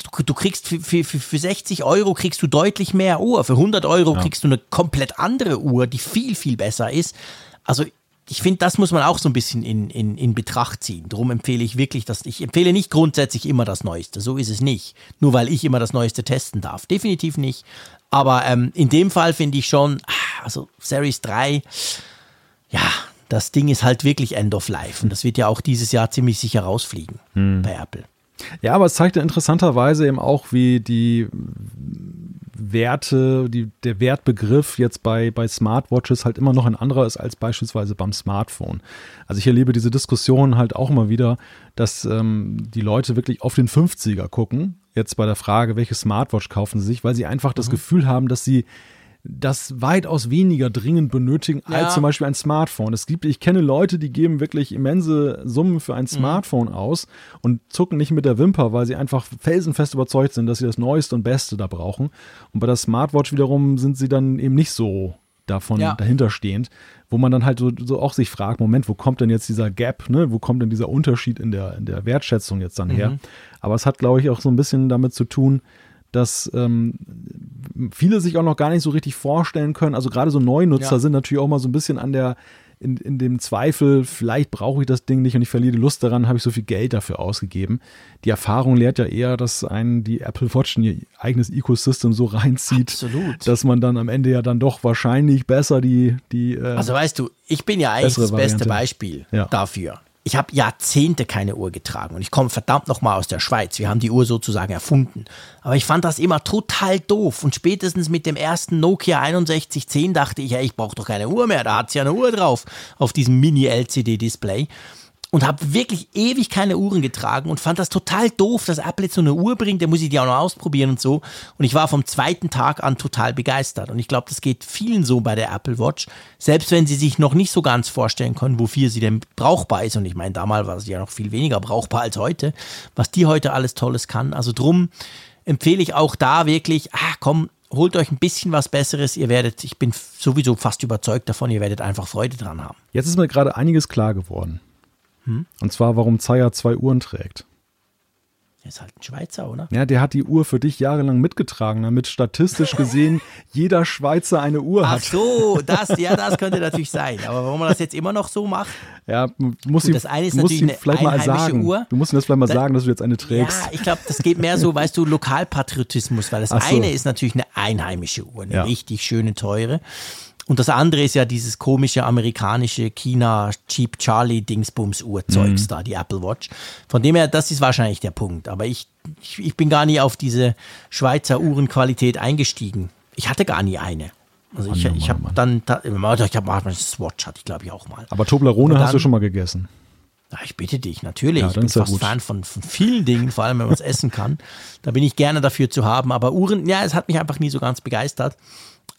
du, du kriegst für, für, für 60 Euro kriegst du deutlich mehr Uhr, für 100 Euro ja. kriegst du eine komplett andere Uhr, die viel, viel besser ist. Also ich finde, das muss man auch so ein bisschen in, in, in Betracht ziehen. Darum empfehle ich wirklich, dass ich empfehle nicht grundsätzlich immer das Neueste. So ist es nicht. Nur weil ich immer das Neueste testen darf. Definitiv nicht. Aber ähm, in dem Fall finde ich schon, ah, also Series 3, ja, das Ding ist halt wirklich End of Life. Und das wird ja auch dieses Jahr ziemlich sicher rausfliegen hm. bei Apple. Ja, aber es zeigt ja interessanterweise eben auch, wie die Werte, die, der Wertbegriff jetzt bei, bei Smartwatches halt immer noch ein anderer ist als beispielsweise beim Smartphone. Also ich erlebe diese Diskussion halt auch immer wieder, dass ähm, die Leute wirklich auf den 50er gucken, jetzt bei der Frage, welche Smartwatch kaufen sie sich, weil sie einfach das mhm. Gefühl haben, dass sie das weitaus weniger dringend benötigen Ja. als zum Beispiel ein Smartphone. Es gibt, ich kenne Leute, die geben wirklich immense Summen für Mhm. ein Smartphone aus und zucken nicht mit der Wimper, weil sie einfach felsenfest überzeugt sind, dass sie das Neueste und Beste da brauchen. Und bei der Smartwatch wiederum sind sie dann eben nicht so davon Ja. dahinterstehend, wo man dann halt so, so auch sich fragt, Moment, wo kommt denn jetzt dieser Gap, ne? Wo kommt denn dieser Unterschied in der, in der Wertschätzung jetzt dann her? Aber es hat, glaube ich, auch so ein bisschen damit zu tun, dass ähm, viele sich auch noch gar nicht so richtig vorstellen können. Also gerade so Neunutzer Ja. sind natürlich auch mal so ein bisschen an der, in, in dem Zweifel, vielleicht brauche ich das Ding nicht und ich verliere Lust daran, habe ich so viel Geld dafür ausgegeben. Die Erfahrung lehrt ja eher, dass einen die Apple Watch in ihr eigenes Ecosystem so reinzieht, Absolut. dass man dann am Ende ja dann doch wahrscheinlich besser die, die äh, Also weißt du, ich bin ja eigentlich das beste Variante. Beispiel Ja. dafür. Ich habe Jahrzehnte keine Uhr getragen und ich komme verdammt nochmal aus der Schweiz. Wir haben die Uhr sozusagen erfunden. Aber ich fand das immer total doof und spätestens mit dem ersten Nokia 6110 dachte ich, ja, ich brauche doch keine Uhr mehr. Da hat's ja eine Uhr drauf auf diesem Mini-LCD-Display. Und habe wirklich ewig keine Uhren getragen und fand das total doof, dass Apple jetzt so eine Uhr bringt, da muss ich die auch noch ausprobieren und so. Und ich war vom zweiten Tag an total begeistert. Und ich glaube, das geht vielen so bei der Apple Watch, selbst wenn sie sich noch nicht so ganz vorstellen können, wofür sie denn brauchbar ist. Und ich meine, damals war sie ja noch viel weniger brauchbar als heute, was die heute alles Tolles kann. Also drum empfehle ich auch da wirklich, ah, komm, holt euch ein bisschen was Besseres. Ihr werdet, ich bin sowieso fast überzeugt davon, ihr werdet einfach Freude dran haben. Jetzt ist mir gerade einiges klar geworden. Hm? Und zwar, warum Zaya zwei Uhren trägt. Der ist halt ein Schweizer, oder? Ja, der hat die Uhr für dich jahrelang mitgetragen, damit statistisch gesehen jeder Schweizer eine Uhr Ach hat. so, das, ja, das könnte natürlich sein. Aber warum man das jetzt immer noch so macht, Ja, muss Gut, ihm, das eine ist natürlich eine vielleicht mal sagen. Uhr. Du musst ihm das vielleicht mal Da- sagen, dass du jetzt eine trägst. Ja, ich glaube, das geht mehr so, weißt du, Lokalpatriotismus, weil das Ach so. eine ist natürlich eine einheimische Uhr, eine Ja. richtig schöne, teure. Und das andere ist ja dieses komische amerikanische China Cheap Charlie Dingsbums Uhrzeugs Mhm. da, die Apple Watch. Von dem her, das ist wahrscheinlich der Punkt. Aber ich, ich, ich bin gar nie auf diese Schweizer Uhrenqualität eingestiegen. Ich hatte gar nie eine. Also ich, Mann, ich Mann, habe oh Mann. dann, ich habe mal Swatch hatte ich glaube ich auch mal. Aber Toblerone Und hast du dann- schon mal gegessen. Ja, ich bitte dich, natürlich. Ja, ich dann bin fast gut. Fan von, von vielen Dingen, vor allem wenn man es essen kann. Da bin ich gerne dafür zu haben. Aber Uhren, ja, es hat mich einfach nie so ganz begeistert.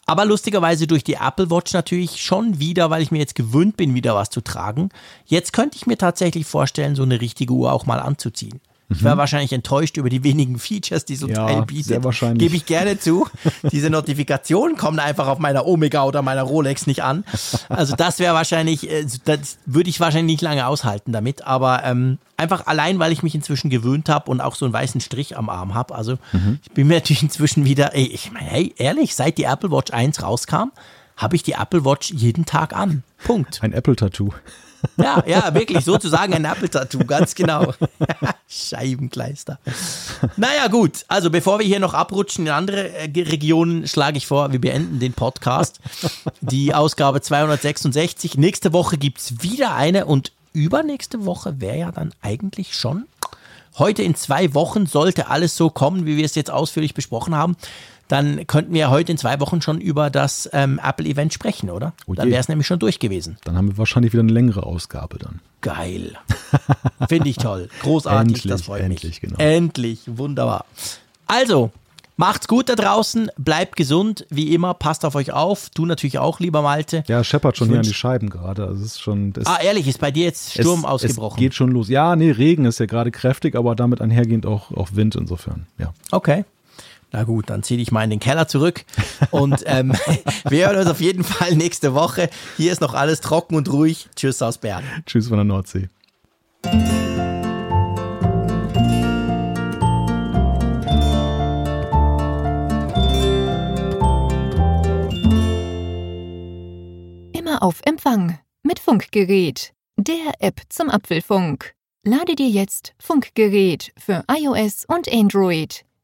Aber lustigerweise durch die Apple Watch natürlich schon wieder, weil ich mir jetzt gewöhnt bin, wieder was zu tragen. Jetzt könnte ich mir tatsächlich vorstellen, so eine richtige Uhr auch mal anzuziehen. Ich wäre wahrscheinlich enttäuscht über die wenigen Features, die so ein Mhm. Ja, Teil bietet. sehr wahrscheinlich. Gebe ich gerne zu. Diese Notifikationen kommen einfach auf meiner Omega oder meiner Rolex nicht an. Also das wäre wahrscheinlich, äh, das würde ich wahrscheinlich nicht lange aushalten damit. Aber ähm, einfach allein, weil ich mich inzwischen gewöhnt habe und auch so einen weißen Strich am Arm habe. Also Mhm. ich bin mir natürlich inzwischen wieder, ey, ich meine, hey, ehrlich, seit die Apple Watch 1 rauskam, habe ich die Apple Watch jeden Tag an. Punkt. Ein Apple-Tattoo. Ja, ja, wirklich, sozusagen ein Apple-Tattoo, ganz genau. Scheibenkleister. Naja, gut, also bevor wir hier noch abrutschen in andere äh, Regionen, schlage ich vor, wir beenden den Podcast. Die Ausgabe 266. Nächste Woche gibt es wieder eine und übernächste Woche wäre ja dann eigentlich schon. Heute in zwei Wochen sollte alles so kommen, wie wir es jetzt ausführlich besprochen haben. Dann könnten wir heute in zwei Wochen schon über das ähm, Apple-Event sprechen, oder? Oh dann wäre es nämlich schon durch gewesen. Dann haben wir wahrscheinlich wieder eine längere Ausgabe dann. Geil. Finde ich toll. Großartig, das Endlich, freut endlich, mich. genau. Endlich, wunderbar. Also, macht's gut da draußen, bleibt gesund, wie immer, passt auf euch auf. Du natürlich auch, lieber Malte. Ja, scheppert schon hier an die Scheiben gerade. Also es ist schon. Es, Ah, ehrlich, ist bei dir jetzt Sturm es, ausgebrochen? Es geht schon los. Ja, nee, Regen ist ja gerade kräftig, aber damit einhergehend auch, auch Wind insofern. Ja. Okay. Na gut, dann zieh dich mal in den Keller zurück. Und ähm, wir hören uns auf jeden Fall nächste Woche. Hier ist noch alles trocken und ruhig. Tschüss aus Bern. Tschüss von der Nordsee. Immer auf Empfang mit Funkgerät, der App zum Apfelfunk. Lade dir jetzt Funkgerät für iOS und Android